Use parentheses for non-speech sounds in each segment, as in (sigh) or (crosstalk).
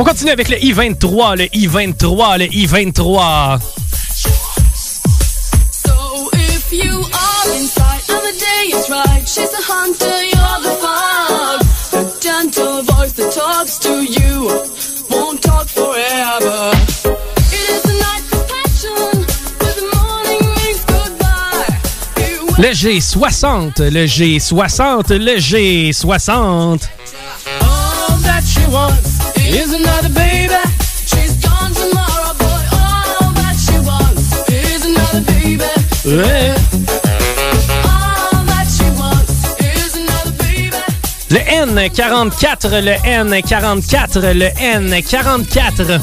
On continue avec le I-23, le I-23, le I-23. So if you are inside of the day is right, she's a hunter, you're the fog. Gentle voice that talks to you won't talk forever. Le G60, le G60, le G60. All that she wants is another baby. She's gone tomorrow, boy. All that she wants is another baby. All that she wants is another baby. Le N44, le N44, le N44.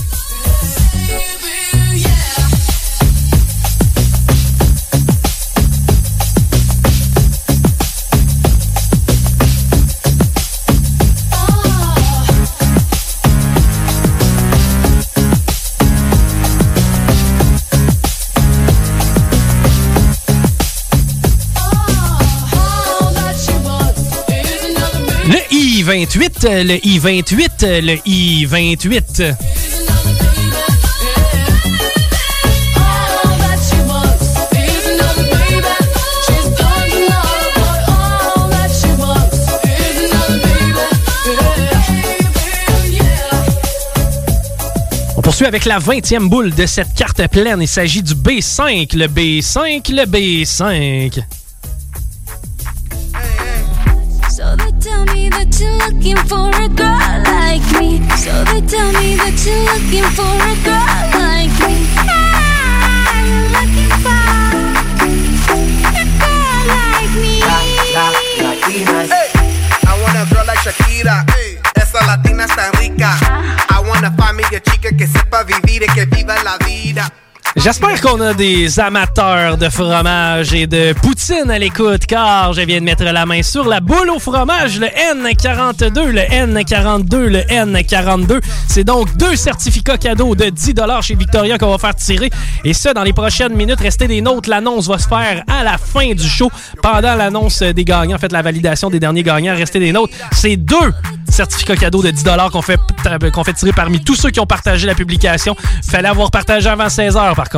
Le I-28, le I-28, le I-28. All that she wants is another baby. She's gone tomorrow, boy. All that she wants is another baby. On poursuit avec la 20e boule de cette carte pleine. Il s'agit du B5, le B5, le B5. You're looking for a girl like me. So they tell me that you're looking for a girl like me. Ah, you're looking for a girl like me. Hey, I want a girl like Shakira. Hey. Esa latina está rica. I wanna find me a chica que sepa vivir y que viva la vida. J'espère qu'on a des amateurs de fromage et de poutine à l'écoute, car je viens de mettre la main sur la boule au fromage, le N42, le N42, le N42. C'est donc deux certificats cadeaux de 10 chez Victoria qu'on va faire tirer. Et ça, dans les prochaines minutes, restez des nôtres. L'annonce va se faire à la fin du show, pendant l'annonce des gagnants. En fait, la validation des derniers gagnants. Restez des nôtres. C'est deux certificats cadeaux de 10 qu'on fait, qu'on fait tirer parmi tous ceux qui ont partagé la publication. Fallait avoir partagé avant 16 heures, par contre.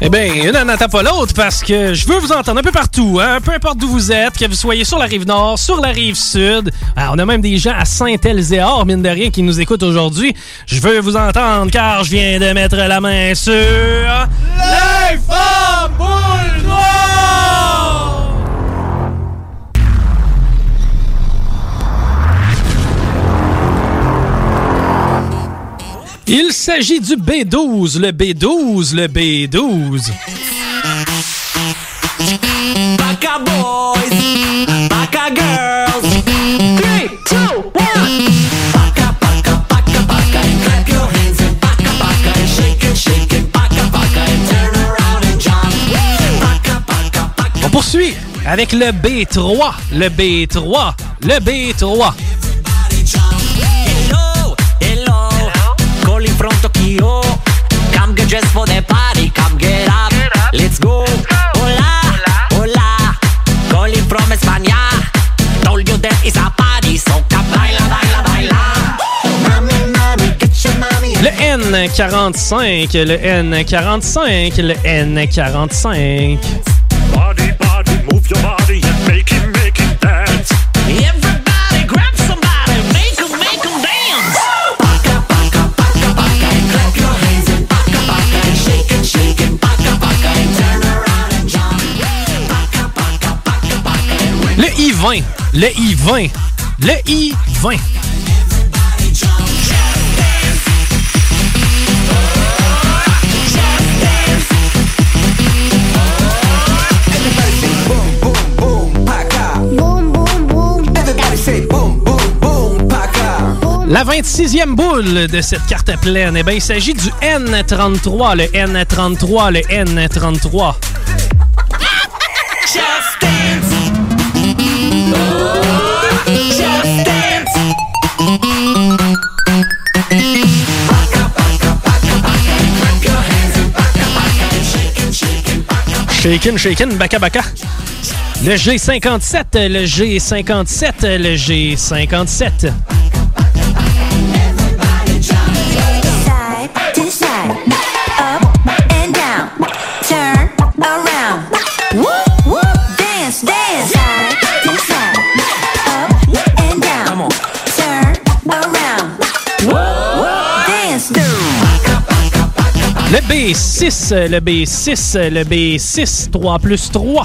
Eh bien, une n'attend pas l'autre parce que je veux vous entendre un peu partout, hein, peu importe d'où vous êtes, que vous soyez sur la rive nord, sur la rive sud. Ah, on a même des gens à Saint-Elzéar, mine de rien, qui nous écoutent aujourd'hui. Je veux vous entendre car je viens de mettre la main sur... Les femmes Il s'agit du B12, le B12, le B12. Baka boys, baka girls. Three, two, one. Baka, baka, baka, baka, and clap your hands and baka, baka, and shake it, shake it, baka, baka, and turn around and jump. Baka, baka, baka. On poursuit avec le B3, le B3, le B3. Tokyo. Come get dressed for the party, come get up. Let's go. Hola, hola. Calling from España. Told you there is a party, so come baila, baila, baila. Le N45, le N45, le N45. Body, body, move your body. I-20, le I-20, le I-20. La 26e boule de cette carte pleine, eh bien, il s'agit du N33, le N33, le N33. Shaken, shaken, baka baka. Le G57, le G57, le G57. Le B6, le B6, le B6, 3 plus 3.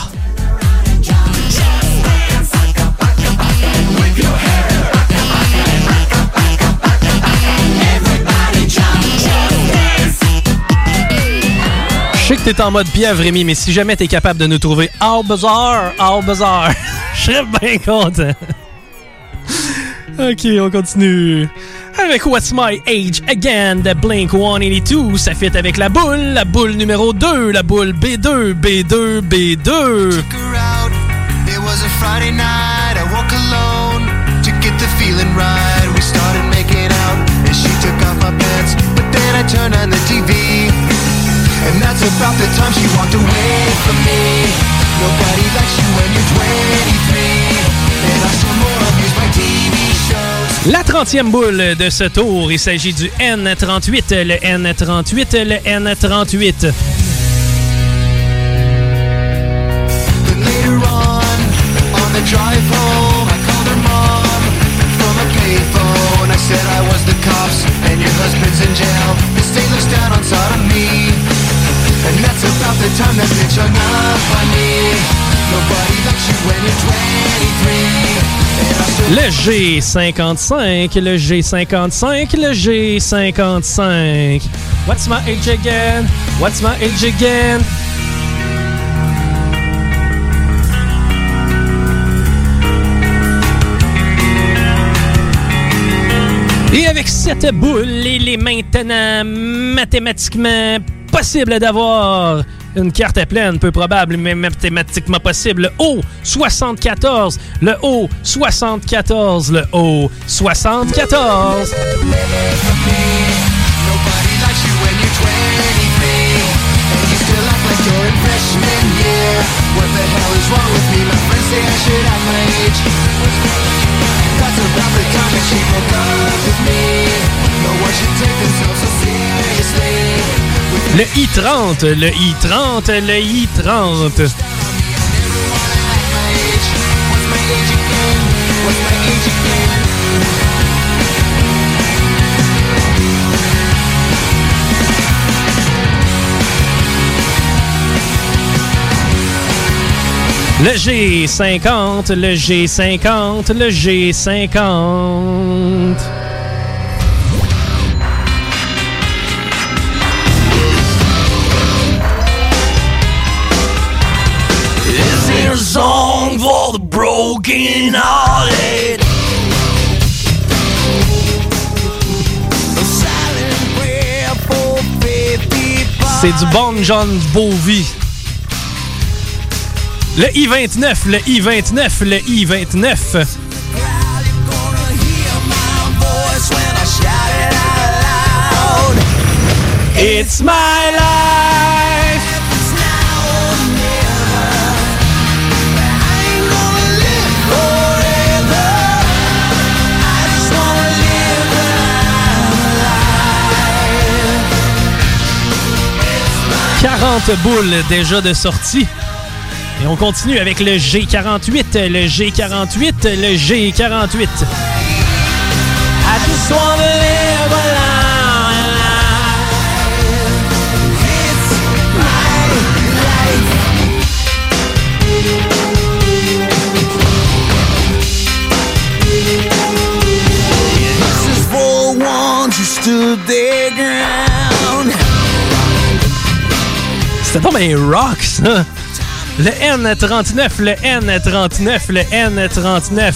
Je sais que t'es en mode pièvre, Rémi, mais si jamais t'es capable de nous trouver All Bizarre, All Bizarre, (laughs) je serais bien content. (laughs) ok, on continue. Avec What's My Age Again de Blink 182, ça fit avec la boule, la boule numéro 2, la boule B2, B2, B2. her out. It was a Friday night. I woke alone to get the feeling right. We started making out, and she took off my pants. But then I turned on the TV, and that's about the time she walked away from me. Nobody likes you when you're 23, and I saw more La 30e boule de ce tour, il s'agit du N38, le N38, le N38. Then later on, on the drive home, I called her mom from a payphone. I said I was the cops and your husband's in jail. The state looks down on sodomy. And that's about the time that bitch hung up on me. Nobody you when you're 23. Le G55, le G55, le G55. What's my age again? What's my age again? Et avec cette boule, il est maintenant mathématiquement possible d'avoir une carte pleine, peu probable, mais mathématiquement possible. Le haut 74, le haut 74, le haut 74. Nobody likes you when you're 23 And you still act like you're in freshman year What the hell is wrong with me? My friends say I should act my age That's about the time that she broke up with me No one should take so seriously Le I-30, le I-30, le I-30. What's my age again? What's my age again? Le G50, le G50, le G50. Song for the broken hearted. A silent prayer for 55. C'est du bon John Bovi. Le I-29, le I-29, le I-29. You're gonna hear my voice when I shout it out loud. It's my life. 40 boules déjà de sortie. Et on continue avec le G48, le G48, le G48. I just wanna live a This is for ones who stood their ground. C'était donc bien rock, ça. Le N39, le N39, le N39.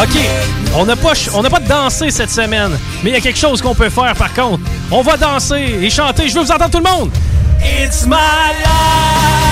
OK, on n'a pas, on n'a pas dansé cette semaine, mais il y a quelque chose qu'on peut faire par contre. On va danser et chanter. Je veux vous entendre tout le monde. It's my life.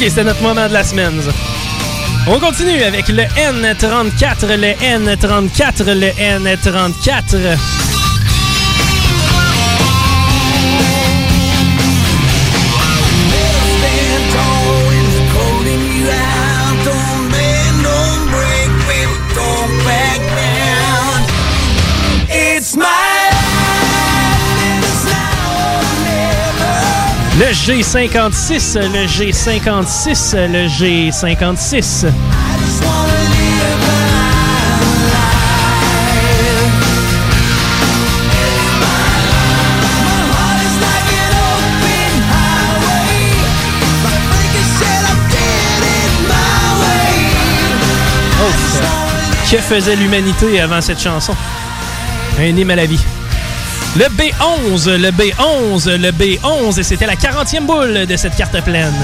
Ok, c'était notre moment de la semaine. On continue avec le N34, le N34, le N34. I did it my way. Oh, que faisait l'humanité avant cette chanson? Un hymne à la vie. Le B11, le B11, le B11, et c'était la 40e boule de cette carte pleine.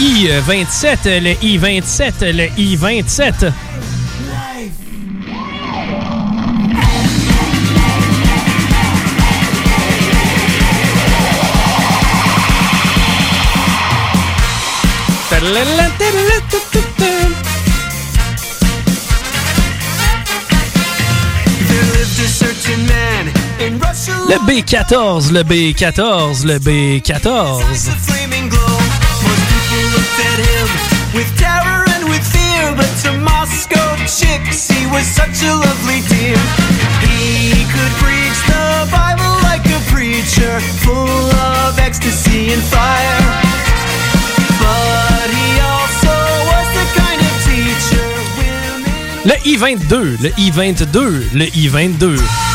I-27, le I-27, le I-27. Le B14, le B14, le B14. At him with terror and with fear, but to Moscow chicks, he was such a lovely dear. He could preach the Bible like a preacher, full of ecstasy and fire. But he also was the kind of teacher. Le I-22, le I-22, le I-22.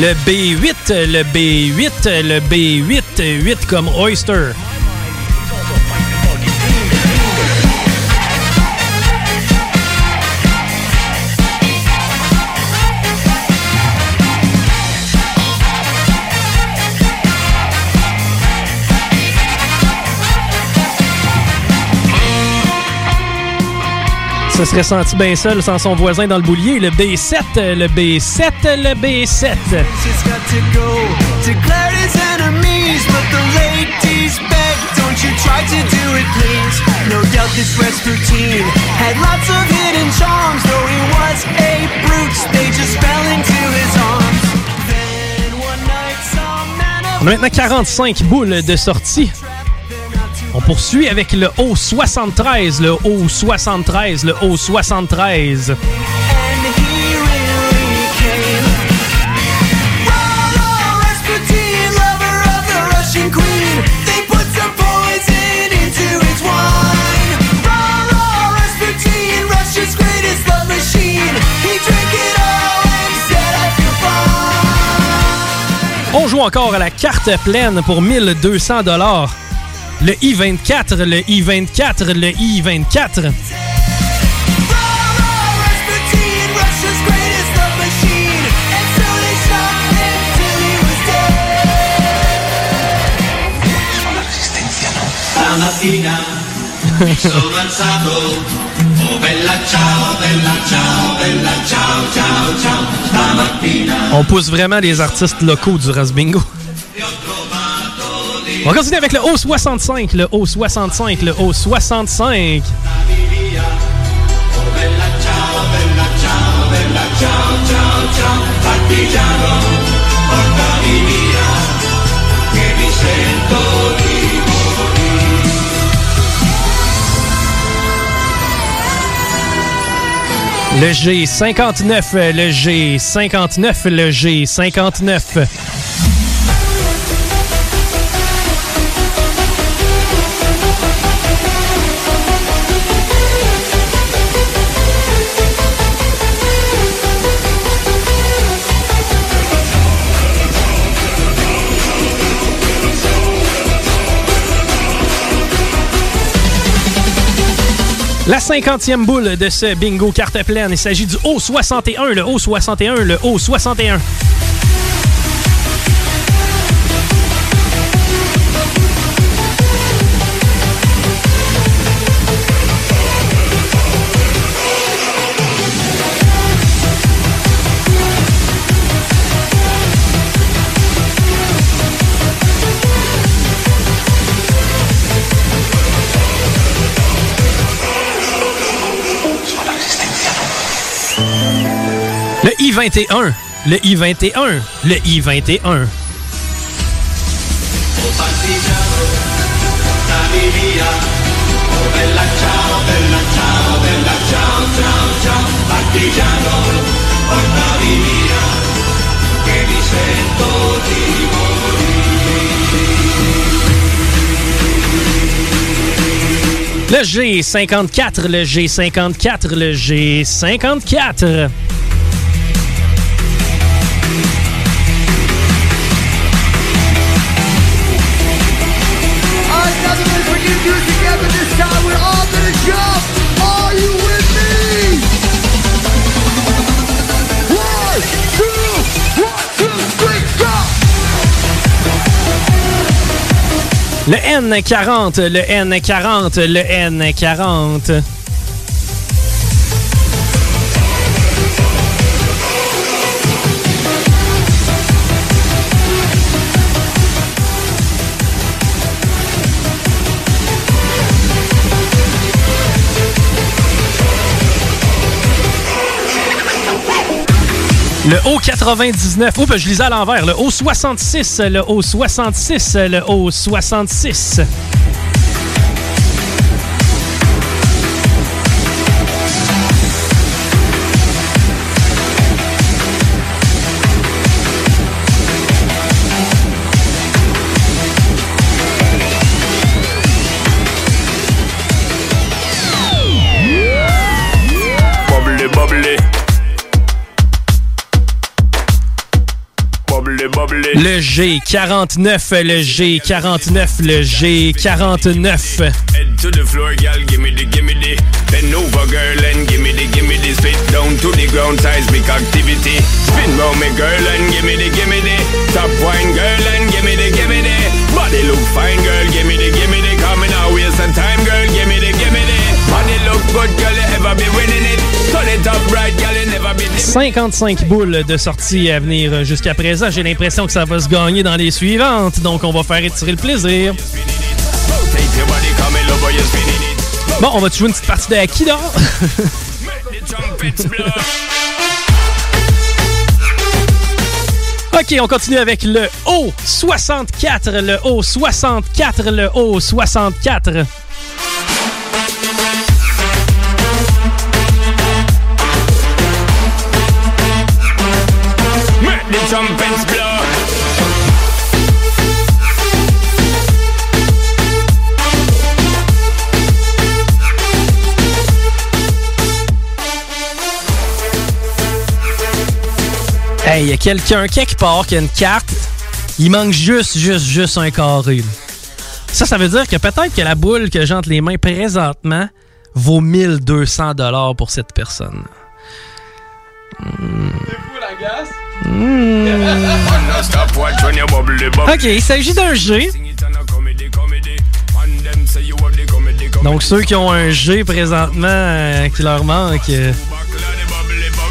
Le B8, le B8, le B8, 8 comme Oyster. Ça serait senti bien seul sans son voisin dans le boulier. Le B7, le B7, le B7. She's got to go. Declared his enemies, but the ladies begged, don't you try to do it, please. No doubt this Rasputin had lots of hidden charms, though he was a brute. They just fell into his arms. Then one night, some man of On a maintenant 45 boules de sortie. On poursuit avec le O73, le O73, le O73. On joue encore à la carte pleine pour 1200 dollars. Le I-24, le I-24, le I-24. Stamattina mi sono alzato, oh bella ciao, bella ciao, bella ciao, ciao, ciao. Stamattina On pousse vraiment les artistes locaux du Rasbingo. On continue avec le O65, le O65, le O65. bella ciao, bella ciao, bella ciao, ciao, ciao. Partigiano, portami via, che mi sento di Le G59, le G59, le G59. La cinquantième boule de ce bingo carte pleine, il s'agit du O61, le O61, le O61. Le I-21, le I-21, le I-21. Le G54, le G54, le G54. Le N40, le N40, le N40. Le haut 99. Oups, je lisais à l'envers. Le haut 66. Le haut 66. Le haut 66. G49, le G49, le G49. Head to the floor, girl, gimme the, gimme the. Bend over, girl, and gimme the, gimme the. Spit down to the ground, seismic activity. Spin round me, girl, and gimme the, gimme the. Top wine, girl, and gimme the, gimme the. Body look fine, girl, gimme the, gimme the. Coming out, waste some time, girl, gimme the, gimme the. Body look good, girl, you ever be winning it. Turn it up right, girl, you never be 55 boules de sortie à venir jusqu'à présent. J'ai l'impression que ça va se gagner dans les suivantes, donc on va faire étirer le plaisir. Bon, on va jouer une petite partie de (laughs) Akida. OK, on continue avec le O64, le O64, le O64. Hey, y a quelqu'un quelque part qui a une carte, il manque juste, juste, juste un carré. là. Ça, ça veut dire que peut-être que la boule que j'ai entre les mains présentement vaut 1200 dollars pour cette personne. The bubble. OK, il s'agit d'un G. Donc, ceux qui ont un G présentement euh, qui leur manque. euh,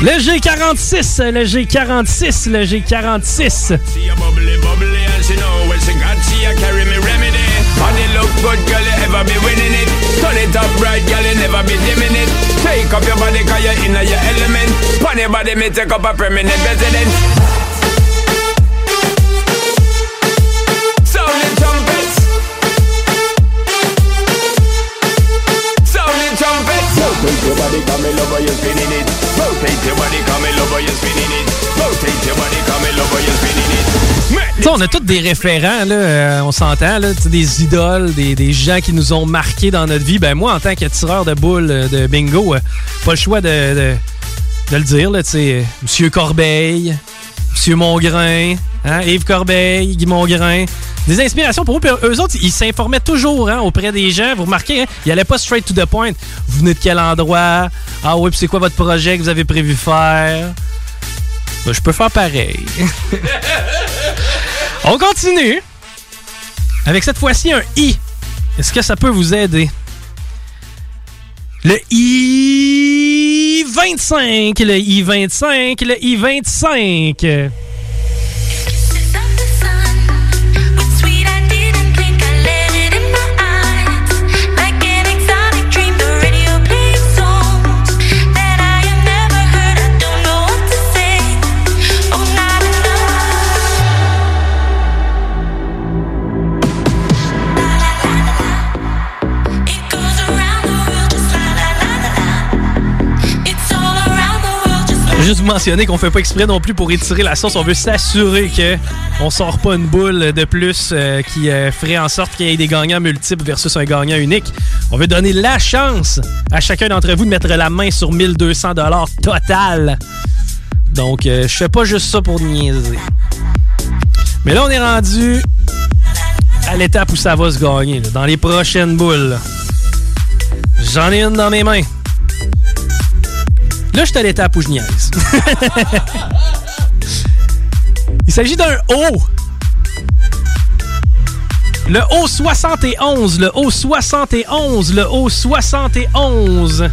le G46, le G46, le G46. See a bubbly bubbly and she know when she got she a carry me remedy. Body look good, girl, you ever be winning it. Turn it up right, girl, you never be dimming it. Take up your body, cause you're in your element. Your body, me take up a permanent residence. On a tous des référents, euh, on s'entend, des idoles, des, gens qui nous ont marqués dans notre vie. Ben moi, en tant que tireur de boules euh, de bingo, euh, pas le choix de, de, le dire, là, Monsieur Corbeil, Monsieur Mongrain, hein, Yves Corbeil, Guy Mongrain. Des inspirations pour eux. Puis eux autres, ils s'informaient toujours hein, auprès des gens. Vous remarquez, hein, ils n'allaient pas straight to the point. Vous venez de quel endroit? Ah oui, puis c'est quoi votre projet que vous avez prévu faire? Ben, je peux faire pareil. (laughs) On continue avec cette fois-ci un I. Est-ce que ça peut vous aider? Le I25, le I25, le I25. Juste mentionner qu'on fait pas exprès non plus pour étirer la sauce. On veut s'assurer que on sort pas une boule de plus euh, qui euh, ferait en sorte qu'il y ait des gagnants multiples versus un gagnant unique. On veut donner la chance à chacun d'entre vous de mettre la main sur 1200 dollars total. Donc, euh, je fais pas juste ça pour niaiser. Mais là, on est rendu à l'étape où ça va se gagner, dans les prochaines boules. J'en ai une dans mes mains. Là, je à l'étape où je niaise. (laughs) Il s'agit d'un O. Le O71, le O71, le O71.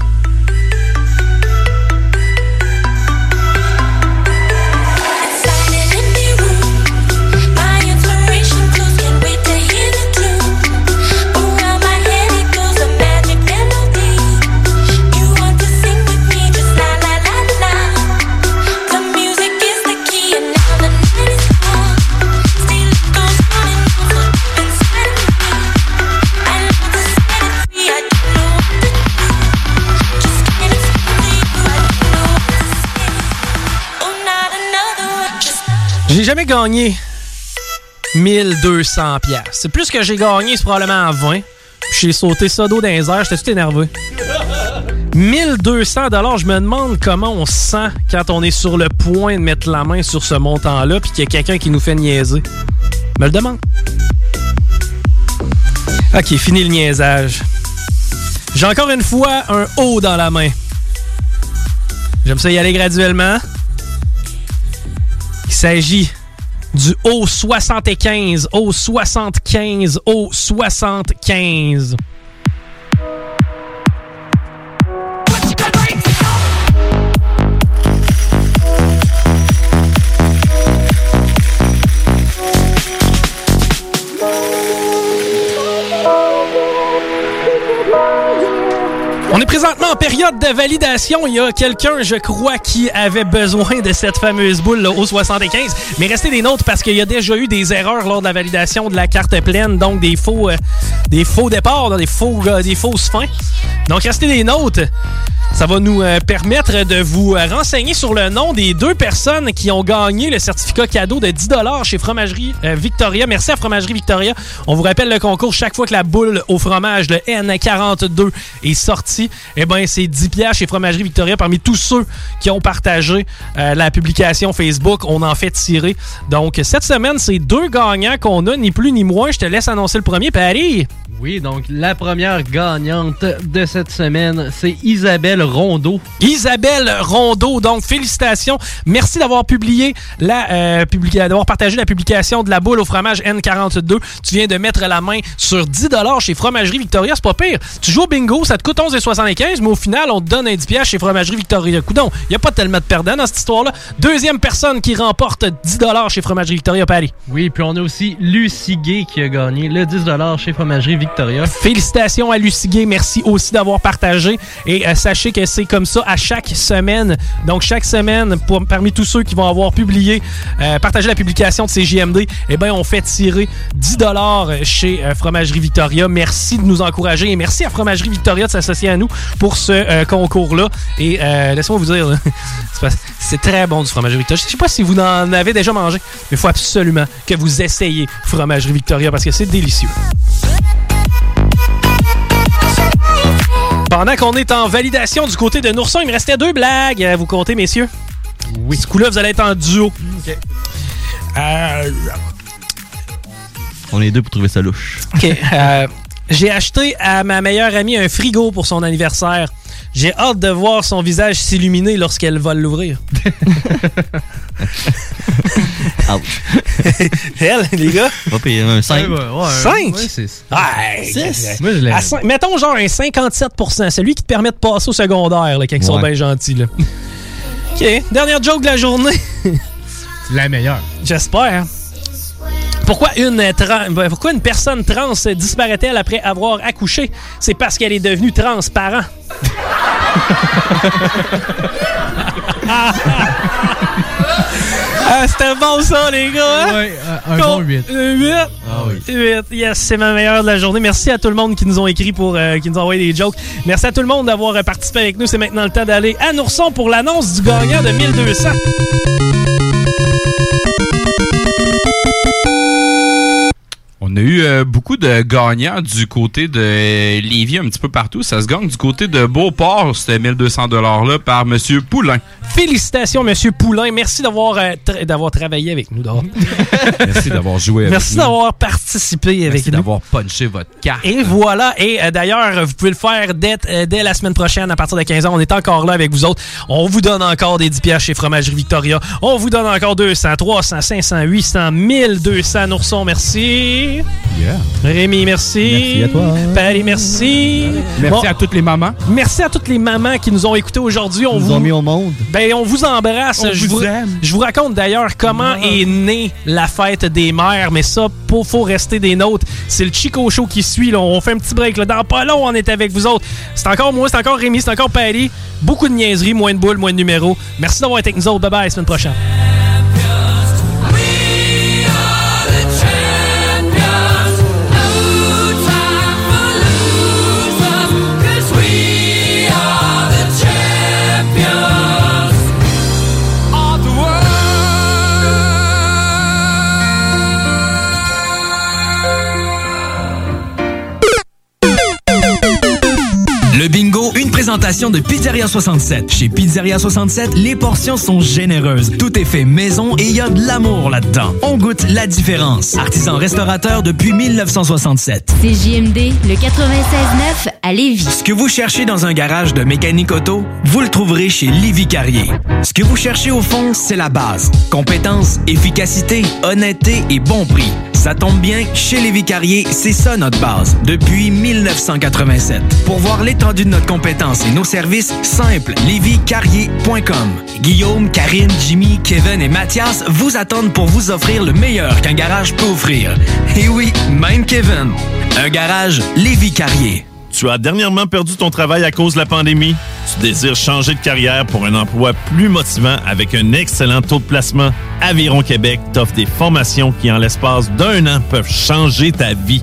J'ai jamais gagné 1200 pièces. C'est plus que j'ai gagné, c'est probablement en 20. Puis j'ai sauté ça d'eau dans les airs, j'étais tout énervé. 1200 dollars, je me demande comment on se sent quand on est sur le point de mettre la main sur ce montant-là puis qu'il y a quelqu'un qui nous fait niaiser. Me le demande. OK, fini le niaisage. J'ai encore une fois un O dans la main. J'aime ça y aller graduellement. Il s'agit du O75, O75, O75. On est présentement en période de validation. Il y a quelqu'un, je crois, qui avait besoin de cette fameuse boule là, au 75. Mais restez des nôtres parce qu'il y a déjà eu des erreurs lors de la validation de la carte pleine, donc des faux, euh, des faux départs, des, faux, euh, des fausses fins. Donc restez des nôtres. Ça va nous euh, permettre de vous euh, renseigner sur le nom des deux personnes qui ont gagné le certificat cadeau de 10 chez Fromagerie euh, Victoria. Merci à Fromagerie Victoria. On vous rappelle le concours chaque fois que la boule au fromage, le N42, est sorti. Eh bien, c'est 10 piastres chez Fromagerie Victoria. Parmi tous ceux qui ont partagé la publication Facebook, on en fait tirer. Donc, cette semaine, c'est deux gagnants qu'on a, ni plus ni moins. Je te laisse annoncer le premier, Paris. Oui, donc la première gagnante de cette semaine, c'est Isabelle Rondeau. Isabelle Rondeau, donc félicitations. Merci d'avoir publié la euh, publica- d'avoir partagé la publication de la boule au fromage N42. Tu viens de mettre la main sur 10 chez Fromagerie Victoria, c'est pas pire. Tu joues au bingo, ça te coûte 11,75, mais au final, on te donne un 10 piastres chez Fromagerie Victoria. Coudon, il y a pas tellement de perdants dans cette histoire-là. Deuxième personne qui remporte 10 chez Fromagerie Victoria Paris. Oui, puis on a aussi Lucie Gay qui a gagné le 10 chez Fromagerie Victoria. Félicitations à Lucie Gay. Merci aussi d'avoir partagé. Et euh, sachez que c'est comme ça à chaque semaine. Donc, chaque semaine, parmi tous ceux qui vont avoir publié, euh, partagé la publication de ces JMD, eh bien, on fait tirer 10 chez euh, Fromagerie Victoria. Merci de nous encourager et merci à Fromagerie Victoria de s'associer à nous pour ce concours-là. Et laissez-moi vous dire, (laughs) c'est très bon du Fromagerie Victoria. Je sais pas si vous en avez déjà mangé, mais il faut absolument que vous essayiez Fromagerie Victoria parce que c'est délicieux. Pendant qu'on est en validation du côté de Nourson, il me restait deux blagues à vous compter, messieurs. Oui. Ce coup-là, vous allez être en duo. Euh, On est deux pour trouver ça louche. OK. euh, J'ai acheté à ma meilleure amie un frigo pour son anniversaire. J'ai hâte de voir son visage s'illuminer lorsqu'elle va l'ouvrir. (laughs) (laughs) Elle, les gars? Va payer un 5. Ouais, ouais, ouais. 5? Ouais, c'est- Ouais, Six? Moi, je l'aime. à cinq- mettons genre un 57% celui qui te permet de passer au secondaire, là, quand ils sont Ouais. bien gentils. Là. OK, dernière joke de la journée. La meilleure. J'espère. Pourquoi une, ben, pourquoi une personne trans disparaît-elle après avoir accouché? C'est parce qu'elle est devenue transparent. (laughs) ah, c'était bon ça, les gars! hein? Ouais, un- bon huit. 8. Ah oui. 8. Yes, c'est ma meilleure de la journée. Merci à tout le monde qui nous ont écrit pour euh, qui nous ont envoyé des jokes. Merci à tout le monde d'avoir participé avec nous. C'est maintenant le temps d'aller à Nourson pour l'annonce du gagnant de 1200. On a eu euh, beaucoup de gagnants du côté de euh, Lévis, un petit peu partout. Ça se gagne du côté de Beauport, c'était 1200 $-là par Monsieur Poulain. Félicitations, Monsieur Poulain. Merci d'avoir euh, tra- d'avoir travaillé avec nous. (laughs) Merci d'avoir joué avec Merci nous. d'avoir participé avec Merci nous. d'avoir punché votre carte. Et voilà. Et d'ailleurs, vous pouvez le faire dès, dès la semaine prochaine à partir de 15h. On est encore là avec vous autres. On vous donne encore des 10 piastres chez Fromagerie Victoria. On vous donne encore 200, 300, 500, 800, 1200 Noursons. Merci. Rémi, merci. Merci à toi. Paris, merci. Merci Bon, à toutes les mamans. Merci à toutes les mamans qui nous ont écoutés aujourd'hui. On nous vous ont mis au monde. ben, on vous embrasse. On je, vous vous, aime. je vous raconte d'ailleurs comment est née la fête des mères, mais ça, pour, faut rester des nôtres. C'est le Chico Show qui suit. Là. On fait un petit break. Là. Dans pas long, on est avec vous autres. C'est encore moi, c'est encore Rémi, c'est encore Paris. Beaucoup de niaiseries, moins de boules, moins de numéros. Merci d'avoir été avec nous autres. Bye bye, à la semaine prochaine. Le bingo, une présentation de Pizzeria 67. Chez Pizzeria 67, les portions sont généreuses. Tout est fait maison et il y a de l'amour là-dedans. On goûte la différence. Artisan restaurateur depuis 1967. C'est JMD, le 96.9 à Lévis. Ce que vous cherchez dans un garage de mécanique auto, vous le trouverez chez Livy Carrier. Ce que vous cherchez au fond, c'est la base. Compétence, efficacité, honnêteté et bon prix. Ça tombe bien, chez Lévi Carrier, c'est ça notre base, depuis 1987. Pour voir l'étendue de notre compétence et nos services, simple, lévicarrier.com. Guillaume, Karine, Jimmy, Kevin et Mathias vous attendent pour vous offrir le meilleur qu'un garage peut offrir. Et oui, même Kevin. Un garage Lévi Carrier. Tu as dernièrement perdu ton travail à cause de la pandémie? Tu désires changer de carrière pour un emploi plus motivant avec un excellent taux de placement? Aviron Québec t'offre des formations qui, en l'espace d'un an, peuvent changer ta vie.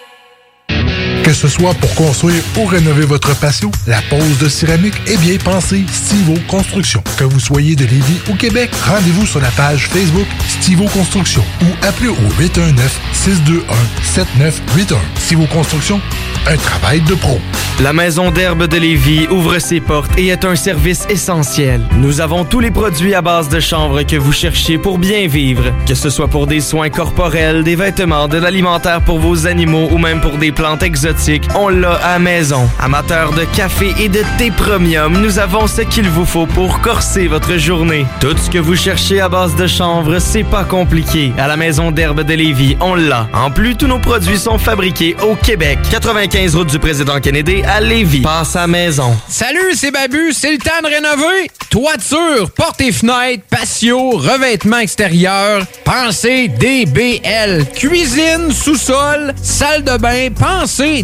Que ce soit pour construire ou rénover votre patio, la pose de céramique est bien pensée Stivo Construction. Que vous soyez de Lévis ou Québec, rendez-vous sur la page Facebook Stivo Construction ou appelez au 819-621-7981. Stivo Construction, un travail de pro. La Maison d'herbe de Lévis ouvre ses portes et est un service essentiel. Nous avons tous les produits à base de chanvre que vous cherchez pour bien vivre. Que ce soit pour des soins corporels, des vêtements, de l'alimentaire pour vos animaux ou même pour des plantes exotiques, on l'a à maison. Amateurs de café et de thé premium, nous avons ce qu'il vous faut pour corser votre journée. Tout ce que vous cherchez à base de chanvre, c'est pas compliqué. À la Maison d'herbe de Lévis, on l'a. En plus, tous nos produits sont fabriqués au Québec. 95 route du président Kennedy à Lévis. Passe à maison. Salut, c'est Babu, c'est le temps de rénover. Toiture, portes et fenêtres, patio, revêtement extérieur. Pensez DBL. Cuisine, sous-sol, salle de bain, pensez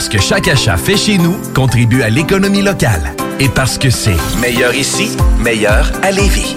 Parce que chaque achat fait chez nous contribue à l'économie locale. Et parce que c'est meilleur ici, meilleur à Lévis.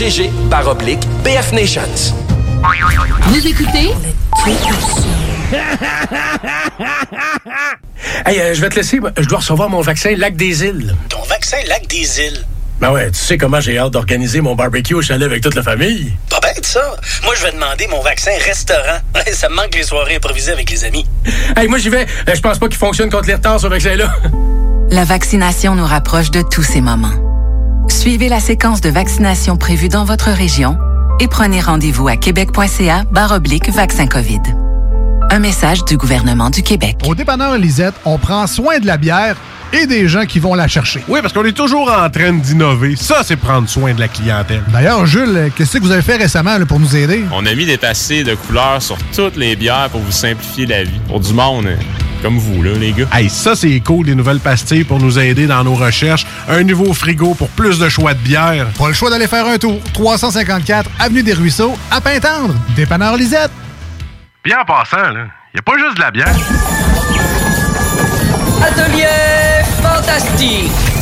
barre oblique BF Nations. Vous écoutez? (laughs) Hey, euh, je vais te laisser. Je dois recevoir mon vaccin Lac des Îles. Ton vaccin Lac des Îles? Ben ouais, tu sais comment j'ai hâte d'organiser mon barbecue au chalet avec toute la famille. Pas bête, ça. Moi, je vais demander mon vaccin restaurant. (laughs) ça me manque les soirées improvisées avec les amis. Hey, moi, j'y vais. Euh, Je pense pas qu'il fonctionne contre les retards, ce vaccin-là. La vaccination nous rapproche de tous ces moments. Suivez la séquence de vaccination prévue dans votre région et prenez rendez-vous à québec.ca oblique vaccin COVID. Un message du gouvernement du Québec. Au dépanneur Lisette, on prend soin de la bière et des gens qui vont la chercher. Oui, parce qu'on est toujours en train d'innover. Ça, c'est prendre soin de la clientèle. D'ailleurs, Jules, qu'est-ce que vous avez fait récemment là, pour nous aider? On a mis des passés de couleurs sur toutes les bières pour vous simplifier la vie. Pour du monde euh, comme vous, là, les gars. Hey, ça, c'est cool, des nouvelles pastilles pour nous aider dans nos recherches. Un nouveau frigo pour plus de choix de bière. Pas le choix d'aller faire un tour. 354 Avenue des Ruisseaux, à Pintendre. Dépanneur Lisette. Bien en passant, là, y a pas juste de la bière. Atelier fantastique.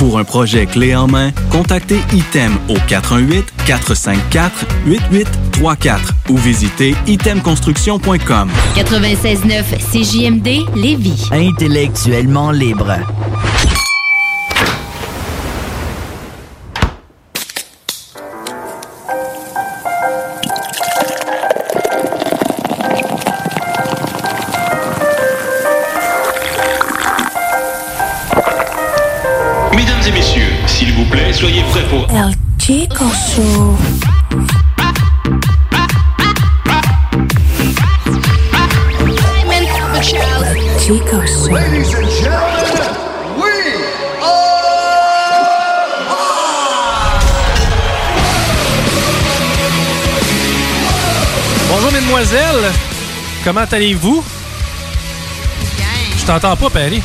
Pour un projet clé en main, contactez ITEM au 418-454-8834 ou visitez itemconstruction.com. 96.9 CJMD Lévis. Intellectuellement libre. Chico Show. Chico Show. Ladies and gentlemen, we Bonjour, mesdemoiselles. Comment allez-vous? Je t'entends pas, Paris.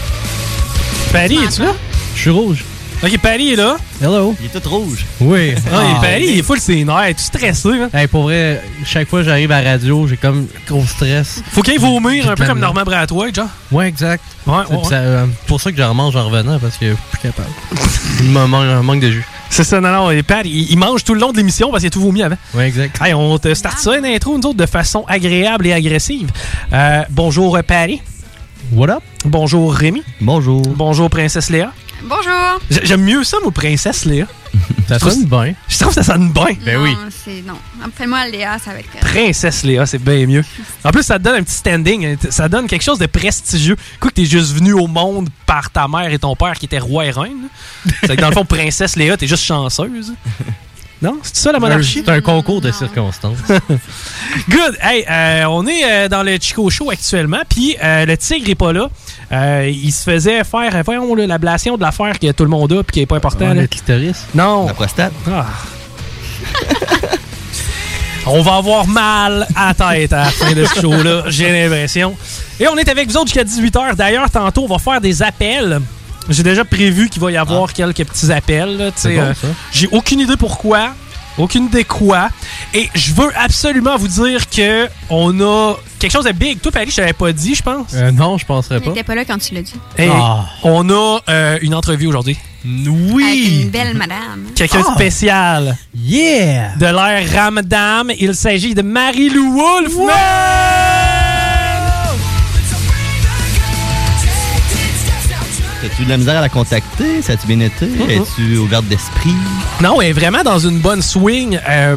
Paris, es-tu là? Je suis rouge. Ok, Paris est là. Hello. Il est tout rouge. Oui. Ah, Paris, il est full ses nerfs. Es-tu stressé, man? Hey, pour vrai, chaque fois que j'arrive à la radio, j'ai comme gros stress. Faut qu'il vomir un peu comme Normand Bratois, genre. Ouais, exact. Ouais, ouais, C'est ouais. ça, euh, pour ça que je remange en revenant parce que je suis plus capable. Il me manque de jus. C'est ça, non, non. Et Pat, il, il mange tout le long de l'émission parce qu'il a tout vomi avant. Ouais, exact. Hey, on te start ça, une intro, nous autres, de façon agréable et agressive. Euh, bonjour, Patty. What up? Bonjour, Rémi. Bonjour. Bonjour, Princesse Léa. Bonjour. J'aime mieux ça, moi, Princesse Léa. Ça sonne bien. Je trouve que ça sonne bien. non, c'est non. Appelle-moi Léa, ça va être correct. Princesse Léa, c'est bien mieux. En plus, ça te donne un petit standing. hein. Ça donne quelque chose de prestigieux. Quoi que t'es juste venu au monde par ta mère et ton père qui étaient roi et reine. C'est que dans le fond, Princesse Léa, t'es juste chanceuse. Non? C'est ça la monarchie? C'est un concours de circonstances. (laughs) Good. Hey, euh, on est euh, dans le Chico Show actuellement, puis euh, le tigre est pas là. Euh, il se faisait faire, voyons, l'ablation de l'affaire que tout le monde a, puis qui est pas important. Le clitoris. Non. La prostate. Ah. On va avoir mal à tête à la fin de ce show-là, j'ai l'impression. Et on est avec vous autres jusqu'à 18h. D'ailleurs, tantôt, on va faire des appels. J'ai déjà prévu qu'il va y avoir quelques petits appels. bon, euh, ça. J'ai aucune idée pourquoi. Aucune idée quoi. Et je veux absolument vous dire que on a quelque chose de big. Toi, Paris, je t'avais pas dit, je pense. Euh, non, je penserais pas. J'étais pas là quand tu l'as dit. Hey, Ah. On a euh, une entrevue aujourd'hui. Avec Oui! une belle madame. Quelqu'un de Ah. spécial. Yeah! De l'air Ramdam. Il s'agit de Marie-Lou Wolfman. As-tu de la misère à la contacter? Ça a-tu bien été? Es-tu ouverte d'esprit? Non, elle est vraiment dans une bonne swing. Euh,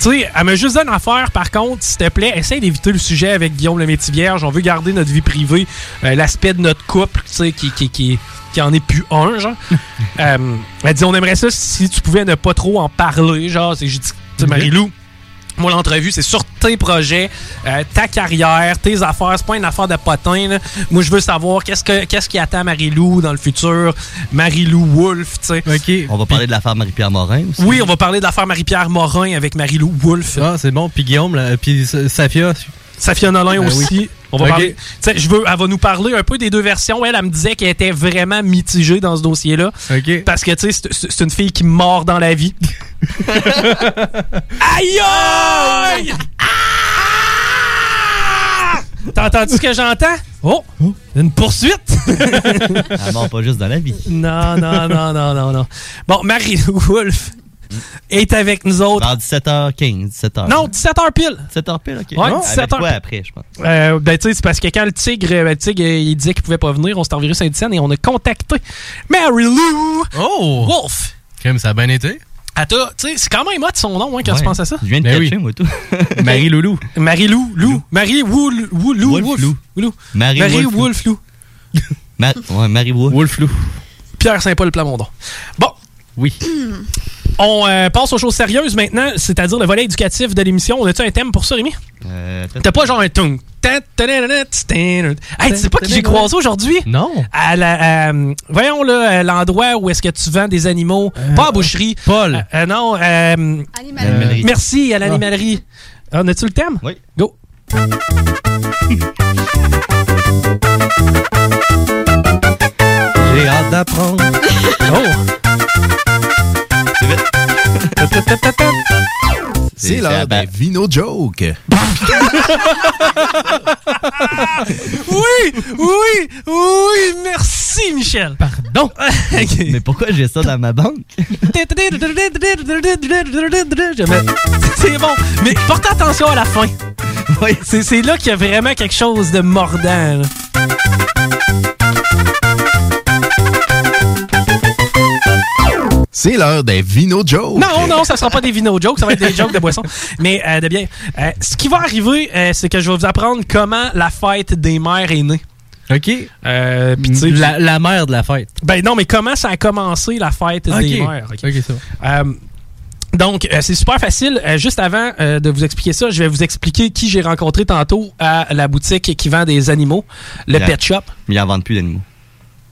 tu sais, elle m'a juste donné une affaire, par contre, s'il te plaît, essaye d'éviter le sujet avec Guillaume le Métis-Vierge. On veut garder notre vie privée, euh, l'aspect de notre couple, tu sais, qui, qui, qui, qui en est plus un, genre. (laughs) euh, elle dit, on aimerait ça si tu pouvais ne pas trop en parler, genre. C'est- J'ai dit, Marie-Lou, moi, l'entrevue, c'est sur tes projets, euh, ta carrière, tes affaires. C'est pas une affaire de potin. là. Moi, je veux savoir qu'est-ce, que, qu'est-ce qui attend Marie-Lou dans le futur? Marie-Lou Wolf, tu sais. OK. On va parler de l'affaire Marie-Pierre Morin aussi. Oui, on va parler de l'affaire Marie-Pierre Morin avec Marie-Lou Wolf. Ah, c'est bon. Puis Guillaume, là, puis Sa- Safia. Safia Nolin Ben aussi. oui. On va parler. Tu sais, je veux, elle va nous parler un peu des deux versions. Elle, elle me disait qu'elle était vraiment mitigée dans ce dossier-là. Parce que, tu sais, c'est- une fille qui mord dans la vie. (laughs) Aïe aïe! Ah! T'as entendu ce que j'entends? Oh! Une poursuite! (laughs) Elle mord pas juste dans la vie. non, non, non, non, non, non. Bon, Marie-Lou Wolf est avec nous autres. Vers 17h15, 17h. Non, 17h pile. 17h pile, ok. Ouais, Avec 17h. quoi après, je pense. Euh, ben, tu sais, c'est parce que quand le tigre, ben, le tigre, il disait qu'il pouvait pas venir, on s'est enviré Saint-Étienne et on a contacté Mary Lou Oh! Wolf. Crème, ça a bien été. Attends, tu sais, c'est quand même hot son nom, hein, quand Ouais. tu penses à ça. Je viens de Ben catcher, oui. moi, tout. (laughs) Marie-Loulou. Marie-Lou, Lou. Marie Woul, Woul, Lou, Wolf Wolf. Lou. Lou. Marie Marie Wolf Lou. Wolf, Lou. Ma- ouais, Marie Wolf. Wolflou. Pierre Saint-Paul Plamondon. Bon, Oui. (clears throat) on euh, passe aux choses sérieuses maintenant, c'est-à-dire le volet éducatif de l'émission. On a-tu un thème pour ça, Rémi? Euh, T'as pas genre un tung. Hey, tu sais pas qui j'ai croisé aujourd'hui? Non. À la, euh, voyons là, euh, l'endroit où est-ce que tu vends des animaux. pas à boucherie. Paul. Non, euh, Animalerie. merci à l'animalerie. Ah, On a-tu le thème? Oui. Go. J'ai hâte d'apprendre. (laughs) Oh! C'est l'heure des Vino Joke. oui, oui, oui, merci, Michel. Pardon. (laughs) Mais pourquoi j'ai ça dans ma banque? C'est bon, mais porte attention à la fin. C'est c'est là qu'il y a vraiment quelque chose de mordant. là. C'est l'heure des Vino Joe. Non, non, ça sera pas des vino jokes, ça va être des jokes de boisson. (laughs) Mais euh, de bien. Euh, ce qui va arriver, euh, c'est que je vais vous apprendre comment la fête des mères est née. OK. Euh, puis tu sais, la, la mère de la fête. Ben non, mais comment ça a commencé la fête des mères? ok? OK, ça va. Euh, donc, euh, c'est super facile. Euh, juste avant euh, de vous expliquer ça, je vais vous expliquer qui j'ai rencontré tantôt à la boutique qui vend des animaux, le. Pet Shop. Mais ils en vendent plus d'animaux.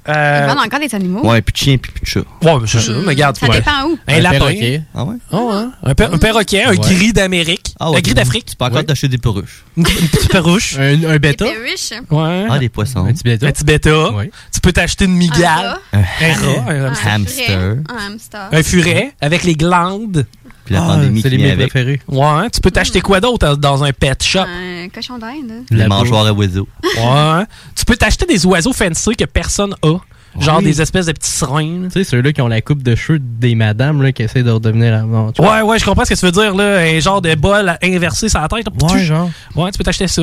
Euh, Ils vendent encore des animaux? Ouais, plus de chiens, puis plus de chats. Ouais, mais c'est ça. Mais regarde, Ça ouais. dépend où. Un, lapin. perroquet. Ah ouais? Oh, hein. un, per- un perroquet, un Ouais. gris d'Amérique. Ah ouais, un gris d'Afrique. Tu peux encore Ouais. t'acheter des perruches. Une, petite perruche. Un, un Des bêta. perruches. Ouais. Ah, des poissons. Un petit bêta. Un petit bêta. Ouais. Tu peux t'acheter une migale. rat. Un Un rat. Un, Un hamster. Un hamster. Un furet avec les glandes. Puis la Ah, pandémie c'est qui les vient avec. préférés. Ouais. Tu peux t'acheter quoi d'autre dans un pet shop? Un cochon d'Inde. Les La mangeoires à oiseaux. Ouais. Tu peux t'acheter des oiseaux fancy que personne a. Genre Oui. des espèces de petits serins. Tu sais, ceux-là qui ont la coupe de cheveux des madames là, qui essaient de redevenir tu vois. Ouais, ouais, je comprends ce que tu veux dire, là. Un genre de bol inversé sur la tête. là. Ouais, genre. Ouais, tu peux t'acheter ça.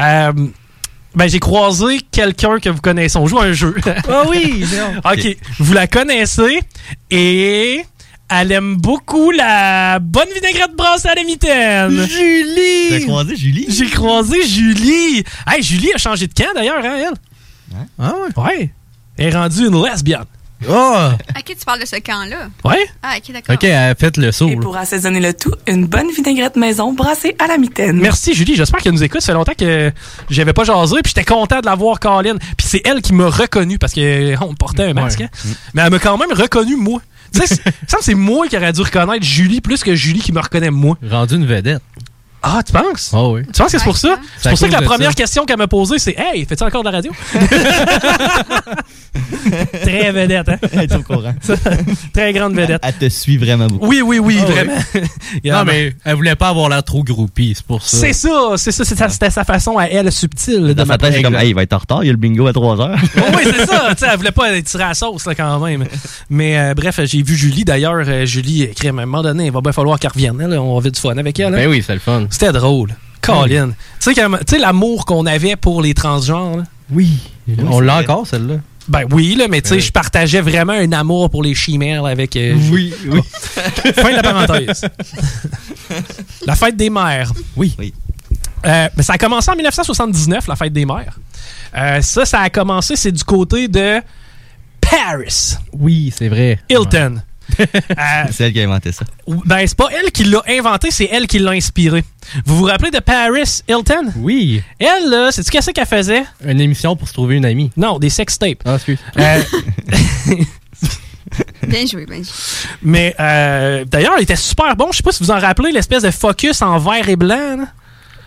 Euh, ben, j'ai croisé quelqu'un que vous connaissez. On joue à un jeu. Ah oui! (laughs) OK. Vous la connaissez et elle aime beaucoup la bonne vinaigrette brassée à la mitaine. T'as Julie! croisé Julie? J'ai croisé Julie. Hey, Julie a changé de camp d'ailleurs, hein, elle? Ah ouais? Ouais. Elle est rendue une lesbienne. Ah! À qui tu parles de ce camp-là? Ouais? Ah, ok, d'accord. OK, elle a fait le saut. Et là. pour assaisonner le tout, une bonne vinaigrette maison brassée à la mitaine. Merci Julie, j'espère qu'elle nous écoute. Ça fait longtemps que j'avais pas jasé, puis j'étais content de la voir, Colin. Puis c'est elle qui m'a reconnu parce que on portait un masque. Ouais. hein. Mais elle m'a quand même reconnu moi. Tu sais, c'est- moi qui aurais dû reconnaître Julie plus que Julie qui me reconnaît moi. Rendu une vedette. Ah, tu penses? Ah oui. Tu penses que c'est pour ça? C'est pour ça que la première ça. question qu'elle m'a posée, c'est Hey, fais-tu encore de la radio? (laughs) Très vedette, hein? Elle est au courant. (laughs) Très grande vedette. Elle te suit vraiment beaucoup. Oui, oui, oui, Ah oui. vraiment. (laughs) Non, mais elle voulait pas avoir l'air trop groupie, c'est pour ça. C'est ça, c'est ça, c'était sa façon à elle subtile de Dans sa tête, c'est comme, hey, il va être en retard, il y a le bingo à 3 heures. Oh oui, c'est ça. Tu sais, elle voulait pas être tirée à la sauce là, quand même. Mais euh, bref, j'ai vu Julie d'ailleurs. euh, Julie, crème, à un moment donné, il va bien falloir qu'elle revienne. là. On va avoir du fun avec elle. hein. Ben oui, c'est le fun. C'était drôle. Colin. Tu sais, quand- tu sais, l'amour qu'on avait pour les transgenres. là? Oui. On l'a encore, celle-là. Ben oui, là, mais tu sais, Ouais. je partageais vraiment un amour pour les chimères là, avec. euh, Oui, oui. (laughs) fin de la parenthèse. (laughs) la fête des mères. Oui. Oui. Euh, ben, ça a commencé en 1979, la fête des mères. Euh, ça, ça a commencé, c'est du côté de Paris Oui, c'est vrai. Hilton. Euh, (laughs) C'est elle qui a inventé ça. ben, c'est pas elle qui l'a inventé, c'est elle qui l'a inspiré. Vous vous rappelez de Paris Hilton? Oui. Elle, là, c'est-tu qu'est-ce qu'elle faisait? Une émission pour se trouver une amie. Non, des sex tapes. Ah, excuse. Euh, (laughs) Bien joué, bien joué. mais euh, d'ailleurs, elle était super bon. Je sais pas si vous en rappelez, l'espèce de focus en vert et blanc. là.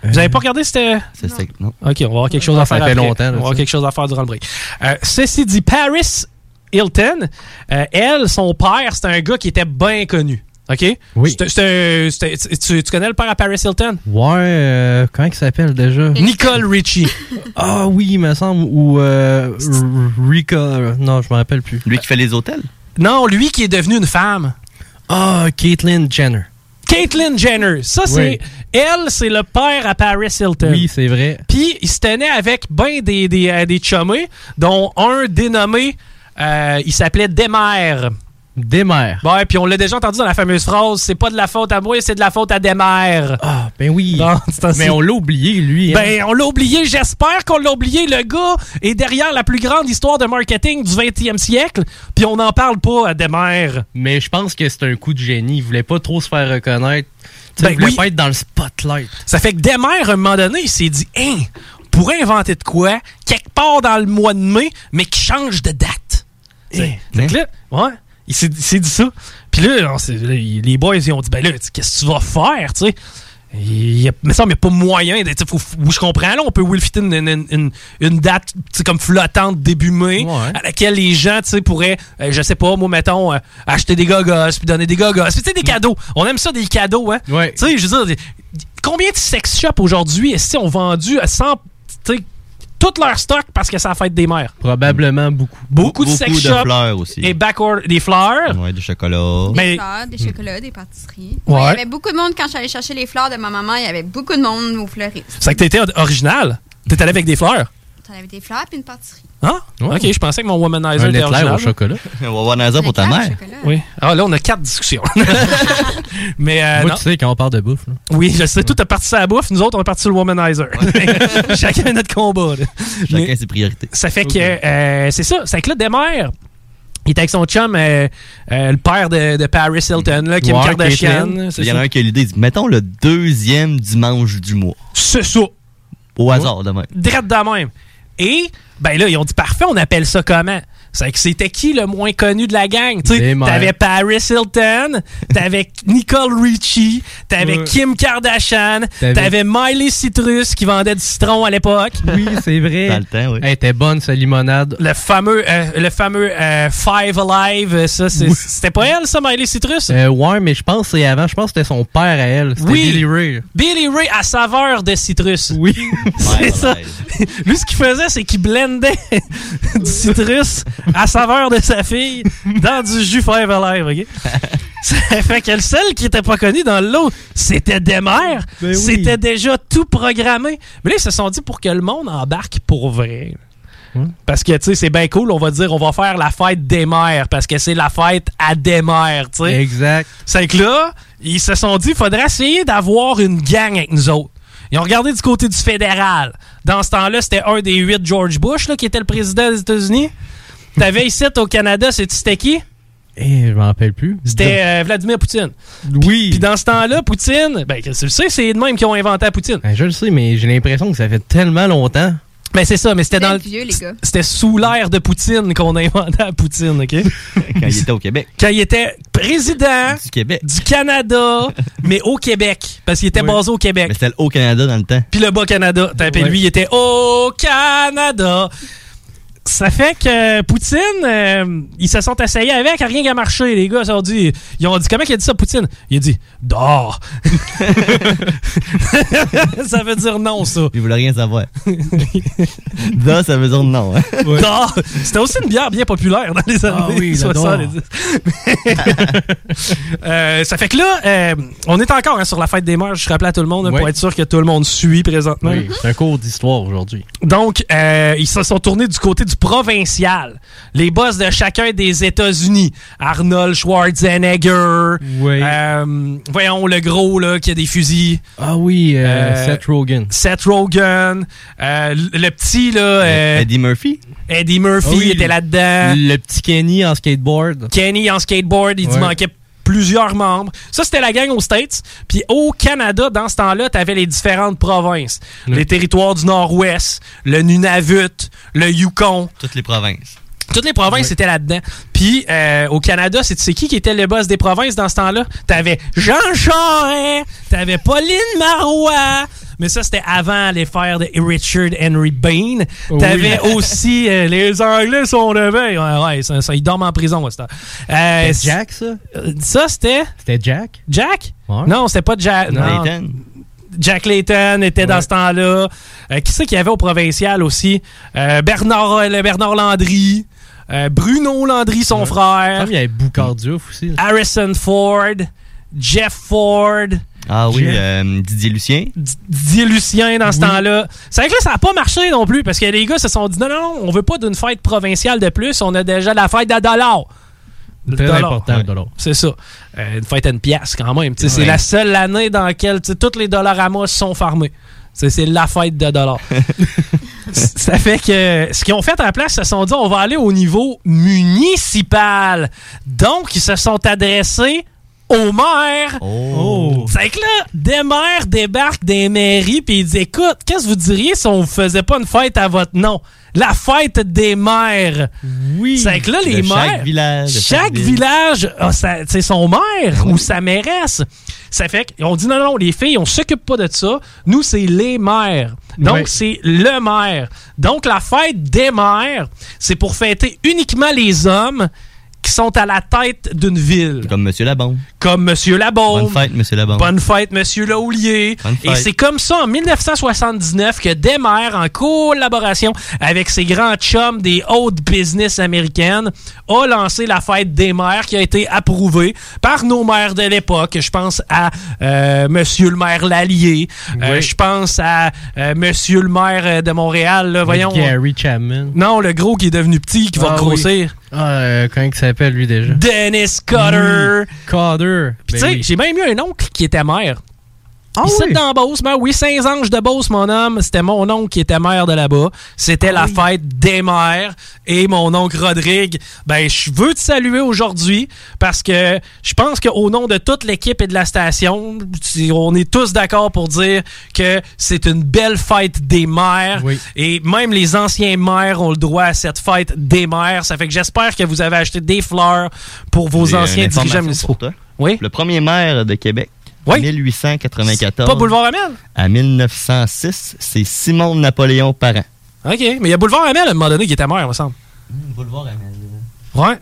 Vous avez pas regardé c'était C'est ça. Non. OK, on va avoir quelque chose à ça faire fait après. longtemps, là, On va avoir ça. quelque chose à faire durant le break. Euh, ceci dit, Paris Hilton, euh, elle, son père, c'était un gars qui était bien connu. OK? Oui. Tu, tu connais le père à Paris Hilton? Ouais, euh, comment il s'appelle déjà? Nicole Richie. (laughs) Ah oui, il me semble. Ou euh, euh, Non, je me rappelle plus. Lui qui fait les hôtels? Non, lui qui est devenu une femme. Ah, Caitlyn Jenner. Caitlyn Jenner. Ça, c'est. Oui. Elle, c'est le père à Paris Hilton. Oui, c'est vrai. Puis, il se tenait avec ben des, des, euh, des chummés, dont un dénommé, euh, il s'appelait Demer. Demer. Ouais, puis on l'a déjà entendu dans la fameuse phrase c'est pas de la faute à moi, c'est de la faute à Demer. Ah, ben oui. (laughs) Mais on l'a oublié, lui. hein. Ben, on l'a oublié, j'espère qu'on l'a oublié. Le gars est derrière la plus grande histoire de marketing du 20e siècle, puis on n'en parle pas à Demer. Mais je pense que c'est un coup de génie. Il voulait pas trop se faire reconnaître. Tu Ben il voulait oui. pas être dans le spotlight. Ça fait que Demer, à un moment donné, il s'est dit Hein, pourrait inventer de quoi, quelque part dans le mois de mai, mais qui change de date. T'sais. Fait que là, ouais, il s'est dit ça. Puis là, on les boys, ils ont dit Ben là, qu'est-ce que tu vas faire, tu sais? Il y a, mais ça, a pas moyen. de- faut- je comprends, là, on peut Wilfitter une, une, une, une date comme flottante début mai, à laquelle les gens pourraient, euh, je sais pas, moi, mettons, euh, acheter des gogos, puis donner des gogos. Puis, tu sais, des cadeaux. On aime ça, des cadeaux, hein? Tu sais, je veux dire, combien de sex shops aujourd'hui, est-ce ont vendu à 100, tu sais, tout leur stock parce que c'est la fête des mères. Probablement beaucoup. Beaucoup, de sex shops. fleurs aussi. Et backward, des fleurs. Ouais, du chocolat. Des Mais- fleurs, des chocolats, des pâtisseries. Ouais. Ouais, Il y avait beaucoup de monde quand j'allais chercher les fleurs de ma maman. Il y avait beaucoup de monde aux fleuristes. C'est que t'étais original. T'es allé avec des fleurs. T'en avais des fleurs puis une pâtisserie. Hein? Ok, je pensais que mon womanizer Un était éclair original. au chocolat. Un womanizer pour ta mère. Oui. Ah, là, on a quatre discussions. (laughs) Mais euh, Moi, non. tu sais, quand on parle de bouffe. là. Oui, je sais, tout est parti sur la bouffe. Nous autres, on est parti sur le womanizer. (laughs) Chacun notre combat. là. Chacun Mais ses priorités. ça fait que euh, c'est ça. C'est que là, Desmers, il était avec son chum, euh, euh, le père de, de Paris Hilton, là, Kim Ouais, Kardashian. Il y en a un qui a l'idée, mettons le deuxième dimanche du mois. C'est ça. Au hasard, de même. Drette de même. Et, ben là, ils ont dit parfait, on appelle ça comment? C'est que c'était qui le moins connu de la gang? T'avais Paris Hilton, t'avais Nicole Richie, t'avais Ouais. Kim Kardashian, T'avais- Miley Citrus qui vendait du citron à l'époque. Oui, c'est vrai. Dans le temps, oui. Elle était bonne, sa limonade. Le fameux, euh, le fameux euh, Five Alive, euh, ça, c'était pas elle, ça, Miley Citrus? Euh, ouais, mais je pense que c'est avant. Je pense que c'était son père à elle. C'était Oui. Billy Ray. Billy Ray à saveur de citrus. Oui. (laughs) C'est ça. Lui, ce qu'il faisait, c'est qu'il blendait (laughs) du citrus à saveur de sa fille dans du jus Five Alive, OK? (laughs) Ça fait que le seul qui était pas connu dans le lot, c'était Demer. Ben oui. C'était déjà tout programmé. Mais là, ils se sont dit pour que le monde embarque pour vrai. Parce que, tu sais, c'est bien cool, on va dire, on va faire la fête des mères, parce que c'est la fête à des mères, tu sais. Exact. C'est que là, ils se sont dit, faudrait essayer d'avoir une gang avec nous autres. Ils ont regardé du côté du fédéral. Dans ce temps-là, c'était un des huit George Bush là, qui était le président des États-Unis. T'avais ici au Canada, c'est c'était qui? Eh, je m'en rappelle plus. C'était euh, Vladimir Poutine. Oui. Puis dans ce temps-là, Poutine, ben, tu le sais, c'est de même qui ont inventé la Poutine. Ben, je le sais, mais j'ai l'impression que ça fait tellement longtemps. Ben, c'est ça, mais c'était dans C'était le. vieux, les gars. C'était sous l'ère de Poutine qu'on a inventé la Poutine, OK? (laughs) Quand il était au Québec. Quand il était président Du Québec. du Canada, (laughs) mais au Québec. Parce qu'il était Oui. basé au Québec. Mais c'était le Haut-Canada dans le temps. Puis le Bas-Canada. Puis lui, il était au Canada. Ça fait que Poutine, euh, ils se sont essayés avec, rien qu'à marcher, les gars. Ils ont dit, ils ont dit comment il a dit ça, Poutine? Il a dit, dors. (laughs) ça veut dire non, ça. Il voulait rien savoir. (laughs) Da, ça veut dire non. Hein? Dors. C'était aussi une bière bien populaire dans les années Ah oui, la (laughs) 70. Euh, ça fait que là, euh, on est encore hein, sur la fête des mères. Je rappelle à tout le monde hein, Oui. pour être sûr que tout le monde suit présentement. Oui, c'est un cours d'histoire aujourd'hui. Donc, euh, ils se sont tournés du côté du provincial. Les boss de chacun des États-Unis. Arnold Schwarzenegger. Oui. euh, voyons, le gros, là, qui a des fusils. Ah oui, euh, Euh, Seth Rogen. Seth Rogen. Euh, le petit, là, euh, Eddie Murphy? Eddie Murphy Ah oui, était là-dedans. Le petit Kenny en skateboard. Kenny en skateboard, il dit Ouais. manquait plusieurs membres. Ça, c'était la gang aux States. Puis au Canada, dans ce temps-là, t'avais les différentes provinces. Les territoires du Nord-Ouest, le Nunavut, le Yukon. Toutes les provinces. Toutes les provinces étaient là-dedans. Puis euh, au Canada, c'est tu sais qui qui était le boss des provinces dans ce temps-là? T'avais Jean Charest, t'avais Pauline Marois. Mais ça, c'était avant les fers de Richard Henry Bain. T'avais aussi euh, les Anglais sont levés. Ouais, ouais, ça, ça, ils dorment en prison. Euh, C'était Jack, ça? euh, Ça, c'était? C'était Jack? Jack? Ouais. Non, c'était pas Jack. non. Jack Layton était dans Ouais. ce temps-là. Euh, qui c'est qu'il y avait au provincial aussi? Euh, Bernard, le Bernard Landry. Euh, Bruno Landry, son frère. il y avait Boucard Diouf aussi. Harrison Ford. Jeff Ford. Ah oui, euh, Didier Lucien. D- Didier Lucien dans ce Oui. temps-là. C'est vrai que là, ça n'a pas marché non plus parce que les gars se sont dit non, non, non, on veut pas d'une fête provinciale de plus, on a déjà la fête de dollar. Très dollar. important, dollar. C'est ça. Euh, une fête à une pièce quand même. C'est Ouais. la seule année dans laquelle tous les dollars à moi sont farmés. C'est la fête de dollars. (laughs) Ça fait que ce qu'ils ont fait à la place, ils se sont dit on va aller au niveau municipal. Donc, ils se sont adressés aux maires. Oh. C'est que là, des maires débarquent des mairies puis ils disent écoute, qu'est-ce que vous diriez si on vous faisait pas une fête à votre nom? La fête des maires. Oui. C'est que là, les chaque maires. village, Chaque chaque ville. village a sa- son maire ou sa mairesse. Ça fait qu'on dit non, non, les filles, on s'occupe pas de ça. Nous, c'est les maires. Donc, c'est le maire. Donc, la fête des maires, c'est pour fêter uniquement les hommes qui sont à la tête d'une ville. Comme Monsieur Labombe. Comme Monsieur Labombe. Bonne fête, Monsieur Labombe. Bonne fête, Monsieur Laulier. Bonne Et c'est comme ça, en 1979, que Desmarais, en collaboration avec ses grands chums des hautes business américaines, a lancé la fête des maires qui a été approuvée par nos maires de l'époque. Je pense à euh, Monsieur le maire Lallier. Euh. Je pense à euh, Monsieur le maire euh, de Montréal. Là, voyons. Gary Chapman. Non, le gros qui est devenu petit, qui va Ah grossir. oui. Ah, euh, comment il s'appelle lui déjà? Dennis Cotter. Cotter. Puis Ben tu sais, oui. j'ai même eu un oncle qui était maire. Ah oui? dans Beauce, ben oui, Saint-Ange de Beauce, mon homme, c'était mon oncle qui était maire de là-bas. C'était Ah la fête des maires. Et mon oncle Rodrigue, ben je veux te saluer aujourd'hui parce que je pense qu'au nom de toute l'équipe et de la station, on est tous d'accord pour dire que c'est une belle fête des maires. Et même les anciens maires ont le droit à cette fête des maires. Ça fait que j'espère que vous avez acheté des fleurs pour vos anciens dirigeants municipaux. pour toi. Oui? Le premier maire de Québec, Oui. 1894. Pas Boulevard Amel? À 1906, c'est Simon Napoléon Parent. OK, mais il y a Boulevard Amel à un moment donné qui était maire, il me semble. Boulevard Amel. Ouais.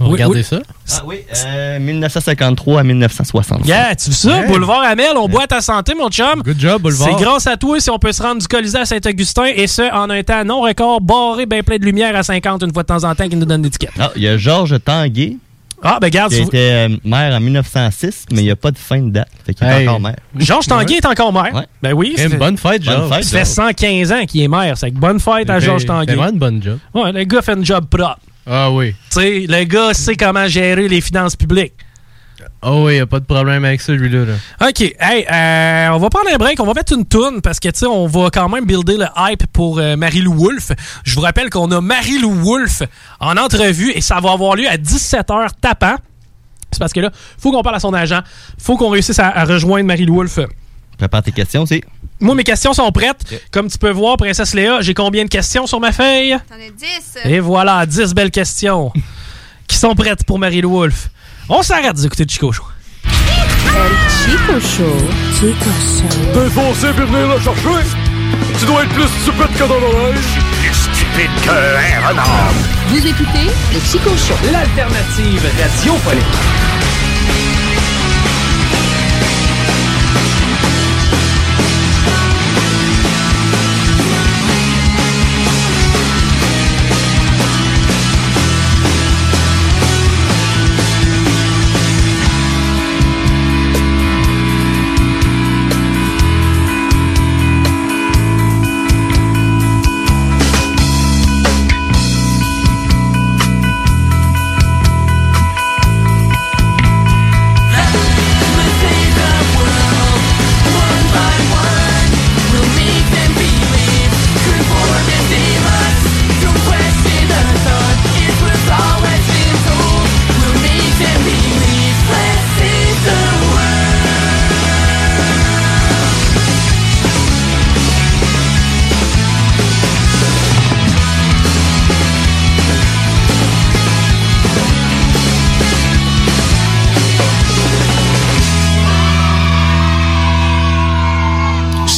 Oui, Regardez oui. ça. Ah oui, euh, 1953 à 1960. Yeah, tu sais ça? Ouais. Boulevard Amel, on boit à ta santé, mon chum. Good job, Boulevard. C'est grâce à toi si on peut se rendre du Colisée à Saint-Augustin et ce, en un temps non record, barré, bien plein de lumière à 50 une fois de temps en temps qui nous donne l'étiquette. Ah, il y a Georges Tanguay. Ah, ben garde, tu- était euh, maire en 1906, mais il n'y a pas de fin de date. Fait qu'il est encore maire. Georges Tanguay est encore maire. Ouais. Ben oui. Eh, ça fait- bonne fête, Georges. Ça fait 115 ans qu'il est maire. C'est que bonne fête à Il fait- Georges il Tanguay. fait vraiment une bonne job. Ouais, le gars fait un job propre. Ah oui. Tu sais, le gars sait comment gérer les finances publiques. Ah oui, y a pas de problème avec ça, lui-là. là. OK. Hey, euh, on va prendre un break. On va mettre une toune parce que, tu sais, on va quand même builder le hype pour euh, Marie-Lou Wolfe. Je vous rappelle qu'on a Marie-Lou Wolfe en entrevue et ça va avoir lieu à 17h tapant. C'est parce que là, faut qu'on parle à son agent. faut qu'on réussisse à, à rejoindre Marie-Lou Wolfe. Prépare tes questions, c'est. Moi, mes questions sont prêtes. Comme tu peux voir, Princesse Léa, j'ai combien de questions sur ma feuille? T'en as 10. Et voilà, 10 belles questions (laughs) qui sont prêtes pour Marie-Lou Wolfe. On s'arrête d'écouter Chico Show. Chico Show. Chico Show. Défoncé puis venir le chercher. Tu dois être plus stupide que dans l'oreille. Plus stupide que un renard. Vous écoutez le Chico Show. L'alternative radiophonique.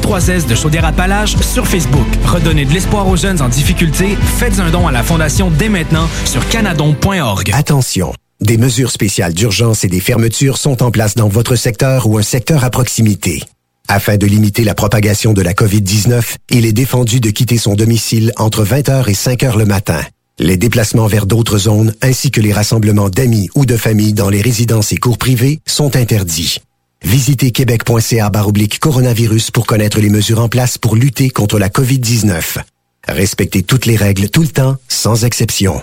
CI3S de Chaudière-Appalaches sur Facebook. Redonnez de l'espoir aux jeunes en difficulté. Faites un don à la Fondation dès maintenant sur canadon.org. Attention, des mesures spéciales d'urgence et des fermetures sont en place dans votre secteur ou un secteur à proximité. Afin de limiter la propagation de la COVID-19, il est défendu de quitter son domicile entre 20h et 5h le matin. Les déplacements vers d'autres zones ainsi que les rassemblements d'amis ou de familles dans les résidences et cours privés sont interdits. Visitez québec.ca coronavirus pour connaître les mesures en place pour lutter contre la COVID-19. Respectez toutes les règles tout le temps, sans exception.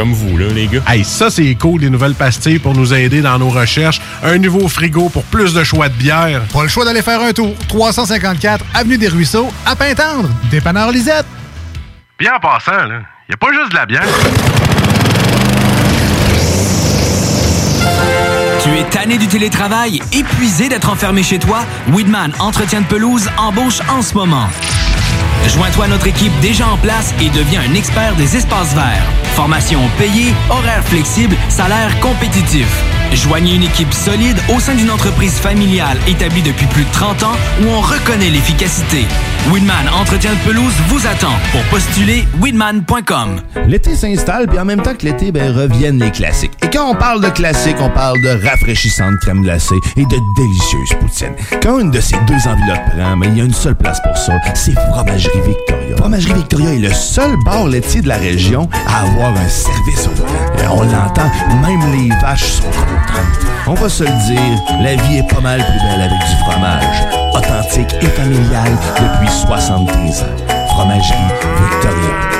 comme vous, là, les gars. Hey, ça, c'est cool, des nouvelles pastilles pour nous aider dans nos recherches. Un nouveau frigo pour plus de choix de bière. Pas le choix d'aller faire un tour. 354 Avenue des Ruisseaux, à Pintendre. Dépanneur Lisette. Bien en passant, là, y a pas juste de la bière. Tu es tanné du télétravail, épuisé d'être enfermé chez toi? Weedman Entretien de pelouse embauche en ce moment. Joins-toi à notre équipe déjà en place et deviens un expert des espaces verts. Formation payée, horaires flexibles, salaire compétitif. Joignez une équipe solide au sein d'une entreprise familiale établie depuis plus de 30 ans où on reconnaît l'efficacité. Winman Entretien de pelouse vous attend. Pour postuler, winman.com. L'été s'installe, puis en même temps que l'été, ben, reviennent les classiques. Et quand on parle de classiques, on parle de rafraîchissante crème glacée et de délicieuse poutine. Quand une de ces deux enveloppes prend, mais il y a une seule place pour ça, c'est Fromagerie Victoria. Fromagerie Victoria est le seul bar laitier de la région à avoir un service au volant. Et on l'entend, même les vaches sont contentes. On va se le dire, la vie est pas mal plus belle avec du fromage. Authentique et familial depuis 73 ans. Fromagerie Victoria.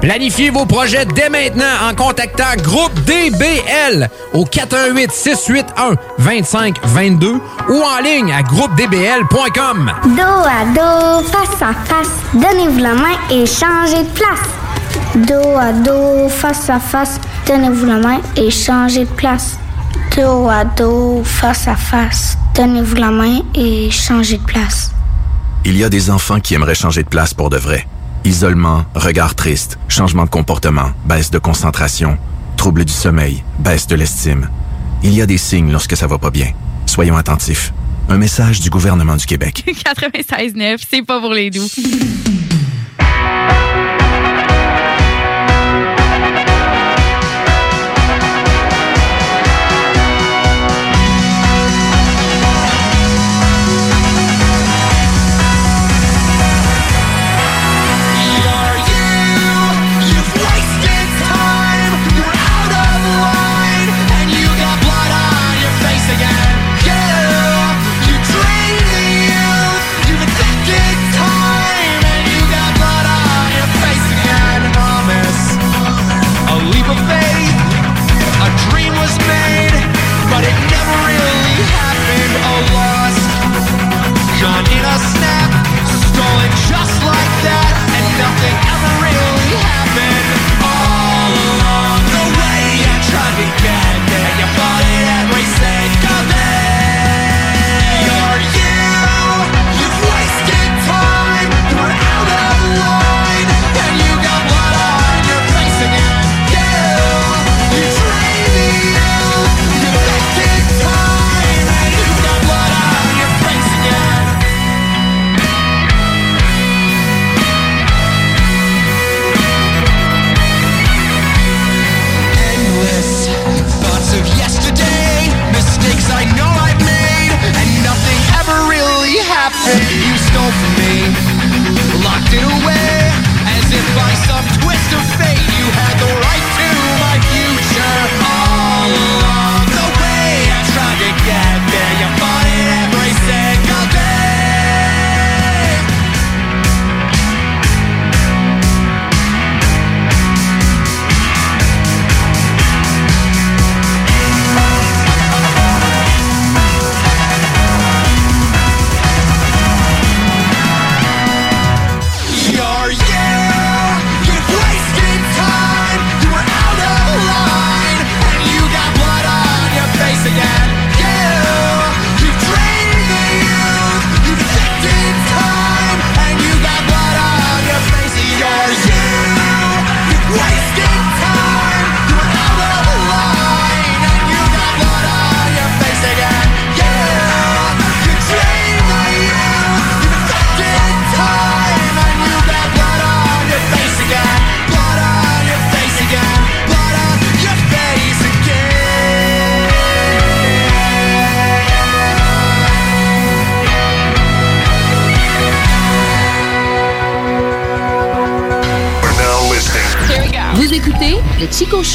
Planifiez vos projets dès maintenant en contactant Groupe DBL au 418 681 2522 ou en ligne à groupedbl.com. Dos à dos, face à face, donnez-vous la main et changez de place. Dos à dos, face à face, donnez-vous la main et changez de place. Dos à dos, face à face, donnez-vous la main et changez de place. Il y a des enfants qui aimeraient changer de place pour de vrai. Isolement, regard triste, changement de comportement, baisse de concentration, trouble du sommeil, baisse de l'estime. Il y a des signes lorsque ça va pas bien. Soyons attentifs. Un message du gouvernement du Québec. (laughs) 96.9, c'est pas pour les doux.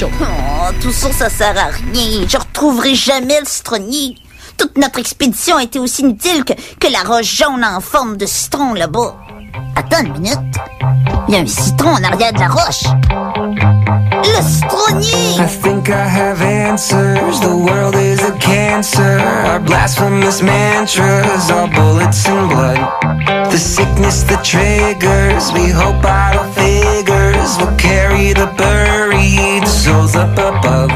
Oh, tout ça, ça sert à rien. Je retrouverai jamais le citronnier. Toute notre expédition a été aussi inutile que, que la roche jaune en forme de citron là-bas. Attends une minute. Il y a un citron en arrière de la roche. Le citronnier! I think I have answers. The world is a cancer. Our blasphemous mantras are bullets and blood. The sickness that triggers. We hope idle figures will carry the buried souls up above.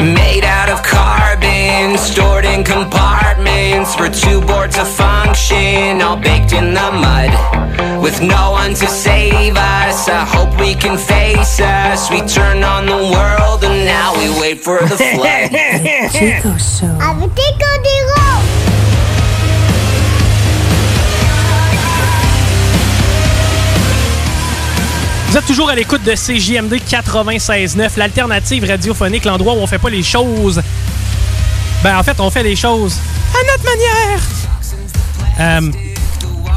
Made out of carbon, stored in compartments. We're too bored to function, all baked in the mud. With no one to save us, I hope we can face us. We turn on the world and now we wait for the (laughs) flood. Chico Show. Avec des codéraux. Vous toujours à l'écoute de CJMD 96.9, l'alternative radiophonique, l'endroit où on fait pas les choses. Ben, en fait, on fait les choses à notre manière. Euh,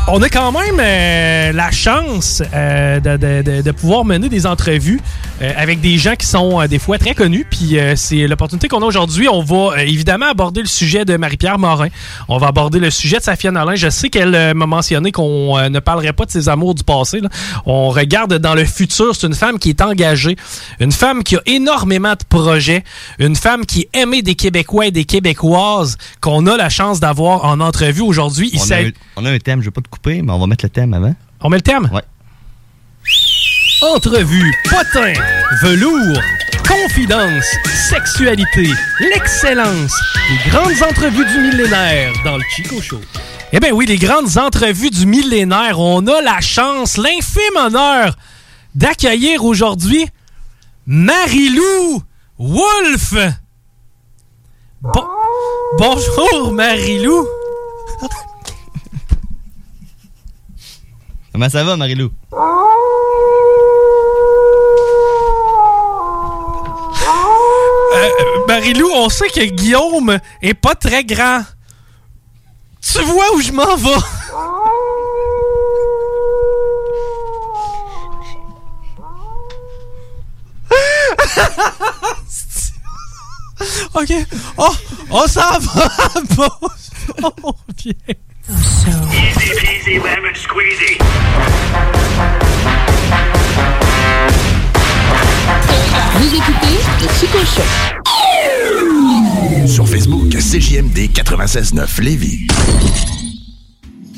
on a quand même euh, la chance euh, de, de- de- de pouvoir mener des entrevues euh, avec des gens qui sont euh, des fois très connus. Puis euh, c'est l'opportunité qu'on a aujourd'hui. On va euh, évidemment aborder le sujet de Marie-Pierre Morin. On va aborder le sujet de Safia Nolin. Je sais qu'elle m'a mentionné qu'on ne parlerait pas de ses amours du passé. là. On regarde dans le futur. C'est une femme qui est engagée, une femme qui a énormément de projets, une femme qui est aimée des Québécois et des Québécoises qu'on a la chance d'avoir en entrevue aujourd'hui. On on a un thème, je vais pas te couper, mais on va mettre le thème avant. On met le thème? Ouais. Entrevue, potin, velours, confidence, sexualité, l'excellence, les grandes entrevues du millénaire dans le Chico Show. Eh bien oui, les grandes entrevues du millénaire, on a la chance, l'infime honneur d'accueillir aujourd'hui Marie-Lou Wolfe. Bon- bonjour Marie-Lou. Comment ça va, Marilou? Euh, Marilou, on sait que Guillaume est pas très grand. Tu vois où je m'en vais? (laughs) ok. Oh, on s'en va pause. On revient. Easy peasy lemon squeezy. Vous écoutez le Chico. Sur Facebook, CJMD 96.9 Lévis.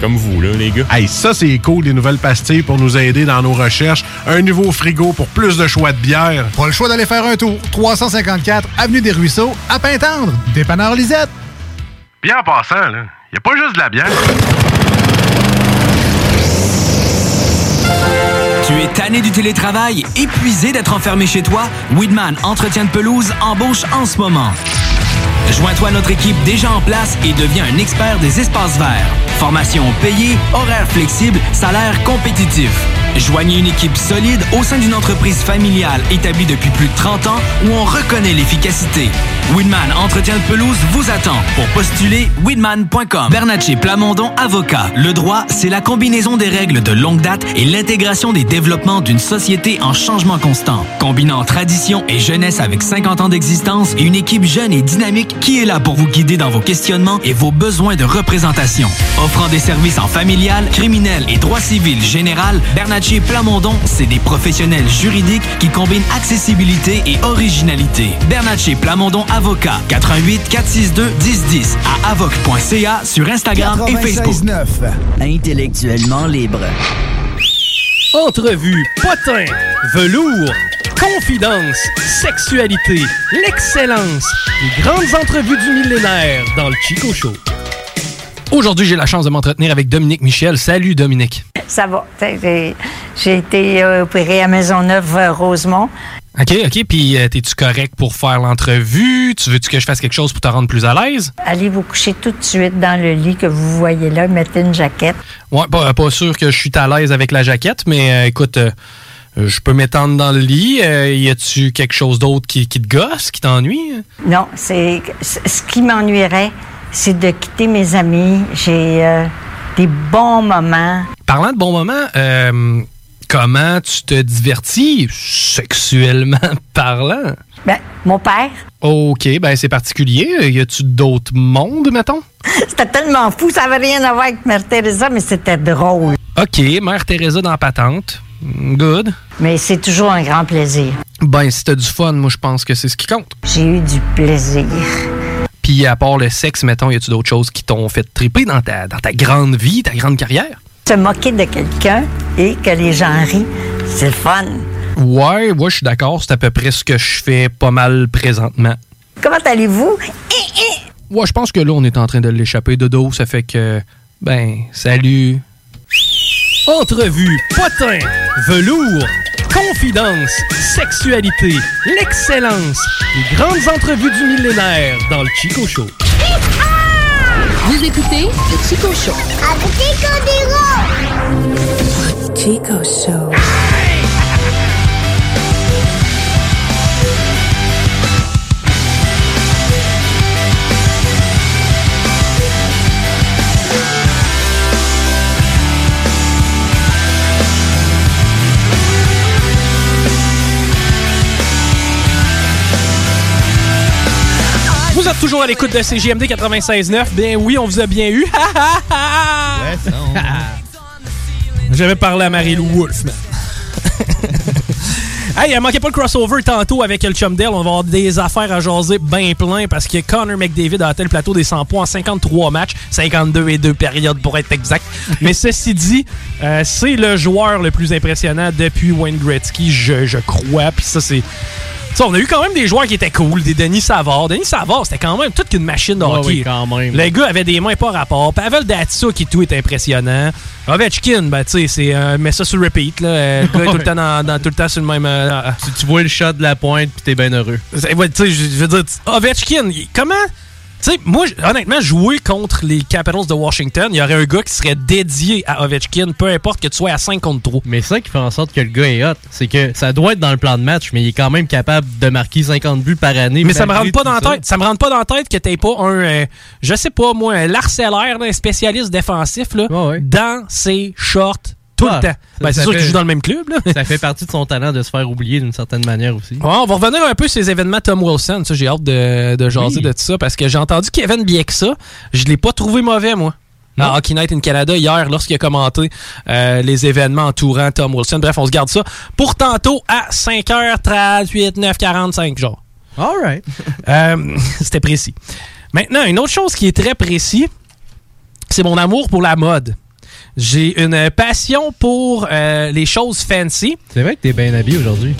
comme vous, là, les gars. Hey, ça, c'est cool, des nouvelles pastilles pour nous aider dans nos recherches. Un nouveau frigo pour plus de choix de bière. Pas le choix d'aller faire un tour. 354 Avenue des Ruisseaux, à Pintendre. Dépanneur Lisette. Bien en passant, là, y a pas juste de la bière. Tu es tanné du télétravail, épuisé d'être enfermé chez toi? Weedman Entretien de pelouse embauche en ce moment. Joins-toi à notre équipe déjà en place et deviens un expert des espaces verts. Formation payée, horaires flexibles, salaire compétitif. Joignez une équipe solide au sein d'une entreprise familiale établie depuis plus de 30 ans où on reconnaît l'efficacité. Winman Entretien de pelouse vous attend. Pour postuler, winman.com. Bernatchez Plamondon Avocat. Le droit, c'est la combinaison des règles de longue date et l'intégration des développements d'une société en changement constant. Combinant tradition et jeunesse avec 50 ans d'existence et une équipe jeune et dynamique qui est là pour vous guider dans vos questionnements et vos besoins de représentation. Offrant des services en familial, criminel et droit civil général, Bernatchez Plamondon, c'est des professionnels juridiques qui combinent accessibilité et originalité. Bernatchez Plamondon Avocat, 88 462 1010 à avoc.ca sur Instagram et Facebook. Intellectuellement libre. Entrevue, potin, velours, confidence, sexualité, l'excellence, les grandes entrevues du millénaire dans le Chico Show. Aujourd'hui, j'ai la chance de m'entretenir avec Dominique Michel. Salut Dominique. Ça va. J'ai été euh, opérée à Maisonneuve-Rosemont. OK, OK. Puis, euh, t'es-tu correct pour faire l'entrevue? Tu veux-tu que je fasse quelque chose pour te rendre plus à l'aise? Allez vous coucher tout de suite dans le lit que vous voyez là. Mettez une jaquette. Ouais, pas, pas sûr que je suis à l'aise avec la jaquette, mais euh, écoute, euh, euh, je peux m'étendre dans le lit. Euh, y a-tu quelque chose d'autre qui, qui te gosse, qui t'ennuie? Non, c'est c'est- ce qui m'ennuierait, c'est de quitter mes amis. J'ai euh, des bons moments. Parlant de bons moments, euh, comment tu te divertis sexuellement (laughs) parlant? Ben, mon père, OK, ben c'est particulier. Y a-tu d'autres mondes, mettons? (laughs) c'était tellement fou, ça n'avait rien à voir avec Mère Teresa, mais c'était drôle. OK, Mère Teresa dans patente. Good. Mais c'est toujours un grand plaisir. Ben, si t'as du fun, moi, je pense que c'est ce qui compte. J'ai eu du plaisir. Puis, à part le sexe, mettons, y a-tu d'autres choses qui t'ont fait triper dans ta, dans ta grande vie, ta grande carrière? Se moquer de quelqu'un et que les gens rient, c'est le fun. Ouais, ouais, je suis d'accord. C'est à peu près ce que je fais pas mal présentement. Comment allez-vous? Ouais, je pense que là, on est en train de l'échapper de dos. Ça fait que, ben, salut. Entrevue, potin, velours, confidence, sexualité, l'excellence, les grandes entrevues du millénaire dans le Chico Show. Vous écoutez le Chico Show. Chico Show. Vous êtes toujours à l'écoute de CGMD 96.9. Bien oui, on vous a bien eu. J'avais parlé à Marie-Lou Wolfe, man. (laughs) Hey, il manquait pas le crossover tantôt avec le chum Dell. On va avoir des affaires à jaser bien plein parce que Connor McDavid a atteint le plateau des 100 points en 53 matchs, 52 et 2 périodes pour être exact. (laughs) Mais ceci dit, euh, c'est le joueur le plus impressionnant depuis Wayne Gretzky, je, je crois. Puis ça, c'est... On a eu quand même des joueurs qui étaient cool, des Denis Savard. Denis Savard, c'était quand même toute une machine de Ouais, hockey. oui, quand même. Le gars avait des mains pas rapport. Pavel Datsuk qui tout est impressionnant. Ovechkin, ben tu sais, c'est euh, mets ça sur repeat là. Euh, Le gars est tout le temps dans, dans- tout le temps sur le même. euh, Tu, tu vois le shot de la pointe puis t'es bien heureux. ouais, tu sais, je veux dire, Ovechkin, comment Tu sais, moi, honnêtement, jouer contre les Capitals de Washington, il y aurait un gars qui serait dédié à Ovechkin, peu importe que tu sois à 5 contre 3. Mais c'est ça qui fait en sorte que le gars est hot. C'est que ça doit être dans le plan de match, mais il est quand même capable de marquer 50 buts par année. Mais ça me rentre pas dans la tête. Ça me rentre pas dans la tête que t'aies pas un, euh, je sais pas moi, un larcellaire, un spécialiste défensif là, dans ses shorts tout Ah, le temps. ça- Ben, c'est sûr qu'il joue dans le même club. Là. Ça fait partie de son talent de se faire oublier d'une certaine manière aussi. Ouais, on va revenir un peu sur ces événements Tom Wilson. Ça, j'ai hâte de, de jaser Oui. de tout ça parce que j'ai entendu Kevin Bieksa. Je l'ai pas trouvé mauvais, moi. À Hockey Night in Canada hier, lorsqu'il a commenté euh, les événements entourant Tom Wilson. Bref, on se garde ça pour tantôt à 5h38, 9h45, genre. All right. (laughs) Euh, C'était précis. Maintenant, une autre chose qui est très précis, c'est mon amour pour la mode. J'ai une passion pour euh, les choses fancy. C'est vrai que t'es bien habillé aujourd'hui.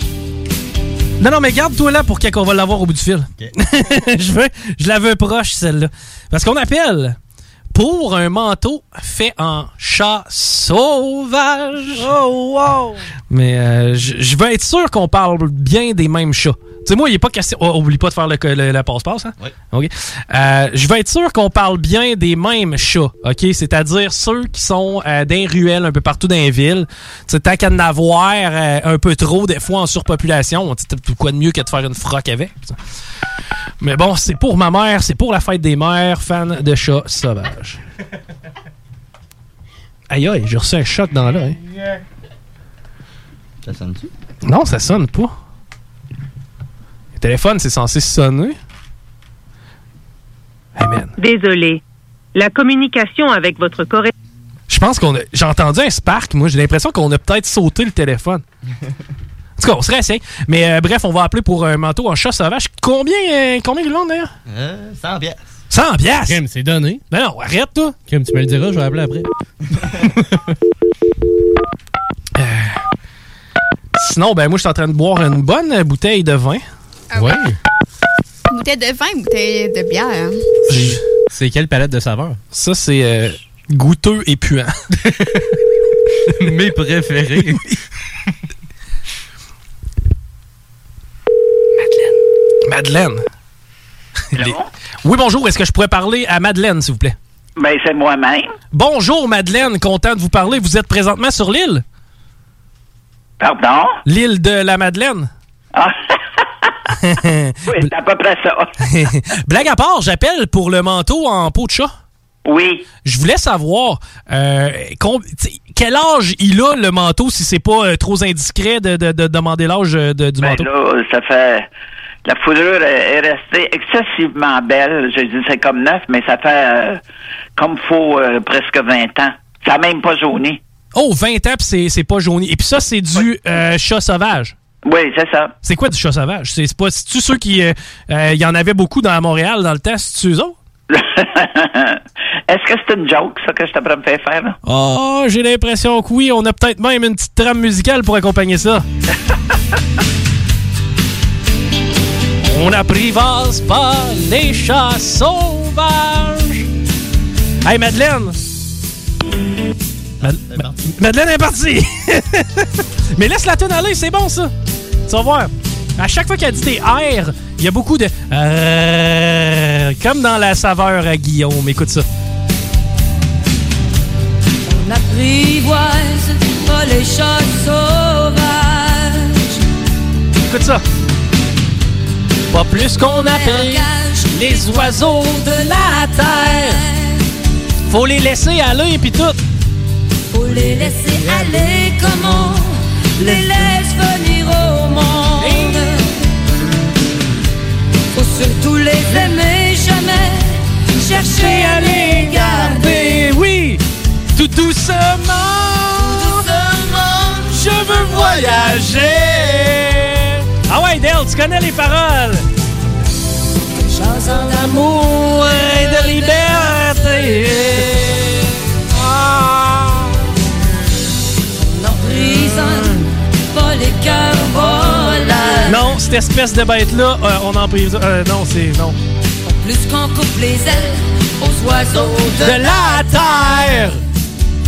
Non, non, mais garde-toi là pour qu'on va l'avoir au bout du fil. (laughs) je, veux, je la veux proche, celle-là. Parce qu'on appelle pour un manteau fait en chat sauvage. Oh, wow! Mais euh, je je veux être sûr qu'on parle bien des mêmes chats. Sais, moi, il n'est pas question. oh, oublie pas de faire le, le, le passe-passe, hein? Oui. OK. Euh, je vais être sûr qu'on parle bien des mêmes chats, OK? C'est-à-dire ceux qui sont euh, dans les ruelles un peu partout dans les villes. Tu sais, tant qu'à en avoir euh, un peu trop, des fois en surpopulation, tu sais, quoi de mieux que de faire une froc avec? Mais bon, c'est pour ma mère, c'est pour la fête des mères, fan de chats sauvages. (laughs) Aïe aïe, j'ai reçu un choc dans là. Hein. Ça sonne-tu? Non, ça sonne pas. Le téléphone, c'est censé sonner? Désolé. La communication avec votre correspondant. Je pense qu'on a. J'ai entendu un spark, moi. J'ai l'impression qu'on a peut-être sauté le téléphone. (laughs) En tout cas, on se réessaye. Mais euh, bref, on va appeler pour un manteau en chat sauvage. Combien, euh, combien il demande d'ailleurs? Euh, 100 pièces. 100 piastres? Crème, c'est donné. Ben non, arrête, toi. Crème, tu me le diras, je vais appeler après. (laughs) Sinon, ben moi, je suis en train de boire une bonne bouteille de vin. Ouais? Bouteille de vin, bouteille de bière. C'est quelle palette de saveurs? Ça, c'est euh, goûteux et puant. (laughs) Mes préférés. (laughs) Madeleine. Les- Oui, bonjour. Est-ce que je pourrais parler à Madeleine, s'il vous plaît? Ben, c'est moi-même. Bonjour, Madeleine. Content de vous parler. Vous êtes présentement sur l'île? Pardon? L'île de la Madeleine? Ah. (laughs) (laughs) oui, c'est à peu près ça. (laughs) Blague à part, j'appelle pour le manteau en peau de chat. Oui. Je voulais savoir euh, quel âge il a le manteau si c'est pas euh, trop indiscret de, de- de demander l'âge euh, de- du Ben manteau? là, ça fait... La foudrure est est restée excessivement belle. Je dis c'est comme neuf, mais ça fait euh, comme faut euh, presque 20 ans. Ça n'a même pas jauni. Oh, 20 ans, puis c'est- pas jauni. Et puis ça, c'est du chat sauvage. Oui, c'est ça. C'est quoi du chat sauvage? C'est pas. C'est-tu ceux qui. euh, euh, y en avait beaucoup dans Montréal dans le temps, c'est-tu eux autres? (laughs) Est-ce que c'est une joke, ça, que je t'apprends me faire faire? là? Oh, j'ai l'impression que oui. On a peut-être même une petite trame musicale pour accompagner ça. (laughs) On n'apprivoise pas les chats sauvages. Hey, Madeleine! Mad- Ma- Madeleine est partie! (laughs) Mais laisse la tonne aller, c'est bon ça! Tu vas voir. À chaque fois qu'elle dit des R, il y a beaucoup de. Euh, comme dans la saveur à Guillaume. Écoute ça. On apprivoise pas les chats sauvages. Écoute ça. Pas plus qu'on appelle les oiseaux de la terre. Faut les laisser aller puis tout. Faut les laisser aller comme on les laisse venir au monde. Faut surtout les aimer, jamais chercher à les garder. Oui, tout doucement. Je veux voyager. Ah ouais, Dale, tu connais les paroles. Chanson d'amour et de liberté. Ah. pas Non, cette espèce de bête-là, euh, on en prise. Euh, non, c'est. Non. Plus qu'on coupe les ailes aux oiseaux de, De la terre!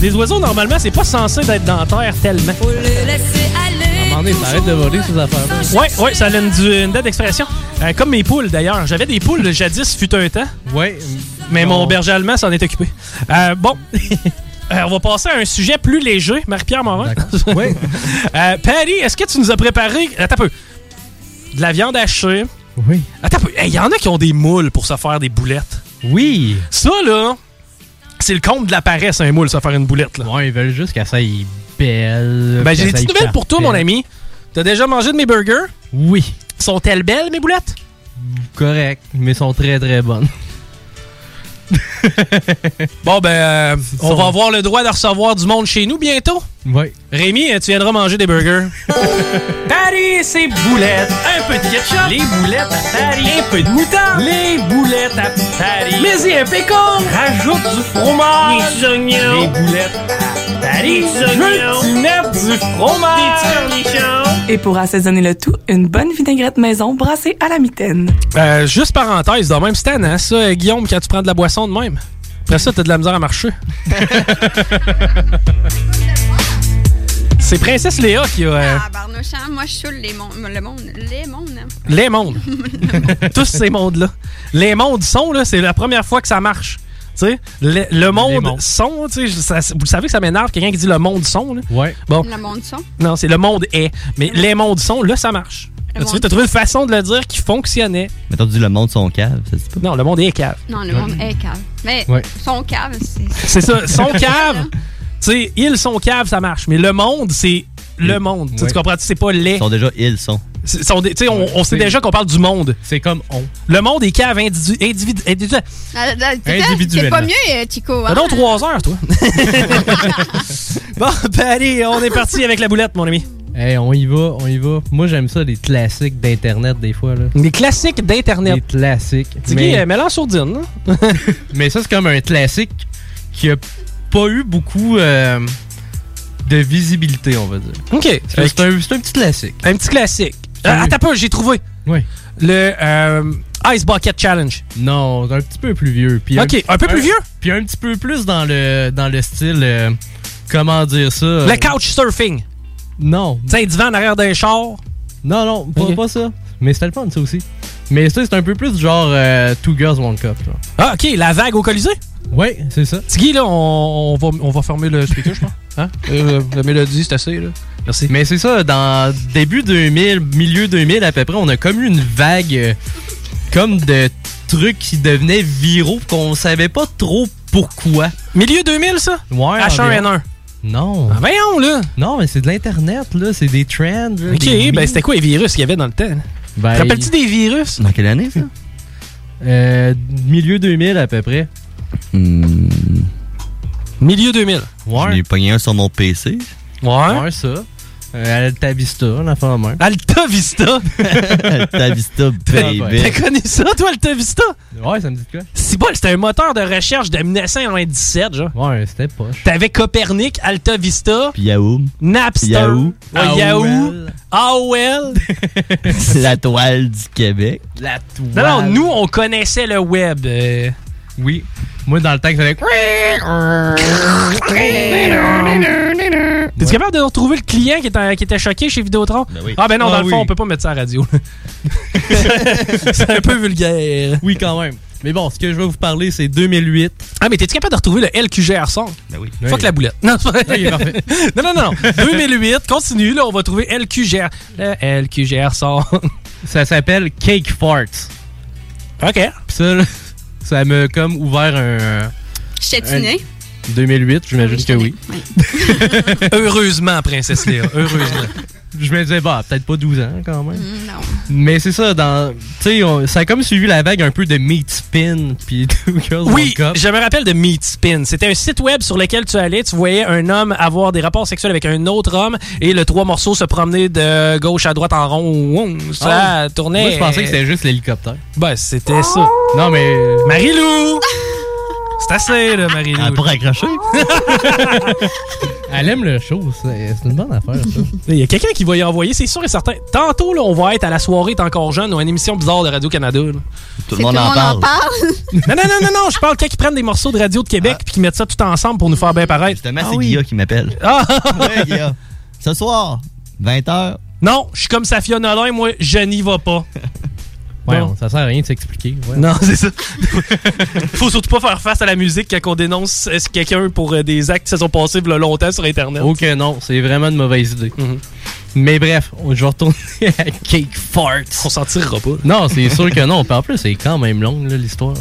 Les oiseaux, normalement, c'est pas censé d'être dans la terre tellement. Faut les laisser aller. Arrête de voler ces affaires-là. Ouais, ouais, ça a une, date d'expression. Euh, comme mes poules, d'ailleurs. J'avais des poules jadis, fut un temps. Ouais. Mais mon berger allemand s'en est occupé. Euh, bon. (laughs) Euh, on va passer à un sujet plus léger. Marie-Pierre Morin. (laughs) Oui. Euh, Patty, est-ce que tu nous as préparé. Attends un peu. De la viande hachée? Oui. Attends un peu. Il y en a qui ont des moules pour se faire des boulettes. Oui. Ça, là, c'est le compte de la paresse, un moule, se faire une boulette. Là. Ouais, ils veulent juste qu'elle soit belle. Ben, j'ai des petites nouvelles pour toi, mon ami? T'as déjà mangé de mes burgers? Oui. Sont-elles belles, mes boulettes? Correct, mais sont très très bonnes. Bon, ben, euh, on va avoir le droit de recevoir du monde chez nous bientôt. Oui. Rémi, euh, tu viendras manger des burgers. (laughs) Paris, c'est boulettes. Un peu de ketchup. Les boulettes à Paris. Un peu de moutarde. Les boulettes à Paris. Mais y un pécan. Rajoute du fromage. Des oignons. Les boulettes à Paris. Des oignons. Du fromage. Des cornichons. Et pour assaisonner le tout, une bonne vinaigrette maison brassée à la mitaine. Euh, juste parenthèse, de même, c'est tannant, ça, euh, Guillaume, quand tu prends de la boisson de même. Après ça, t'as de la misère à marcher. (laughs) C'est Princesse Léa qui a euh, Ah, Barnouchant, moi, je saoule les mondes. Le monde. Les mondes. hein? les mondes. (laughs) (laughs) Tous ces mondes-là. Les mondes sont, là, c'est la première fois que ça marche. Tu sais, le, le monde son, tu sais, ça- vous savez que ça m'énerve, quelqu'un qui dit le monde son. Là. Ouais. Bon, Le monde son. non, c'est le monde est. Mais les mondes sont, là, ça marche. Le Tu as trouvé une façon de le dire qui fonctionnait? Mais t'as dit le monde son cave, ça se dit pas. Non, le monde est cave. Non, le monde est cave. Mais Ouais. son cave, c'est. C'est ça, son (laughs) cave. Tu sais, ils sont cave, ça marche. Mais le monde, c'est le monde. Tu sais, Ouais. Tu comprends? C'est pas les. Ils sont déjà ils sont. C'est- sont des- tu sais, on, on sait déjà qu'on parle du monde. C'est comme on. Le monde est cave individu, individu, individu- Ah, ah, t'es- C'est pas mieux, euh, Chico. Hein? donc trois heures, toi. (laughs) (laughs) bon, ben allez, on est parti avec la boulette, mon ami. Hey, on y va, on y va. Moi, j'aime ça, les classiques d'Internet, des fois. Là. Les classiques d'Internet. Les classiques. Tiggy, Mais, euh, sourdine. là. (laughs) mais ça, c'est comme un classique qui a pas eu beaucoup euh, de visibilité, on va dire. OK. C'est c'est un, c'est un petit classique. Un petit classique. Ah attends pas, j'ai trouvé. Oui. Le euh, Ice Bucket Challenge. Non, un petit peu plus vieux. Puis Ok, un peu plus vieux? Puis un petit peu plus dans le, dans le style. euh, comment dire ça? Le couch surfing. Non. Tu sais, un divan en arrière d'un char. Non, non, pas, ça. Mais c'était le fun, ça aussi. Mais ça, c'est un peu plus genre euh, Two Girls, One Cup. Ah, OK, la vague au Colisée? Ouais, c'est ça. Tiggy, là, on, on va, on va fermer le speaker, je pense. Hein? (laughs) Euh, la mélodie, c'est assez, là. Merci. Mais c'est ça, dans début 2000, milieu 2000 à peu près, on a comme eu une vague euh, comme de trucs qui devenaient viraux qu'on savait pas trop pourquoi. Milieu 2000, ça? Ouais. H1N1. environ. Non. Ah, voyons, là. Non, mais c'est de l'Internet, là. C'est des trends. là, OK, des ben c'était quoi les virus qu'il y avait dans le temps? Ben, Te Rappelles-tu des virus? Dans quelle année, ça? Euh, milieu 2000 à peu près. Hmm. Milieu 2000. J'en ai pogné un sur mon PC. Ouais. Ouais, ça. Euh, Alta Vista, la femme même. Alta Vista? (laughs) Alta Vista, (laughs) baby. T'as connu ça, toi, Alta Vista? Ouais, ça me dit quoi? C'est bon, c'était un moteur de recherche de 1997, genre. Ouais, c'était poche. T'avais Copernic, Alta Vista, Puis Yahoo. Napster, Yahoo. ouais, Yahoo, AOL. (laughs) la toile du Québec. La toile. Non, non, nous, on connaissait le web. euh. Oui. Moi, dans le temps j'avais. T'es-tu capable de retrouver le client qui était, qui était choqué chez Vidéotron? oui. Ah ben non, Ah dans le fond, oui. on peut pas mettre ça à la radio. (laughs) c'est un peu vulgaire. Oui, quand même. Mais bon, ce que je vais vous parler, c'est 2008. Ah, mais t'es-tu capable de retrouver le LQGR son? Ben oui. Fuck la boulette. Non, c'est pas- Oui, il est parfait. (laughs) non, non, non, non. 2008, continue, là, on va trouver LQGR. Le LQGR son. Ça s'appelle Cake Farts. OK. Puis ça, là, ça m'a comme ouvert un. J'étais né. 2008, j'imagine que oui. (laughs) Heureusement, Princesse Léa. Heureusement. (laughs) Je me disais, bah, peut-être pas 12 ans quand même. Mm, Non. Mais c'est ça, dans. Tu sais, on- ça a comme suivi la vague un peu de Meat Spin, puis (laughs) Two Girls Oui, One Cup. je me rappelle de Meat Spin. C'était un site web sur lequel tu allais, tu voyais un homme avoir des rapports sexuels avec un autre homme et le trois morceaux se promener de gauche à droite en rond. Ça Ah, tournait. Moi, je pensais que c'était juste l'hélicoptère. Ben, c'était ça. Non, mais. Marie-Lou! C'est assez, là, Marie-Lou. Elle a pas raccroché. Elle aime le show, c'est c'est une bonne affaire, ça. (laughs) Il y a quelqu'un qui va y envoyer, c'est sûr et certain. Tantôt, là, on va être à la soirée T'es encore jeune ou à une émission bizarre de Radio-Canada. là. Tout le monde en parle. (laughs) Non, non, non, non, non, je parle quand ils prennent des morceaux de radio de Québec puis qu'ils mettent ça tout ensemble pour nous faire bien paraître. Justement, Ah c'est oui. Guilla qui m'appelle. Ah! (laughs) Ouais, Guilla. Ce soir, 20h. Non, je suis comme Safia Nolin, moi, je n'y vais pas. Ouais, Bon. ça sert à rien de s'expliquer. ouais. Non, c'est ça. (laughs) Faut surtout pas faire face à la musique quand on dénonce euh, quelqu'un pour euh, des actes qui se sont passés il y a longtemps sur Internet. Ok, non, c'est vraiment une mauvaise idée. Mais bref, on- je vais retourner (laughs) à Cake Farts. On s'en tirera pas. Non, c'est sûr que non. Puis en plus, c'est quand même long, là, l'histoire.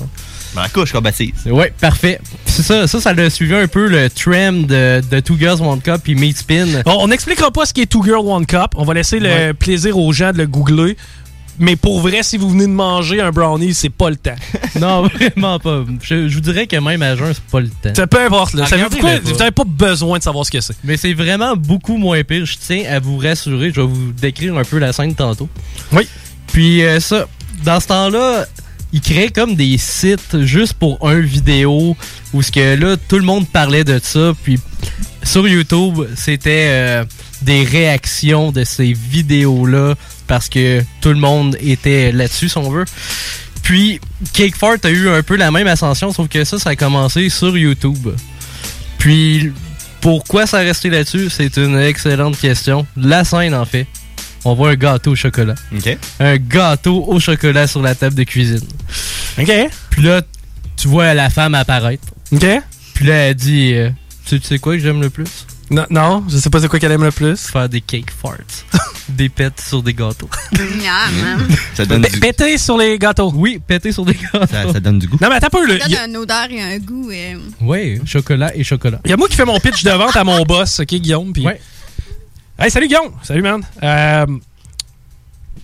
Ben, la couche combative. Ouais, parfait. C'est ça, ça, ça a suivi un peu le trend de, de Two Girls One Cup puis Meat Spin. Bon, on n'expliquera pas ce qui est Two Girl One Cup. On va laisser le Ouais. plaisir aux gens de le googler. Mais pour vrai, si vous venez de manger un brownie, c'est pas le temps. (laughs) Non, vraiment pas. Je, je vous dirais que même à jeun, c'est pas le temps. Ça peu importe. Là. Savez-vous quoi? Vous n'avez pas besoin de savoir ce que c'est. Mais c'est vraiment beaucoup moins pire. Je tiens à vous rassurer. Je vais vous décrire un peu la scène tantôt. Oui. Puis euh, ça, dans ce temps-là, ils créaient comme des sites juste pour un vidéo où ce que là, tout le monde parlait de ça. Puis sur YouTube, c'était euh, des réactions de ces vidéos-là parce que tout le monde était là-dessus, si on veut. Puis Cake Fart a eu un peu la même ascension, sauf que ça, ça a commencé sur YouTube. Puis Pourquoi ça resté là-dessus? C'est une excellente question. La scène, en fait. On voit un gâteau au chocolat. OK. Un gâteau au chocolat sur la table de cuisine. OK. Puis là, tu vois la femme apparaître. OK. Puis là, elle dit euh, tu, tu sais quoi que j'aime le plus? Non, non, je sais pas c'est quoi qu'elle aime le plus. Faire des cake farts. (laughs) des pets sur des gâteaux. (laughs) Ça donne du Péter sur les gâteaux. Oui, péter sur des gâteaux. ça, ça donne du goût. Non, mais attends un peu, là. Ça donne une odeur et un goût. euh, Oui, chocolat et chocolat. il y a moi qui fais mon pitch de vente à mon boss, OK, Guillaume. Puis... Ouais. Hey, salut Guillaume. Salut, man. Euh,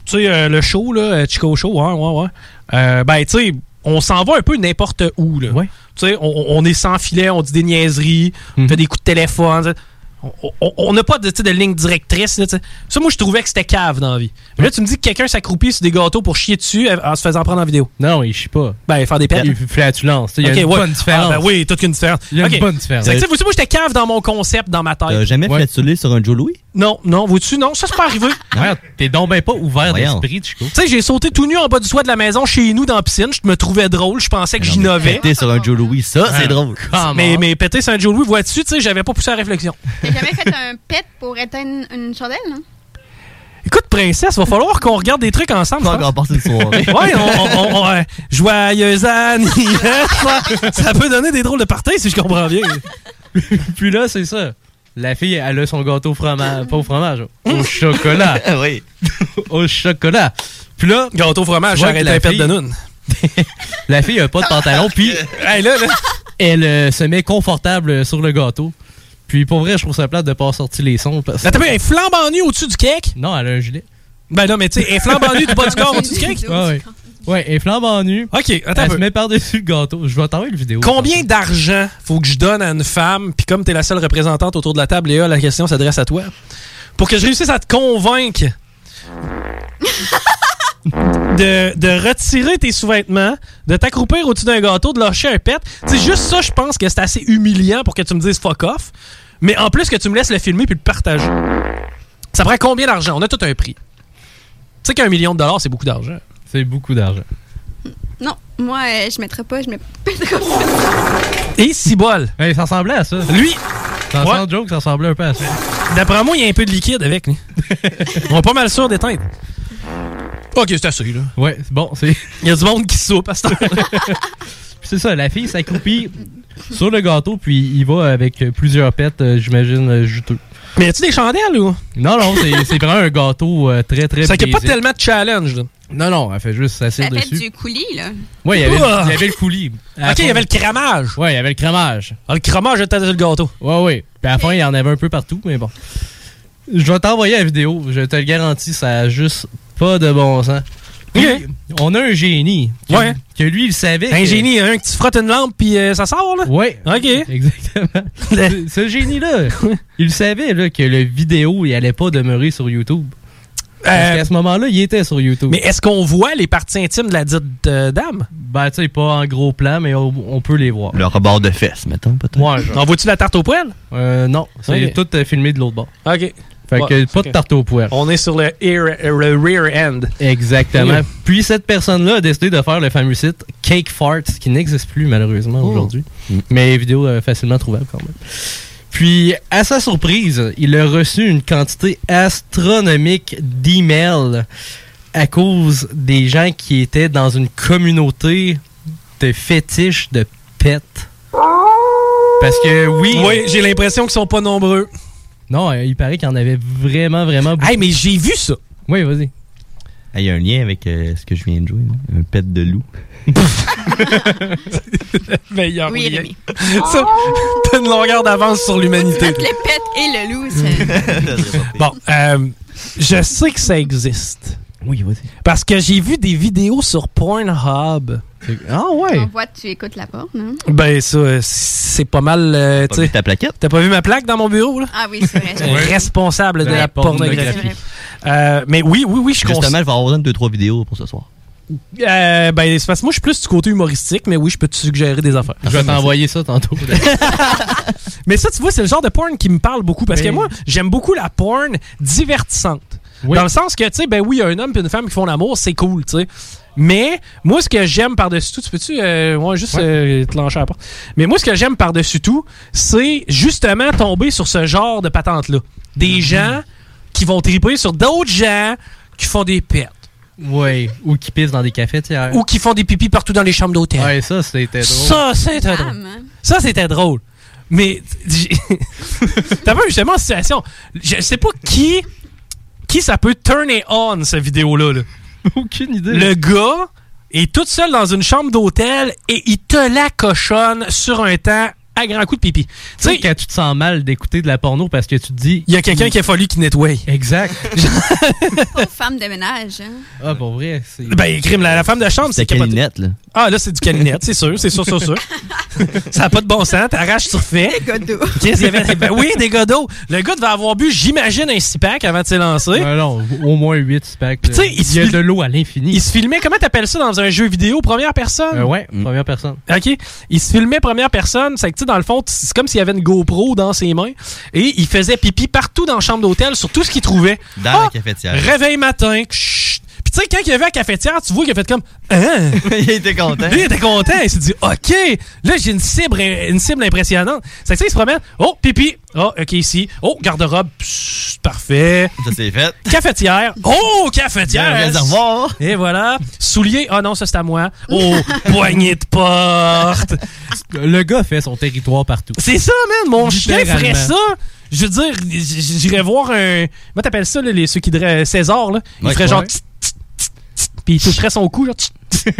tu sais, euh, le show, là, euh, Chico Show, ouais, ouais, ouais. Euh, ben, tu sais, on s'en va un peu n'importe où, là. Ouais. Tu sais, on, on est sans filet, on dit des niaiseries, on fait des coups de téléphone. On- n'a pas de, tu sais, de ligne directrice. là, tu sais. Ça, moi, je trouvais que c'était cave dans la vie. Mais là, tu me dis que quelqu'un s'accroupit sur des gâteaux pour chier dessus en se faisant prendre en vidéo. Non, il chie pas. Ben, faire des pets. Il fait flatulence. Il y a Ok, une ouais. bonne différence. Ah, ben oui, toute une différence. Il y a une Ok. bonne différence. C'est que, tu sais, vous savez, moi, j'étais cave dans mon concept, dans ma tête. T'as jamais Ouais. flatulé sur un Joe Louis? Non, non, vois-tu, non, ça, c'est pas arrivé. (laughs) Ouais, T'es donc ben pas ouvert Voyons. d'esprit, Chico. Tu sais, j'ai sauté tout nu en bas du toit de la maison chez nous dans la piscine. Je me trouvais drôle. Je pensais que j'innovais. Péter sur un Joe Louis, ça, c'est Ah. drôle. Mais, on. mais péter Saint-Joe-Louis, vois-tu, tu sais, j'avais pas poussé la réflexion. T'as jamais fait un pet pour éteindre une chandelle, non? Écoute, princesse, va falloir qu'on regarde des trucs ensemble. Pas je pense. encore passé une soirée. (laughs) Ouais, on, on- on- ouais. joyeux anniversaire. (laughs) ça peut donner des drôles de parties si je comprends bien. Puis là, c'est ça. La fille, elle a son gâteau au fromage. Pas au fromage, au chocolat. Ah (laughs) oui. au chocolat. Puis là, Gâteau fromage, Tu vois j'arrête la fille- de noun. (laughs) la fille a pas de pantalon, puis (laughs) Hey, là, là. elle euh, se met confortable sur le gâteau. Puis pour vrai, je trouve ça plate de pas sortir les sons. Parce... Attends, un flambant nu au-dessus du cake? Non, elle a un gilet. Ben non, mais tu sais, un flambant nu du bas du corps au-dessus du cake? Ouais. Ouais, et flambant nu. Ok, attends un Elle se peu. met par-dessus le gâteau. Je vais t'envoyer une vidéo. Combien d'argent faut que je donne à une femme, puis comme t'es la seule représentante autour de la table, Léa, la question s'adresse à toi, pour que je réussisse à te convaincre (laughs) de, de retirer tes sous-vêtements, de t'accroupir au-dessus d'un gâteau, de lâcher un pet? C'est juste ça, je pense que c'est assez humiliant pour que tu me dises fuck off. Mais en plus que tu me laisses le filmer puis le partager. Ça prend combien d'argent? On a tout un prix. Tu sais qu'un million de dollars, c'est beaucoup d'argent. C'est beaucoup d'argent. Non, moi, euh, je mettrais pas, je mets pas Et si bol. Hey, ça ressemblait à ça. Lui, Sans, Ouais. joke, ça ressemblait un peu à ça. D'après moi, il y a un peu de liquide avec. lui. (laughs) On est pas mal sûr d'éteindre. Ok, c'est assez, là. Ouais, c'est bon, c'est. Il y a du monde qui soupe à ce temps Puis (laughs) c'est ça, la fille s'accroupit sur le gâteau, puis il va avec euh, plusieurs pets, euh, j'imagine, euh, juteux. Mais as-tu des chandelles ou? Non, non, c'est c'est vraiment un gâteau euh, très, très Ça qu'il n'y a pas tellement de challenge, là. Non, non, elle fait juste s'asseoir Ça fait dessus. du coulis, là. Ouais, il y avait, Ouah! il y avait le coulis. À Ok, il y avait le cramage. Ouais, il y avait le cramage. Ah, le cramage était sur le gâteau. Ouais, ouais. Puis à la fin, il y en avait un peu partout, mais bon. Je vais t'envoyer la vidéo, je te le garantis, ça a juste pas de bon sens. Puis, Ok. on a un génie. Que, Ouais. Que lui, il savait. Un que- génie, un que tu frottes une lampe puis euh, ça sort, là? Ouais. Ok. Exactement. (laughs) Ce- Ce génie-là, il savait là, que le vidéo, il allait pas demeurer sur YouTube. Parce Euh, qu'à ce moment-là, il était sur YouTube. Mais est-ce qu'on voit les parties intimes de la dite euh, dame? Ben, tu sais, pas en gros plan, mais on, on peut les voir. Le rebord de fesses, mettons, peut-être. Ouais, genre. En vois-tu la tarte au poêle? Euh, non, c'est Ok. tout euh, filmé de l'autre bord. Ok. Fait Ouais, que pas ok. de tarte au poêle. On est sur le, ear- le rear end. Exactement. Puis cette personne-là a décidé de faire le fameux site Cake Farts, qui n'existe plus malheureusement Oh. aujourd'hui. Mais vidéo euh, facilement trouvable quand même. Puis, à sa surprise, il a reçu une quantité astronomique d'emails à cause des gens qui étaient dans une communauté de fétiches de pets. Parce que oui. Oui, j'ai l'impression qu'ils sont pas nombreux. Non, euh, il paraît qu'il y en avait vraiment, vraiment beaucoup. Hey, mais j'ai vu ça. Oui, vas-y. Ah, Il y a un lien avec euh, ce que je viens de jouer, là. un pet de loup. (laughs) Meilleur Oui, lien. Rémi. (laughs) Ça, t'as une longueur d'avance sur l'humanité. Les pets et le loup, c'est... (laughs) Bon, euh, je sais que ça existe. Oui, vas-y. Parce que j'ai vu des vidéos sur Pornhub. Ah ouais? On voit que tu écoutes la porte, non? Ben ça, euh, c'est pas mal. euh, tu ta plaquette? T'as pas vu ma plaque dans mon bureau là? Ah oui, c'est vrai. (laughs) Responsable de la, la pornographie. pornographie. Euh, mais oui, oui, oui, je Justement, je vais avoir besoin de 2-3 vidéos pour ce soir. Euh, ben c'est parce que moi je suis plus du côté humoristique, mais oui, je peux te suggérer des affaires. Je vais t'envoyer ça tantôt. (laughs) Mais ça, tu vois, c'est le genre de porn qui me parle beaucoup. Parce que moi, j'aime beaucoup la porn divertissante. Dans le sens que, tu sais, ben oui, un homme et une femme qui font l'amour, c'est cool, tu sais. Mais moi, ce que j'aime par-dessus tout, tu peux-tu, euh, ouais, juste Ouais. euh, te lancer à la porte. Mais moi, ce que j'aime par-dessus tout, c'est justement tomber sur ce genre de patente-là. Des gens qui vont triper sur d'autres gens qui font des pertes. Ouais. Ou qui pissent dans des cafetières. Ou qui font des pipis partout dans les chambres d'hôtel. Ouais, ça, c'était drôle. Ça, c'était drôle. Ça, c'était drôle. Mais, (laughs) t'as vu justement situation. Je sais pas qui, qui ça peut turner on, cette vidéo-là. là? (laughs) Aucune idée. Le gars est tout seul dans une chambre d'hôtel et il te la cochonne sur un temps à grand coup de pipi. Tu sais, quand tu te sens mal d'écouter de la porno parce que tu te dis. Il y a quelqu'un qui a fallu qui nettoie. Exact. (laughs) Pauvre femme de ménage. Hein? ah, pour vrai. c'est- Ben, crime, la, la femme de chambre, c'est capoté. caninette, là. Ah, là, c'est du caninette, c'est sûr, c'est sûr, sûr, sûr. (laughs) ça n'a pas de bon sens, t'arraches, tu refais. Des. Qu'est-ce qu'il y avait? Ben oui, des d'eau. Le gars devait avoir bu, j'imagine, un six pack avant de s'élancer. Ouais, non, au moins 8 packs. Puis tu sais, il y a de l'eau à l'infini. Il se filmait, comment t'appelles ça dans un jeu vidéo, première personne? Euh, ouais, première personne. OK. Il se filmait première personne. C'est que, tu sais, dans le fond, c'est comme s'il y avait une GoPro dans ses mains. Et il faisait pipi partout dans la chambre d'hôtel sur tout ce qu'il trouvait. Dans Ah! la cafetière. Réveil matin. chut. Puis tu sais, quand il avait à la cafetière, tu vois qu'il a fait comme... Hein? il était content. Lui, il était content. Il s'est dit, OK, là, j'ai une cible, une cible impressionnante. C'est que ça, il se promène. Oh, pipi. Oh, OK, ici. Oh, garde-robe. Psst, Parfait. Ça, c'est fait. Cafetière. Oh, cafetière. Un réservoir. Et voilà. Soulier. Ah non, ça, c'est à moi. Oh, (laughs) poignée de porte. Le gars fait son territoire partout. C'est ça, man. Mon chien ferait ça. Je veux dire, j'irais voir un. Comment t'appelles ça, là, les, ceux qui diraient César, là? Il Ouais, ferait genre. ouais. tss, tss, tss, tss, Puis il toucherait son cou, genre. (laughs)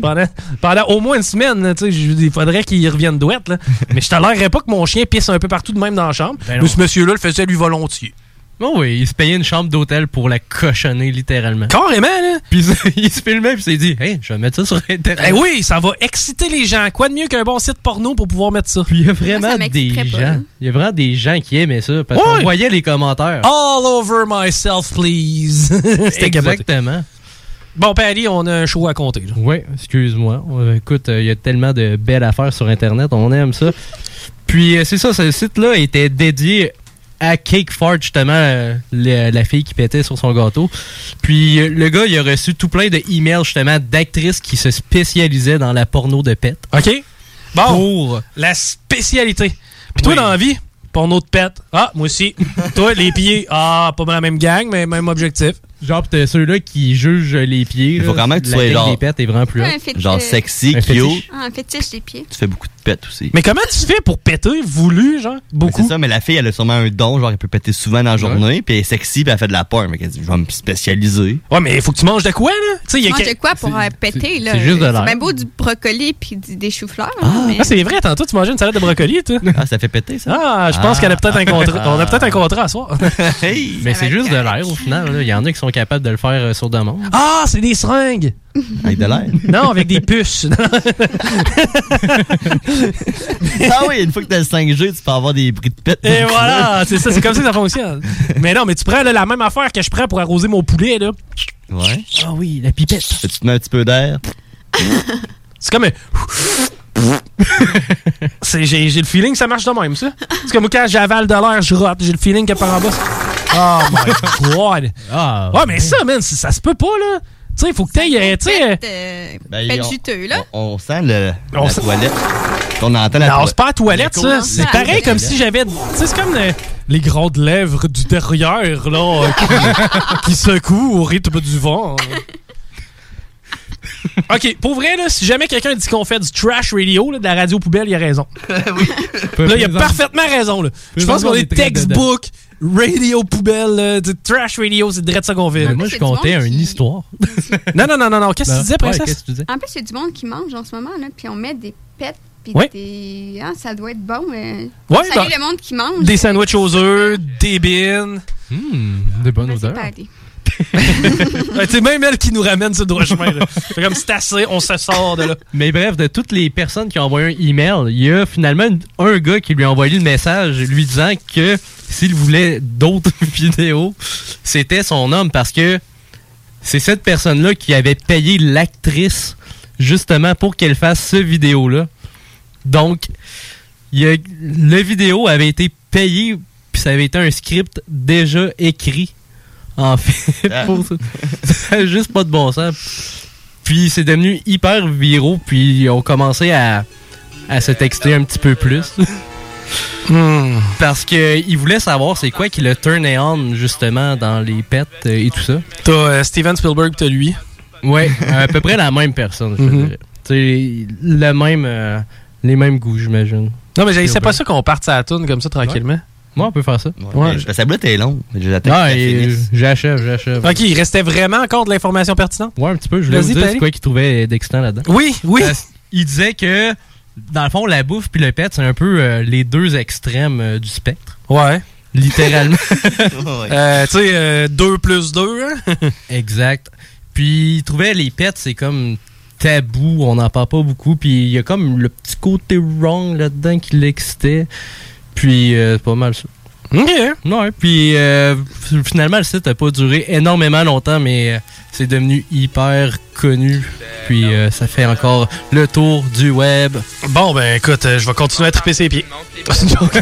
pendant, pendant au moins une semaine, là, tu sais. Il faudrait qu'il revienne douette, là. (laughs) Mais je tolérerais pas que mon chien pisse un peu partout de même dans la chambre. Ben ce monsieur-là le faisait lui volontiers. Oh oui, il se payait une chambre d'hôtel pour la cochonner littéralement. Carrément, là. Puis (laughs) il se filmait puis il s'est dit, hey, je vais mettre ça sur Internet. Eh oui, ça va exciter les gens. Quoi de mieux qu'un bon site porno pour pouvoir mettre ça? Puis il y a vraiment ça des pas, gens, hein. il y a vraiment des gens qui aimaient ça parce Ouais. qu'on voyait les commentaires. All over myself, please. Exactement. Bon, Paris, on a un show à compter. là. Oui, excuse-moi. Euh, écoute, euh, il y a tellement de belles affaires sur Internet, on aime ça. Puis euh, c'est ça, ce site-là était dédié à Cake Fart, justement, euh, le- la fille qui pétait sur son gâteau. Puis euh, le gars, il a reçu tout plein de emails, justement, d'actrices qui se spécialisaient dans la porno de pète. OK? Bon, Pour... la spécialité. Puis toi, Oui. dans la vie, porno de pète. Ah, moi aussi. (laughs) toi, les pieds. Ah, pas la même gang, mais même objectif. Genre, t'as ceux-là qui jugent les pieds. Il faut quand même que tu sois genre- est vraiment plus. Genre sexy, Un cute. fétiche. Ah, un fétiche des pieds. Tu fais beaucoup de pètes aussi. Mais comment tu fais pour péter, voulu, genre? Beaucoup. C'est ça, mais la fille, elle a sûrement un don, genre, elle peut péter souvent dans la journée, puis elle est sexy, puis elle fait de la porn. Mais elle dit, je vais me spécialiser. Ouais, mais il faut que tu manges de quoi, là? Tu sais, il y a Mange que- de quoi pour euh, péter, là? c'est juste de l'air. bien beau du brocoli puis des choux-fleurs. Ah, mais- c'est vrai, tantôt, tu mangeais une salade de brocoli, toi. Ah, ça fait péter, ça? Ah, je pense Ah. qu'elle a peut-être un contrat. On a peut-être un contrat à soir. (laughs) Hey! Mais Ça c'est juste de l'air au final. là. Il y en a qui sont capables de le faire euh, sur demande. Ah, c'est des seringues. (laughs) Avec de l'air. Non, avec des puces. (laughs) (laughs) ah oui, une fois que t'as le 5G, tu peux avoir des bruits de pète. Et voilà, c'est ça, c'est comme ça que ça fonctionne. Mais non, mais tu prends là, la même affaire que je prends pour arroser mon poulet, là. Ouais. Ah oui, la pipette. Tu te mets un petit peu d'air. C'est comme un... J'ai le feeling que ça marche de même, ça. C'est comme quand j'avale de l'air, je rote. J'ai le feeling que par en bas... Oh (laughs) my God! Ah, Ouais, mais ça, man, ça, ça se peut pas, là. Tu sais, il faut que t'ailles... euh, Tu sais... euh, euh, Ben, on- juteux, là. On, on sent le, On la sent- toilette. On entend la Non, toilette. c'est pas la toilette, ça. C'est pareil comme si j'avais. Tu sais, c'est comme euh, les grandes lèvres du derrière, là, euh, qui, (laughs) qui secouent au rythme du vent. (laughs) OK, pour vrai, là, si jamais quelqu'un dit qu'on fait du trash radio, là, de la radio poubelle, il a raison. Là, il a parfaitement raison. Là. Je pense qu'on est textbook, radio poubelle, là, du trash radio, c'est direct ça qu'on. Mais moi, je comptais une qui- histoire. (laughs) Non, non, non, non, non. Qu'est-ce que tu disais, Ouais, princesse? qu'est-ce que tu disais? En plus, il y a du monde qui mange en ce moment, là, puis on met des pets, puis Ouais. des... Ah, ça doit être bon. euh. Ouais, Salut bah, le monde qui mange. Des sandwichs aux œufs, des bines. Hum, des bonnes Ben, (laughs) c'est tu sais, même elle qui nous ramène le droit chemin. là. Comme c'est assez, on se sort de là. Mais bref, de toutes les personnes qui ont envoyé un email, il y a finalement un gars qui lui a envoyé le message lui disant que s'il voulait d'autres (laughs) vidéos, c'était son homme parce que c'est cette personne-là qui avait payé l'actrice justement pour qu'elle fasse ce vidéo-là. Donc, il a, le vidéo avait été payé, puis ça avait été un script déjà écrit En fait, (laughs) pour ça. Juste pas de bon sens. Puis c'est devenu hyper viraux, puis ils ont commencé à, à se texter un petit peu plus. (laughs) Parce qu'ils voulaient savoir c'est quoi qui le turnait on, justement, dans les pets euh, et tout ça. T'as euh, Steven Spielberg, t'as lui. Ouais, (laughs) à peu près la même personne, je dirais. Tu sais, le même, euh, les mêmes goûts, j'imagine. Non, mais c'est pas ça qu'on parte à la toune comme ça tranquillement. Moi, on peut faire ça. Ouais. mais Sa boulette est longue. J'achève, j'achève. Ok, il restait vraiment encore de l'information pertinente? Ouais, un petit peu. Je voulais Vas-y, vous dire c'est quoi qu'il trouvait d'excitant là-dedans. Oui, oui. Parce- il disait que, dans le fond, la bouffe puis le pet, c'est un peu euh, les deux extrêmes euh, du spectre. Ouais. Littéralement. (laughs) Euh, tu sais, 2 plus 2, hein? (laughs) exact. Puis il trouvait les pets, c'est comme tabou, on n'en parle pas beaucoup. Puis il y a comme le petit côté wrong là-dedans qui l'excitait. Puis euh, c'est pas mal ça. Ok. Ouais, puis euh, finalement, le site n'a pas duré énormément longtemps, mais euh, c'est devenu hyper connu. Puis euh, ça fait encore le tour du web. Bon, ben écoute, euh, je vais continuer à triper ses pieds. C'est une joke.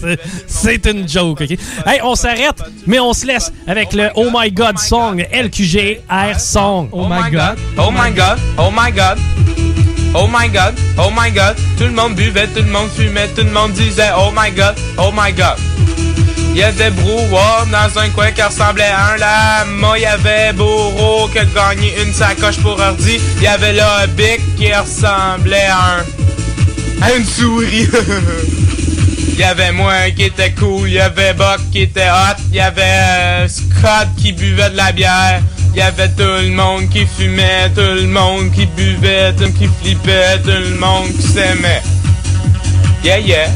C'est- C'est une joke, OK? Hey, on s'arrête, mais on se laisse avec le Oh My God Song, LQGR Song. Oh my God. Oh my god, oh my god. Oh my god, oh my god. Tout le monde buvait, tout le monde fumait, tout le monde disait Oh my god, oh my god. Il y a des brouhaha dans un coin qui ressemblait à un lama. Il y avait Bourreau qui a gagné une sacoche pour ordi. Il y avait là un bic qui ressemblait à un. une souris. (laughs) Il y avait moi qui était cool, il y avait Buck qui était hot, il y avait euh, Scott qui buvait de la bière, y avait tout le monde qui fumait, tout le monde qui buvait, tout le monde qui flippait, tout le monde qui s'aimait. Yeah, yeah.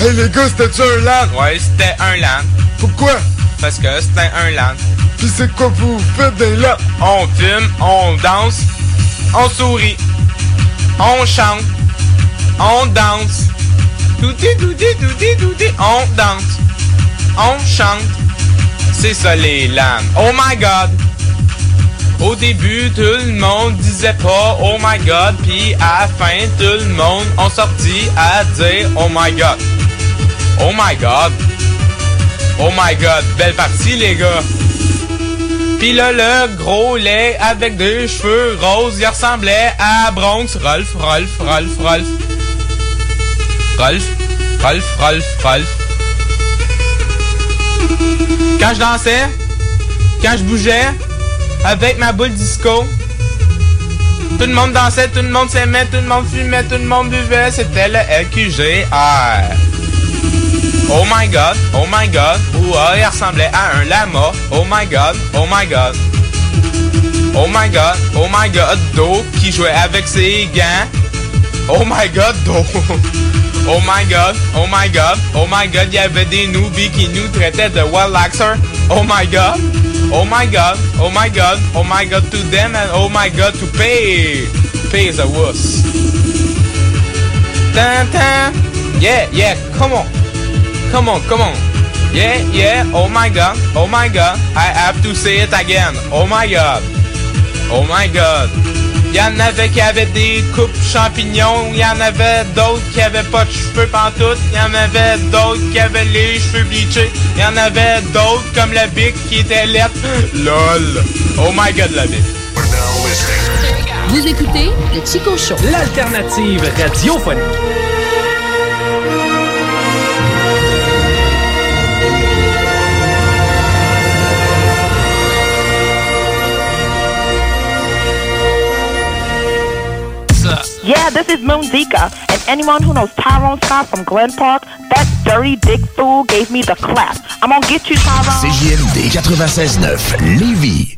Hey les gars, c'était-tu un land? Ouais, c'était un land. Pourquoi? Parce que c'était un land. Pis c'est quoi vous faites des lands? On fume, on danse, on sourit, on chante, on danse. Touti, touti, touti, touti, on danse, on chante. C'est ça les lands. Oh my god! Au début, tout le monde disait pas oh my god, puis à la fin, tout le monde ont sorti à dire oh my god. Oh my god. Oh my god, belle partie les gars. Pis là, le gros lait avec des cheveux roses, il ressemblait à Bronx. Rolf, Rolf, Rolf, Rolf. Rolf, Rolf, Rolf, Rolf. Quand je dansais, quand je bougeais, avec ma boule disco, tout le monde dansait, tout le monde s'aimait, tout le monde fumait, tout le monde buvait, c'était le LQGR. Oh my god, oh my god, ouah, il ressemblait à un lama. Oh my god, oh my god. Oh my god, oh my god, Do qui jouait avec ses gants. Oh my god, Do. Oh my god, oh my god, oh my god, il y avait des newbies qui nous traitaient de Wallaxer. Oh my god, oh my god, oh my god, oh my god to them and oh my god to pay. Pay is the wuss. Tan tan. Yeah, yeah, come on. Come on, come on. Yeah, yeah, oh my god, oh my god, I have to say it again. Oh my god, oh my god. Y'en avait qui avaient des coupes champignons, y'en avait d'autres qui avaient pas de cheveux pantoute, y'en avait d'autres qui avaient les cheveux bleachés, y'en avait d'autres comme la bic qui était lettre. (gasps) LOL. Oh my god, la bic. Vous écoutez le Chico Show. L'alternative radiophonique. Yeah, this is Moon Zika, and anyone who knows Tyrone Scott from Glen Park, that dirty dick fool gave me the clap. I'm gonna get you, Tyrone. CJMD 96.9 Lévis.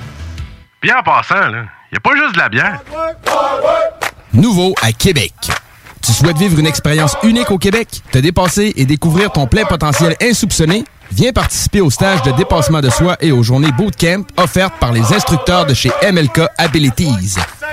Bien en passant, là, y a pas juste de la bière. Nouveau à Québec. Tu souhaites vivre une expérience unique au Québec, te dépasser et découvrir ton plein potentiel insoupçonné? Viens participer au stage de dépassement de soi et aux journées bootcamp offertes par les instructeurs de chez MLK Abilities.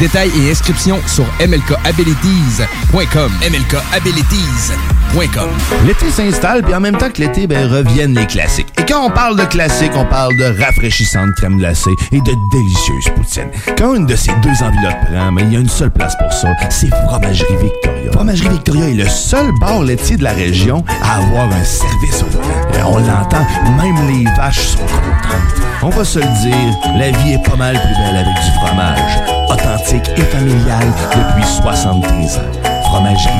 Détails et inscriptions sur mlkabilities.com. mlkabilities.com. L'été s'installe, puis en même temps que l'été, ben, reviennent les classiques. Et quand on parle de classiques, on parle de rafraîchissantes crèmes glacées et de délicieuses poutines. Quand une de ces deux enveloppes prend, mais il y a une seule place pour ça, c'est Fromagerie Victoria. Fromagerie Victoria est le seul bar laitier de la région à avoir un service au volant. On l'entend, même les vaches sont contentes. On va se le dire, la vie est pas mal plus belle avec du fromage. Authentique et familial depuis 73 ans. Fromagerie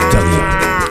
Victoria.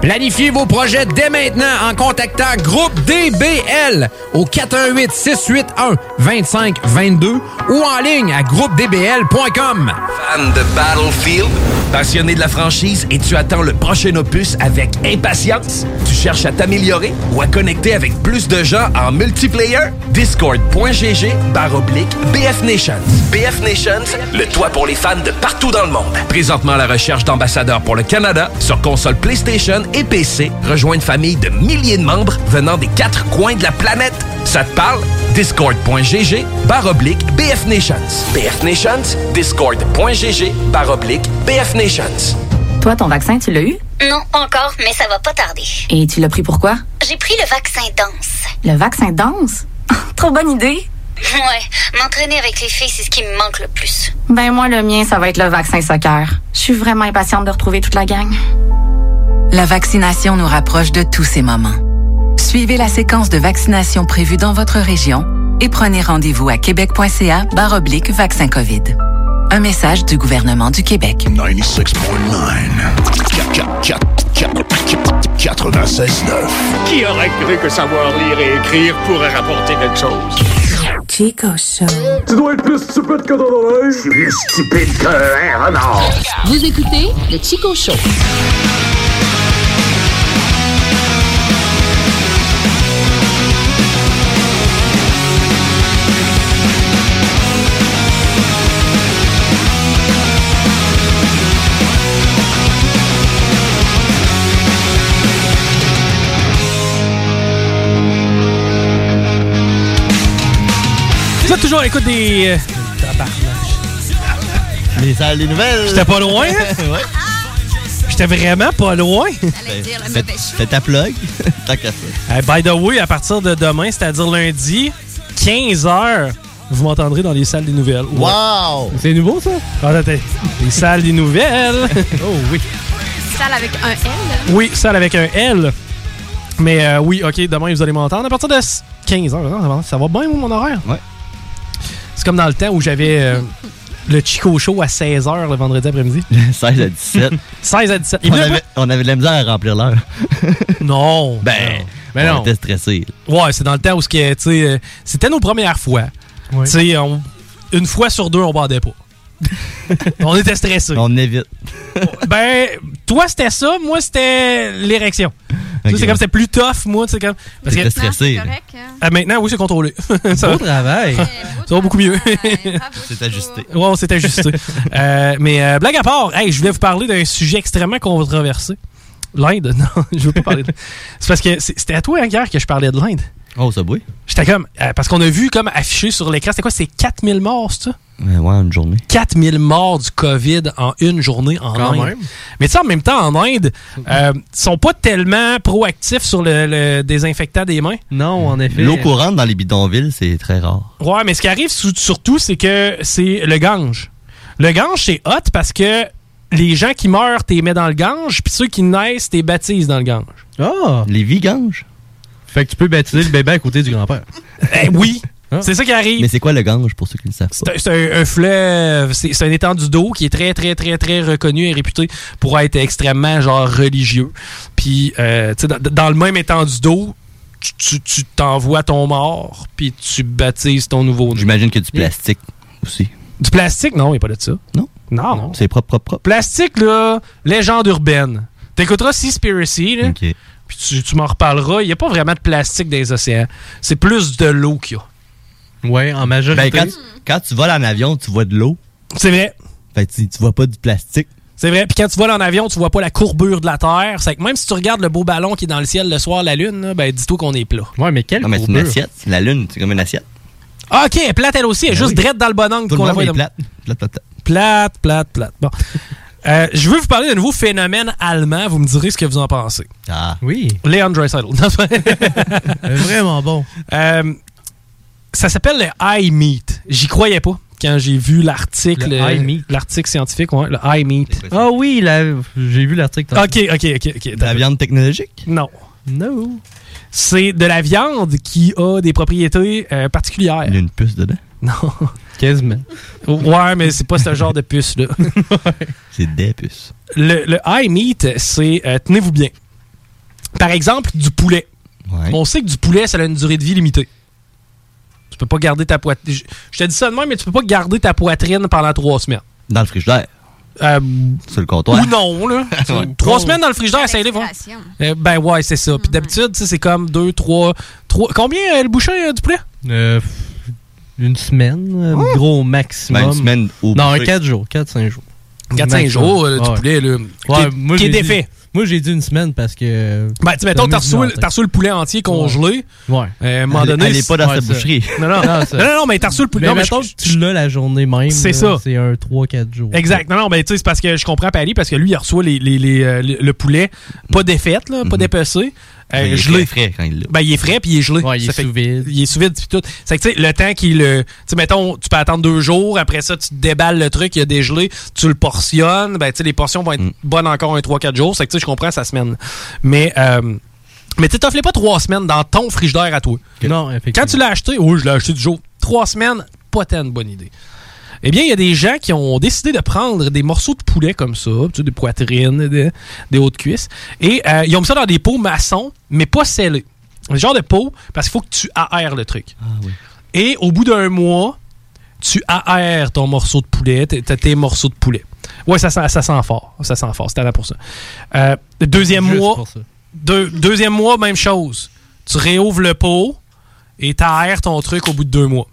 Planifiez vos projets dès maintenant en contactant Groupe DBL au 418 681 2522 ou en ligne à groupedbl.com. Fan de Battlefield? Passionné de la franchise et tu attends le prochain opus avec impatience? Tu cherches à t'améliorer ou à connecter avec plus de gens en multiplayer? Discord.gg barre oblique BF Nations. BF Nations, le toit pour les fans de partout dans le monde. Présentement à la recherche d'ambassadeurs pour le Canada sur console PlayStation et PC. Rejoins une famille de milliers de membres venant des quatre coins de la planète. Ça te parle? Discord.gg barre oblique BF Nations. BF Nations, Discord.gg barre oblique BF Nations. Toi, ton vaccin, tu l'as eu? Non, encore, mais ça va pas tarder. Et tu l'as pris pourquoi? J'ai pris le vaccin danse. Le vaccin danse? (laughs) Trop bonne idée! Ouais, m'entraîner avec les filles, c'est ce qui me manque le plus. Ben moi, le mien, ça va être le vaccin soccer. Je suis vraiment impatiente de retrouver toute la gang. La vaccination nous rapproche de tous ces moments. Suivez la séquence de vaccination prévue dans votre région et prenez rendez-vous à québec.ca barre oblique vaccin COVID. Un message du gouvernement du Québec. 96.9. 96.9. Qui aurait cru que savoir lire et écrire pourrait rapporter quelque chose? Chico Show. Tu dois être plus stupide que dans l'oreille. Je suis plus stupide qu'un renard. Vous écoutez le Chico Show. Toujours à l'écoute des. euh, Les salles des nouvelles. J'étais pas loin, hein? (laughs) ouais. J'étais vraiment pas loin. (laughs) Fais, ta plug. (laughs) Tant qu'à ça. Hey, by the way, à partir de demain, c'est-à-dire lundi, 15h, vous m'entendrez dans les salles des nouvelles. Wow! C'est nouveau, ça? Ah, attends, les salles des nouvelles. oh oui. Salle avec un L. Oui, salle avec un L. Mais euh, oui, ok, demain, vous allez m'entendre à partir de 15h. Ça va bien, mon horaire? Ouais. C'est comme dans le temps où j'avais euh, le Chico Show à 16h le vendredi après-midi. 16 à 17. 16 (laughs) à 17. On avait, on avait de la misère à remplir l'heure. (laughs) (laughs) Non. Ben, Mais on non. était stressés. Ouais, c'est dans le temps où euh, c'était nos premières fois. Tu sais, une fois sur deux, on bandait pas. on était stressés. On évite. ben, toi, c'était ça. Moi, c'était l'érection. C'est ouais. comme c'est plus tough, moi. tu sais, comme. Parce que stressé, C'est correct, hein? Ah, maintenant, oui, c'est contrôlé. (laughs) ça, Beau travail. (laughs) ça va beaucoup mieux. (laughs) C'est ajusté. Ouais, on s'est ajusté. Euh, mais euh, blague à part, hey, je voulais vous parler d'un sujet extrêmement controversé. L'Inde? Non, je veux pas parler de... C'est parce que c'est- c'était à toi, hein, hier, que je parlais de l'Inde. Oh, ça bouille. J'étais comme... euh, parce qu'on a vu comme affiché sur l'écran, c'était quoi? C'est 4000 morts, c'est ça? Ouais, ouais, une journée. 4000 morts du COVID en une journée en Quand Inde. même. Mais tu sais, en même temps, en Inde, euh, ils sont pas tellement proactifs sur le, le désinfectant des mains. Non, en effet. L'eau courante dans les bidonvilles, c'est très rare. Ouais, mais ce qui arrive surtout, c'est que c'est le Gange. Le Gange, c'est hot parce que les gens qui meurent, t'es mets dans le Gange, puis ceux qui naissent, t'es baptises dans le Gange. Ah! Les viganges? Fait que tu peux baptiser le bébé à côté du grand-père. Eh oui! C'est ça qui arrive. Mais c'est quoi le gange pour ceux qui ne le savent pas? C'est un- fleuve, c'est un étendue d'eau qui est très, très, très, très reconnu et réputé pour être extrêmement, genre, religieux. Puis, euh, tu sais, dans, dans le même étendue d'eau, tu- t'envoies ton mort, puis tu baptises ton nouveau J'imagine que du plastique aussi. Du plastique? Non, il n'y a pas de ça. Non? Non. C'est propre, propre, propre. Plastique, là, légende urbaine. T'écouteras Seaspiracy, là, OK. puis tu, tu m'en reparleras. Il n'y a pas vraiment de plastique dans les océans. C'est plus de l'eau qu'il y a. Ouais, en majorité. Ben, quand, tu, quand tu voles en avion, tu vois de l'eau. C'est vrai. Fait que tu, tu vois pas du plastique. C'est vrai. Puis quand tu voles en avion, tu vois pas la courbure de la Terre. C'est que même si tu regardes le beau ballon qui est dans le ciel le soir, la Lune, là, ben dis-toi qu'on est plat. Ouais, mais quelle Non, mais c'est une assiette. La lune, c'est comme une assiette. Ah, ok, elle est plate elle aussi. Elle est Ben juste oui. drette dans le bon angle qu'on la voit. est de- plate. Plate, plate, plate. Plate, plate, plate. Bon. Euh, je veux vous parler d'un nouveau phénomène allemand. Vous me direz ce que vous en pensez. Ah. Oui. Léon Dreisaitl. Vrai. Vraiment bon. Euh, ça s'appelle le eye meat. J'y croyais pas quand j'ai vu l'article. Le euh. L'article scientifique, ouais, le eye meat. Ah oui, j'ai vu l'article. Ok, ok, ok, ok. De la viande technologique? Non. No. C'est de la viande qui a des propriétés euh, particulières. Il y a une puce dedans? Non. Quasiment. Ouais, mais c'est pas ce genre de puce-là. (laughs) C'est des puces. Le, le high meat, c'est, euh, tenez-vous bien. Par exemple, du poulet. Ouais. On sait que du poulet, ça a une durée de vie limitée. Tu peux pas garder ta poitrine. Je, je te dis ça de même, mais tu peux pas garder ta poitrine pendant trois semaines. Dans le frigidaire. Euh, Sur le comptoir. Ou non, là. (laughs) Ouais. Trois semaines dans le frigidaire, ça voir. Euh, ben ouais, c'est ça. Puis d'habitude, tu sais, c'est comme deux, trois, trois. Combien euh, le boucher euh, du poulet? Euh, une semaine, euh, gros maximum. Ben, une semaine au Non, boucher. 4 jours, 4-5 jours. 4-5 Maximum. jours, euh, du Ouais. poulet, là. Ouais, qui est- moi, qui est défait? Moi, j'ai dit une semaine parce que. Ben, tu sais, mettons, t'as reçu, le- la tête. t'as reçu le poulet entier congelé. Ouais. Euh, à un moment donné. elle est pas dans Ouais, sa boucherie. Non, non, Non, non, non, non, mais t'as reçu le poulet. Mais Non, mais mettons je- que tu l'as la journée même. C'est là, ça. C'est un 3-4 jours. Exact. Non, non, mais tu sais, c'est parce que je comprends Pali, parce que lui, il reçoit les, les, les, euh, le, le poulet, pas défaite, là, pas dépecé. Mais Euh, il est gelé. frais quand il l'a. Ben, il est frais puis il est gelé. Ouais, il Ça est fait sous vide. Il est sous vide puis tout. C'est que, tu sais, le temps qu'il le. Tu sais, mettons, tu peux attendre deux jours, après ça, tu déballes le truc, il a dégelé, tu le portionnes, ben, tu sais, les portions vont être Mm. bonnes encore un 3-4 jours. C'est que, tu sais, je comprends sa semaine. Mais, euh, mais tu t'offres pas trois semaines dans ton frigidaire à toi. Non, effectivement. Quand tu l'as acheté, oui, je l'ai acheté du jour. Trois semaines, pas tant une bonne idée. Eh bien, il y a des gens qui ont décidé de prendre des morceaux de poulet comme ça, tu sais, des poitrines, des, des hautes cuisses, et euh, ils ont mis ça dans des pots maçons, mais pas scellés. Un genre de pot, parce qu'il faut que tu aères le truc. Et au bout d'un mois, tu aères ton morceau de poulet, t'as tes morceaux de poulet. Ouais, ça sent, ça sent fort. Ça sent fort. C'est talent pour ça. Euh, deuxième Juste mois, pour ça. deux- deuxième mois, même chose. Tu réouvres le pot et t'aères ton truc au bout de deux mois.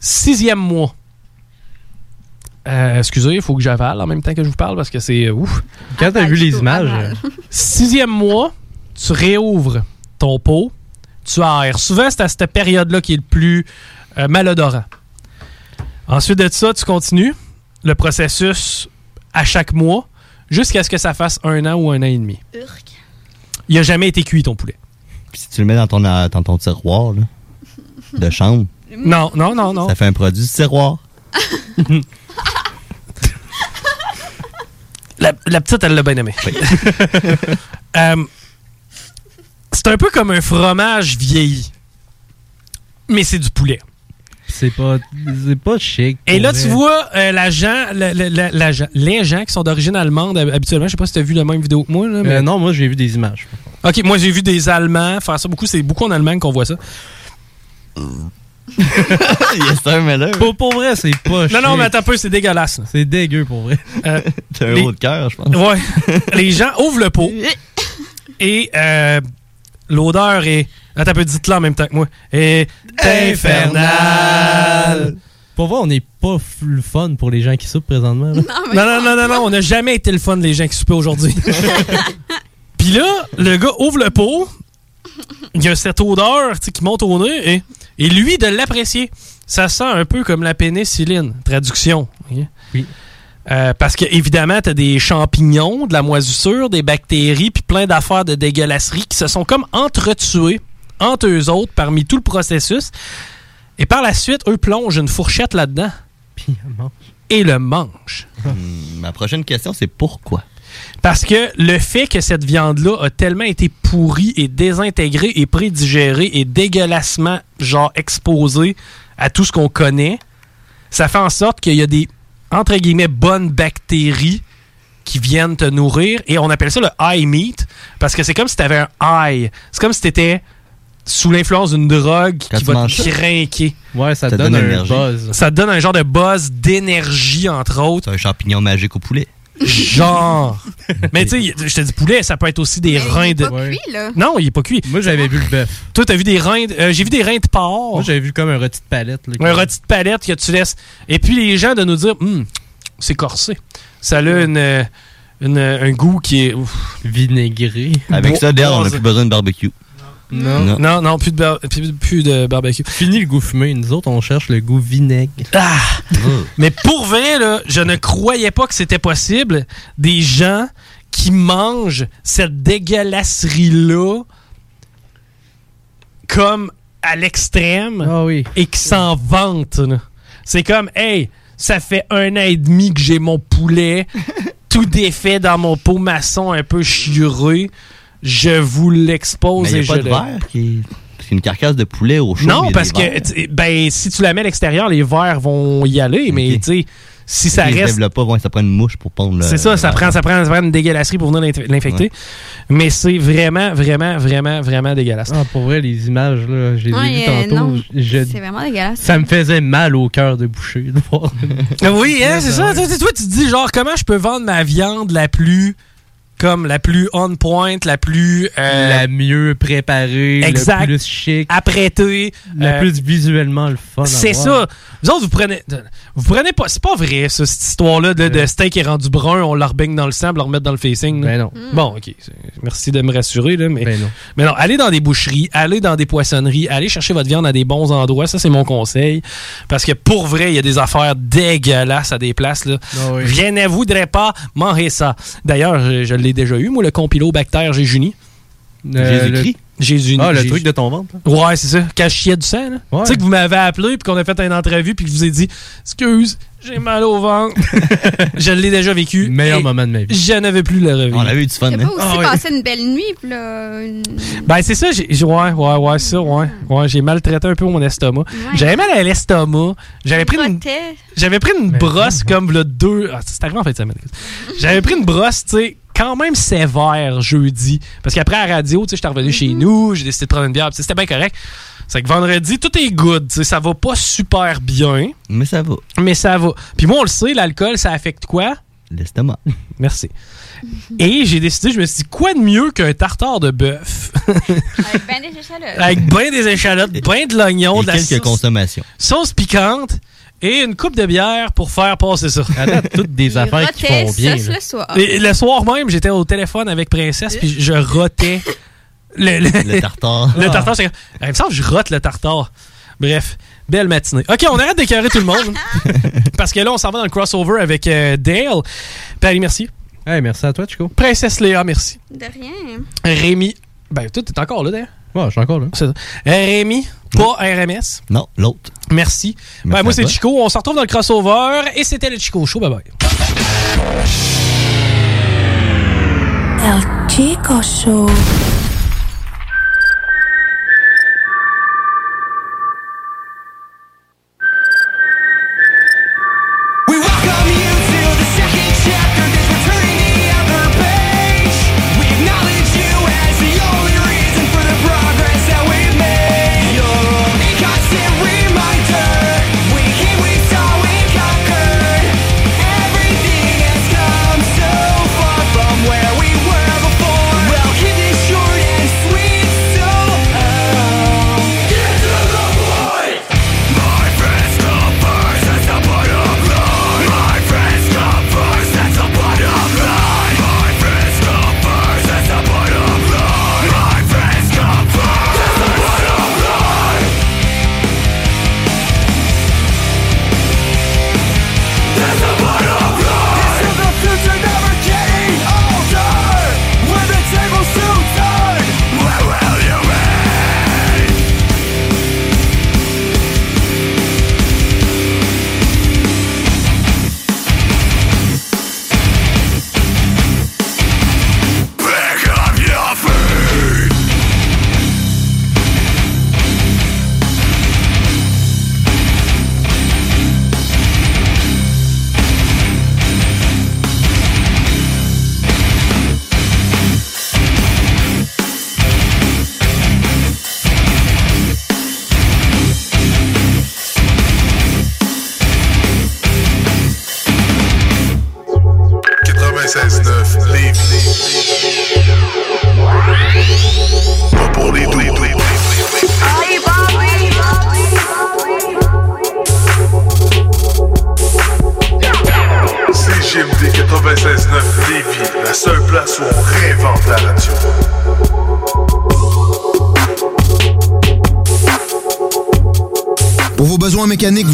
Sixième mois. Euh, excusez, il faut que j'avale en même temps que je vous parle parce que c'est euh, ouf. Quand t'as vu les images, Sixième mois, tu réouvres ton pot, tu aères. Souvent, c'est à cette période-là qui est le plus euh, malodorant. Ensuite de ça, tu continues le processus à chaque mois jusqu'à ce que ça fasse un an ou un an et demi. Il n'a jamais été cuit ton poulet. Puis si tu le mets dans ton, dans ton tiroir là, de chambre, Non, non, non, non. ça fait un produit du tiroir. La, la petite, elle l'a bien aimé. (laughs) Euh, c'est un peu comme un fromage vieilli. Mais c'est du poulet. C'est pas, c'est pas chic. Et là, vrai. tu vois, euh, la gens- la- la- la- la gens- les gens qui sont d'origine allemande, hab- habituellement, je sais pas si tu as vu la même vidéo que moi. Là, mais- Euh, non, moi, j'ai vu des images. Ok, moi j'ai vu des Allemands faire ça beaucoup. C'est beaucoup en Allemagne qu'on voit ça. (laughs) là. Pour, pour vrai, c'est pas Non, non, chic. mais attends un peu, c'est dégueulasse. C'est dégueu pour vrai. Euh, (laughs) T'as un les- haut de cœur, je pense. Ouais. les gens ouvrent le pot. (laughs) Et euh, l'odeur est. Attends un peu, dites-le en même temps que moi. Est infernale. Pour voir, on n'est pas le fun pour les gens qui soupent présentement. là. Non, non, non, non, non, on n'a jamais été le fun des gens qui soupaient aujourd'hui. (laughs) Puis là, le gars ouvre le pot, il y a cette odeur tu sais, qui monte au nez, et, et lui, de l'apprécier. Ça sent un peu comme la pénicilline. Traduction. ok? Euh, parce que, évidemment, tu as des champignons, de la moisissure, des bactéries, puis plein d'affaires de dégueulasserie qui se sont comme entretués entre eux autres parmi tout le processus. Et par la suite, eux plongent une fourchette là-dedans. Et le mangent. Hmm, Ma prochaine question, c'est pourquoi? Parce que le fait que cette viande-là a tellement été pourrie et désintégrée et prédigérée et dégueulassement, genre, exposée à tout ce qu'on connaît, ça fait en sorte qu'il y a des, entre guillemets, bonnes bactéries qui viennent te nourrir. Et on appelle ça le high meat parce que c'est comme si tu avais un high. C'est comme si tu étais sous l'influence d'une drogue qui tu va te ça. crinquer. Ouais, ça, Ça donne, donne un buzz. Ça te donne un genre de buzz d'énergie, entre autres. C'est un champignon magique au poulet. Genre. (laughs) Mais tu sais, je te dis poulet, ça peut être aussi des reins de. pas cuit, là. Non, il est pas cuit. Moi, j'avais vu le bœuf. Toi, t'as vu des reins. de- euh, J'ai vu des reins de porc. Moi, j'avais vu comme un rôti de palette. là, un rôti de palette que tu laisses. Et puis les gens de nous dire, Hum, c'est corsé. Ça a une, euh, une- un goût qui est. ouf. Vinaigré. Avec ça, d'ailleurs, on n'a plus besoin de barbecue. Non. Non. Non, non, plus de, bar- plus, plus de barbecue. Fini le goût fumé. Nous autres, on cherche le goût vinaigre. Ah! Mais pour vrai, là, je ne croyais pas que c'était possible des gens qui mangent cette dégueulasserie-là comme à l'extrême Ah et qui s'en vantent. C'est comme, hey, ça fait un an et demi que j'ai mon poulet (laughs) tout défait dans mon pot maçon un peu chiuré. Je vous l'expose et a pas je de le- verre qui est... C'est une carcasse de poulet au chaud. non, parce que ben, si tu la mets à l'extérieur, les vers vont y aller, mais tu sais, si ça Ils se reste. développent pas, ouais, ça prend une mouche pour pondre le. C'est ça, ça le prend, ça, prend, ça prend une dégueulasserie pour venir l'inf- l'infecter. Mais c'est vraiment, vraiment, vraiment, vraiment dégueulasse. Ah, pour vrai, les images, là, je les ai Ouais, vues euh, tantôt. non, je- c'est vraiment dégueulasse. Ça me faisait mal au cœur de boucher de voir. Oui, hein, c'est ça. Toi, tu te dis, genre, comment je peux vendre ma viande la plus. Comme la plus on point, la plus. euh, la mieux préparée, Exact. le plus chic, apprêtée. le euh, plus visuellement le fun. C'est ça. Vous autres, vous prenez. Vous prenez pas. C'est pas vrai, ça, cette histoire-là de, de steak qui est rendu brun, on le rebaigne dans le sang, puis le remettre dans le facing. Ben non. Bon, ok. Merci de me rassurer, là, mais. Ben non. Mais non, allez dans des boucheries, allez dans des poissonneries, allez chercher votre viande à des bons endroits. Ça, c'est mon conseil. Parce que pour vrai, il y a des affaires dégueulasses à des places. Là. Ah oui. Je ne voudrais pas manger ça. D'ailleurs, je, je l'ai déjà eu, moi, le compilobactère Jésus-Ni. Euh, Jésus-Christ. Jésus Ah, le truc de ton ventre. Ouais, c'est ça. Quand je chiais du sang, là. Ouais. Tu sais que vous m'avez appelé puis qu'on a fait une entrevue puis que je vous ai dit Excuse, j'ai mal au ventre. (laughs) je l'ai déjà vécu. Meilleur moment de ma vie. Je veux plus le revivre. On avait eu du fun, T'as hein? pas aussi Ah ouais. passé une belle nuit, puis là. une- Ben, c'est ça. j'ai- Ouais, ouais, ouais, ça, ouais. Ouais, j'ai maltraité un peu mon estomac. J'avais mal à l'estomac. J'avais pris une. Frottais. J'avais pris une brosse comme le 2. Ah, c'est arrivé en fin de semaine. J'avais pris une brosse, tu sais, quand même sévère jeudi. Parce qu'après à la radio, tu sais, j'étais revenu chez nous, j'ai décidé de prendre une bière, c'était bien correct. C'est que vendredi, tout est good. Ça va pas super bien, Mais ça va. mais ça va. Puis moi, on le sait, l'alcool, ça affecte quoi? L'estomac. (laughs) Merci. Et j'ai décidé, je me suis dit, quoi de mieux qu'un tartare de bœuf? (laughs) Avec (laughs) ben des échalotes. Avec ben des échalotes, ben de l'oignon, Et de la quelques sauce, consommations. sauce piquante et une coupe de bière pour faire passer ça. À date, toutes des affaires qui font bien. le soir. Et le soir même, j'étais au téléphone avec Princesse, puis je rotais le, le, Le tartare. le Ah. tartare. c'est comme- Il me semble que je rote le tartare. Bref, belle matinée. OK, on arrête d'écœurer tout le monde. (laughs) parce que là, on s'en va dans le crossover avec euh, Dale. Paris, merci. Hey, merci à toi, Chico. Princesse Léa, merci. De rien. Rémi. Ben, toi, t'es encore là, d'ailleurs. Ouais, je suis encore là. C'est ça. Rémi, pas RMS. Non, l'autre. Merci. Merci Ben, moi, c'est. Chico. On se retrouve dans le crossover. Et c'était le Chico Show. Bye bye. El Chico Show.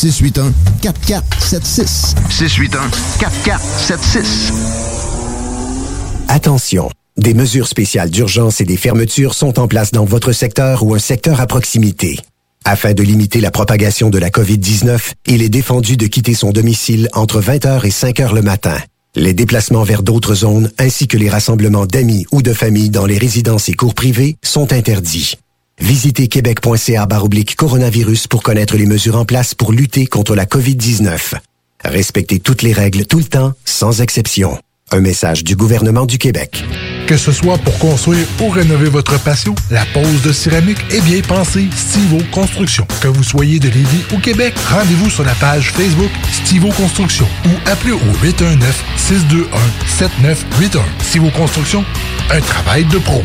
681 4476. 681 4476. Attention, des mesures spéciales d'urgence et des fermetures sont en place dans votre secteur ou un secteur à proximité. Afin de limiter la propagation de la COVID-19, il est défendu de quitter son domicile entre 20h et 5h le matin. Les déplacements vers d'autres zones ainsi que les rassemblements d'amis ou de familles dans les résidences et cours privés sont interdits. Visitez québec.ca baroblique coronavirus pour connaître les mesures en place pour lutter contre la COVID-19. Respectez toutes les règles tout le temps, sans exception. Un message du gouvernement du Québec. Que ce soit pour construire ou rénover votre patio, la pose de céramique est bien pensée Stivo Construction. Que vous soyez de Lévis ou Québec, rendez-vous sur la page Facebook Stivo Construction ou appelez au 819-621-7981. Stivo Construction, un travail de pro.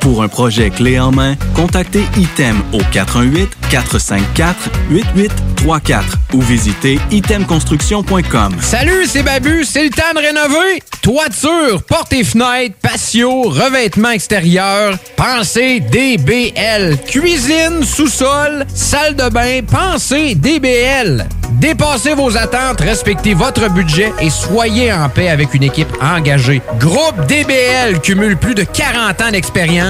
Pour un projet clé en main, contactez ITEM au 418-454-8834 ou visitez itemconstruction.com. Salut, c'est Babu, c'est le temps de rénover. Toiture, portes et fenêtres, patio, revêtement extérieur, pensez DBL. Cuisine, sous-sol, salle de bain, pensez DBL. Dépassez vos attentes, respectez votre budget et soyez en paix avec une équipe engagée. Groupe DBL cumule plus de 40 ans d'expérience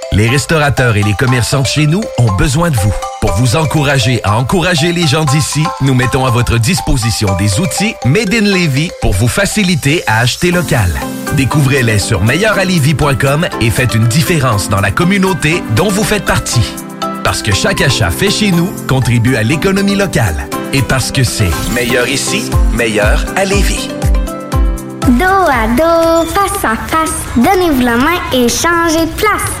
les restaurateurs et les commerçants de chez nous ont besoin de vous. Pour vous encourager à encourager les gens d'ici, nous mettons à votre disposition des outils Made in Lévis pour vous faciliter à acheter local. Découvrez-les sur meilleuralevis.com et faites une différence dans la communauté dont vous faites partie. Parce que chaque achat fait chez nous contribue à l'économie locale. Et parce que c'est meilleur ici, meilleur à Lévis. Dos à dos, face à face, donnez-vous la main et changez de place.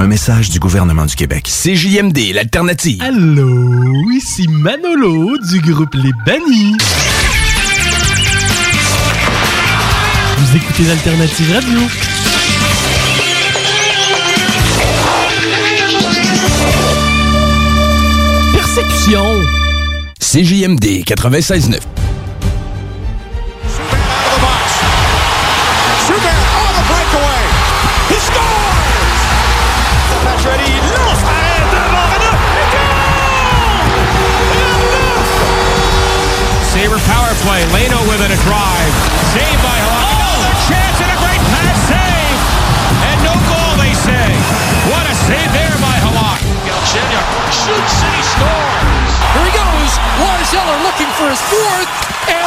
Un message du gouvernement du Québec. CJMD, l'alternative. Allô, ici Manolo du groupe Les Bannis. Vous écoutez l'alternative radio. Perception. CJMD 96.9. play. Leno with it a drive. Saved by Halak. Another chance and a great pass save. And no goal, they say. What a save there by Halak. Galchenyuk shoots and he scores. Here he goes. Lars Eller looking for his fourth. And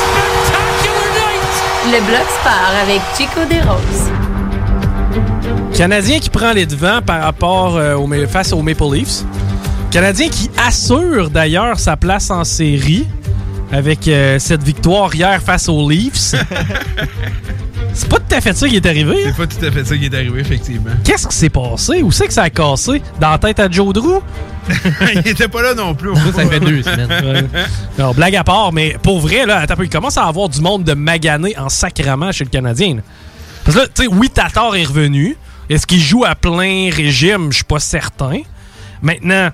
spectacular night. Le bloc sport avec Chico des Roses. Canadien qui prend les devants par rapport euh, au, face aux Maple Leafs. Canadien qui assure d'ailleurs sa place en série avec euh, cette victoire hier face aux Leafs. (laughs) C'est pas tout à fait ça qui est arrivé. hein? C'est pas tout à fait ça qui est arrivé, effectivement. Qu'est-ce qui s'est passé? Où c'est que ça a cassé? Dans la tête à Joe Drew? (laughs) il était pas là non plus. Ça, ça fait deux semaines. (laughs) Non, blague à part, mais pour vrai, là, attends il commence à avoir du monde de magané en sacrament chez le Canadien. là. Parce que là, tu sais, oui, Tatar est revenu. Est-ce qu'il joue à plein régime? Je suis pas certain. Maintenant,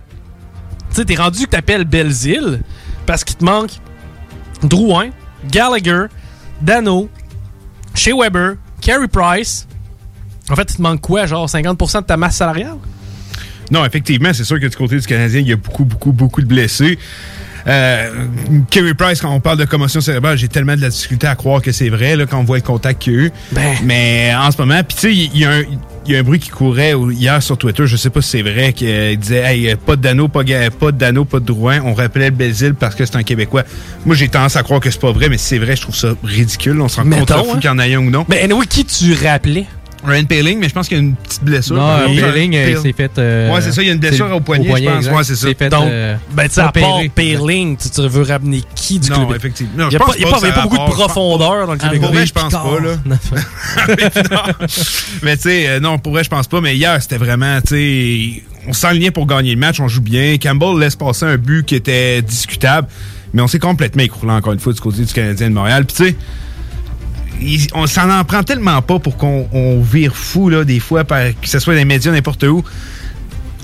tu sais, t'es rendu que t'appelles Belzile parce qu'il te manque Drouin, Gallagher, Dano, Shea Weber, Carey Price. En fait, il te manque quoi? Genre 50% de ta masse salariale? Non, effectivement, c'est sûr que du côté du Canadien, il y a beaucoup, beaucoup, beaucoup de blessés. Euh, Kerry Price, quand on parle de commotion cérébrale, j'ai tellement de la difficulté à croire que c'est vrai là, quand on voit le contact qu'il y a eu. Mais en ce moment, puis tu sais, il y, a un- il y a un bruit qui courait hier sur Twitter, je sais pas si c'est vrai, qui euh, disait hey, pas de Dano, pas, de Dano, pas de Drouin. On rappelait le Belzile parce que c'est un Québécois. Moi, j'ai tendance à croire que c'est pas vrai, mais si c'est vrai, je trouve ça ridicule. On se rend compte hein. qu'il y en ait un ou non. Mais anyway, qui tu rappelais? Ryan Paling, mais je pense qu'il y a une petite blessure. Non, exemple. Paling, il s'est fait. euh, Ouais, c'est ça, il y a une blessure au poignet, je pense. exact. Ouais, c'est ça. Il fait, Donc, euh, ben, tu sais, à part. Payling, tu, tu veux ramener qui du Non, club? effectivement. Non, Il je n'y a, pas- il y a pas il beaucoup de profondeur dans le Ah, Québec. pour vrai, je pense pas, là. (laughs) mais tu sais, euh, non, pour vrai, je pense pas. Mais hier, c'était vraiment, tu sais, on s'enlignait pour gagner le match, on joue bien. Campbell laisse passer un but qui était discutable, mais on s'est complètement écroulé encore une fois du côté du Canadien de Montréal. Puis tu sais, on s'en en prend tellement pas pour qu'on on vire fou, là, des fois, par, que ce soit dans les médias, n'importe où.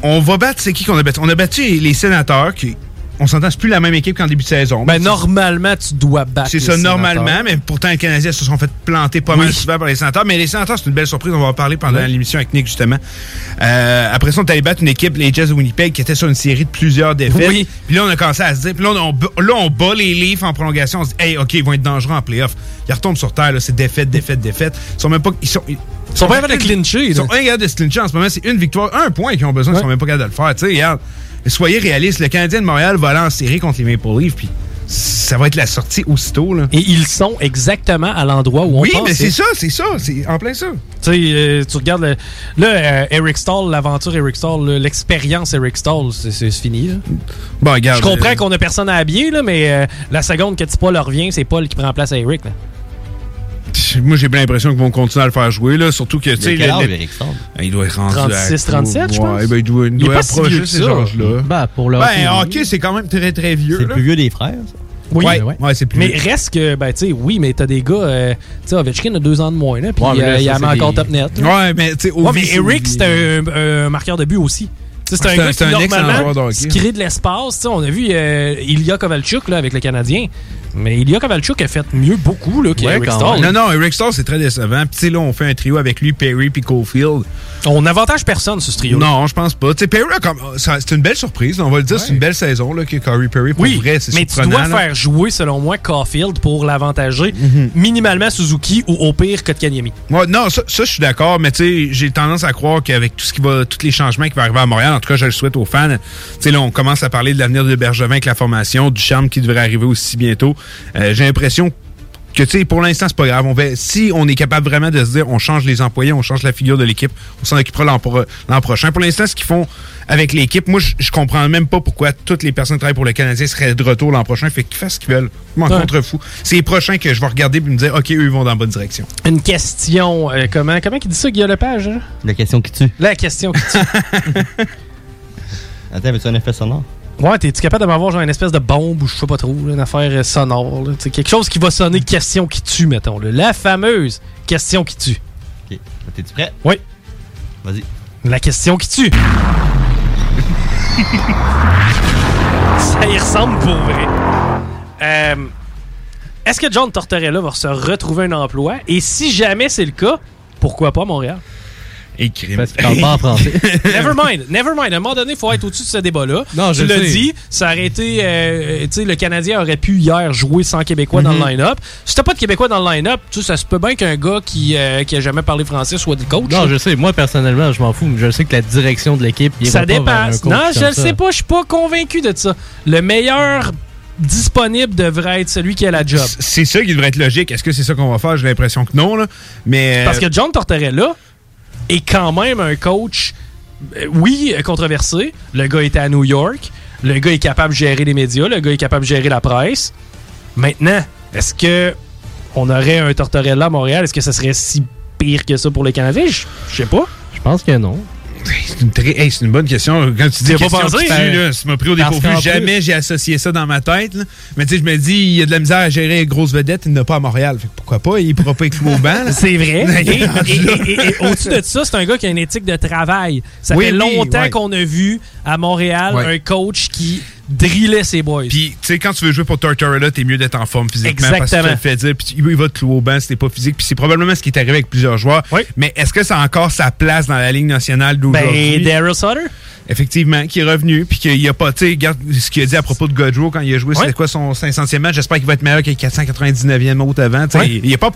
On va battre, c'est qui qu'on a battu? On a battu les sénateurs, qui, on s'entend, c'est plus la même équipe qu'en début de saison. Ben, normalement, tu dois battre. C'est ça, normalement, mais pourtant, les Canadiens se sont fait planter pas mal souvent par les sénateurs. Mais les sénateurs, c'est une belle surprise. On va en parler pendant l'émission avec Nick, justement. Euh, après ça, on est allé battre une équipe, les Jets de Winnipeg, qui était sur une série de plusieurs défaites. Oui. Puis là, on a commencé à se dire. Puis là, on, là, on bat les Leafs en prolongation. On se dit, hey, OK, ils vont être dangereux en playoff. Ils retombent sur terre, là. C'est défaite, défaite, défaite. Ils sont même pas. Ils sont. Ils sont pas capables de clincher, Ils sont incapables de se clincher en ce moment. C'est une victoire, un point qu'ils ont besoin. Ils sont même pas capables de le faire. Tu sais, regarde. Soyez réalistes. Le Canadien de Montréal va aller en série contre les Maple Leafs. Puis ça va être la sortie aussitôt, là. Et ils sont exactement à l'endroit où on Oui, pense. mais c'est ça, c'est ça, c'est en plein ça. Tu sais, euh, tu regardes le- là, euh, Eric Stahl, l'aventure Eric Stahl, là, l'expérience Eric Stahl, c'est- fini. là. Bon, regarde. Je comprends euh, qu'on a personne à habiller, là, mais la seconde que Paul revient, c'est Paul qui prend place à Eric. là. Moi, j'ai bien l'impression qu'ils vont continuer à le faire jouer, là. Surtout que, tu sais. Il doit être rendu. 36, à- 37, je pense. Ouais, ben, il doit, il Il est doit pas si approcher vieux que ces ça. âges-là. Ben, pour le Ben, hockey, oui. c'est quand même très, très vieux. C'est le plus vieux des frères, ça. Oui, Ouais, ouais. ouais, c'est plus Mais vieux. reste que, ben, tu sais, oui, mais t'as des gars, euh, tu sais, Ovechkin a deux ans de moins, là, puis euh, il ça, a encore top net. Ouais, mais, tu sais, Ouais, mais Eric, c'était un, marqueur de but aussi. C'est un gars c'est qui, un excellent normalement, qui crée de l'espace. Tu sais, On a vu euh, Ilya Kovalchuk là, avec le Canadien. Mais Ilya Kovalchuk a fait mieux beaucoup là, Ouais, qu'Eric Stahl. même. Non, non, Eric Starr, c'est très décevant. Puis, tu sais, là, on fait un trio avec lui, Perry puis Caulfield. On n'avantage personne ce trio. Non, je pense pas. Tu sais, Perry, ça- c'est une belle surprise. On va le dire, c'est une belle saison, là, que Corey Perry, pour Oui, vrai, c'est mais tu dois là. faire jouer, selon moi, Caulfield pour l'avantager. Mhm. Minimalement Suzuki ou au pire Kotkaniemi. Ouais, non, ça, ça, je suis d'accord, mais tu sais, j'ai tendance à croire qu'avec tout ce qui va, tous les changements qui vont arriver à Montréal, en tout cas, je le souhaite aux fans. Tu sais, là, on commence à parler de l'avenir de Bergevin avec la formation, du charme qui devrait arriver aussi bientôt. Euh, j'ai l'impression que, tu sais, pour l'instant, c'est pas grave. On va, si on est capable vraiment de se dire, on change les employés, on change la figure de l'équipe, on s'en occupera l'an pro- l'an prochain. Pour l'instant, ce qu'ils font avec l'équipe, moi, je je comprends même pas pourquoi toutes les personnes qui travaillent pour le Canadien seraient de retour l'an prochain. Fait qu'ils fassent ce qu'ils veulent. Je m'en Ouais. contrefous. C'est les prochains que je vais regarder et me dire, OK, eux, ils vont dans la bonne direction. Une question. euh, comment comment il dit ça, Guillaume Lepage? hein? La question qui tue. La question qui tue. (laughs) Attends, veux-tu un effet sonore? Ouais, t'es-tu capable de m'avoir genre une espèce de bombe ou je sais pas trop, là, une affaire euh, sonore, là, quelque chose qui va sonner question qui tue, mettons. là. La fameuse question qui tue. Ok. T'es-tu prêt? Oui. Vas-y. La question qui tue. (laughs) Ça y ressemble pour vrai. Euh, Est-ce que John Tortorella va se retrouver un emploi? Et si jamais c'est le cas, pourquoi pas Montréal? Écrit. Parce qu'il parle pas en français. (laughs) Never mind, never mind. À un moment donné, il faut être au-dessus de ce débat-là. Non, tu je l'as sais. dit, ça aurait été. euh, tu sais, le Canadien aurait pu hier jouer sans Québécois dans le line-up. Si t'as pas de Québécois dans le line-up, tu sais, ça se peut bien qu'un gars qui, euh, qui a jamais parlé français soit le coach. Non, je sais. Moi, personnellement, je m'en fous. mais Je sais que la direction de l'équipe, ça vont pas vers un dépasse. coach Non, je le sais pas, je suis pas convaincu de ça. Le meilleur disponible devrait être celui qui a la job. C'est ça qui devrait être logique. Est-ce que c'est ça qu'on va faire? J'ai l'impression que non, là. Mais. euh, Parce que John Tortorella est quand même un coach, euh, oui, controversé. Le gars était à New York. Le gars est capable de gérer les médias. Le gars est capable de gérer la presse. Maintenant, est-ce que on aurait un Tortorella à Montréal? Est-ce que ça serait si pire que ça pour les Canadiens? Je je sais pas. Je pense que non. C'est une, très- hey, c'est une bonne question. Quand tu dis as pas question pensé? là, ça m'a pris au Parce dépourvu. qu'en Jamais j'ai associé ça dans ma tête. là. Mais tu sais, je me dis, il y a de la misère à gérer les grosses vedettes, il n'a pas à Montréal. Fait que pourquoi pas? Il pourra pas être cloué au banc. C'est vrai. (laughs) Et, au-dessus de ça, c'est un gars qui a une éthique de travail. Ça Oui, fait longtemps qu'on a vu à Montréal un coach qui drillait ses boys. Puis, tu sais, quand tu veux jouer pour Tortorella, t'es mieux d'être en forme physiquement. Parce que tu Exactement. le fais dire, puis il va te clouer au banc si t'es pas physique. Puis c'est probablement ce qui est arrivé avec plusieurs joueurs. Mais est-ce que ça a encore sa place dans la Ligue nationale d'aujourd'hui? Ben, Daryl Sutter? Effectivement, qui est revenu, puis qu'il a pas, tu sais, regarde ce qu'il a dit à propos de Godreau quand il a joué, Ouais. c'était quoi son 500e match? J'espère qu'il va être meilleur que le 499e autre avant. tu sais. Ouais. Il, a pas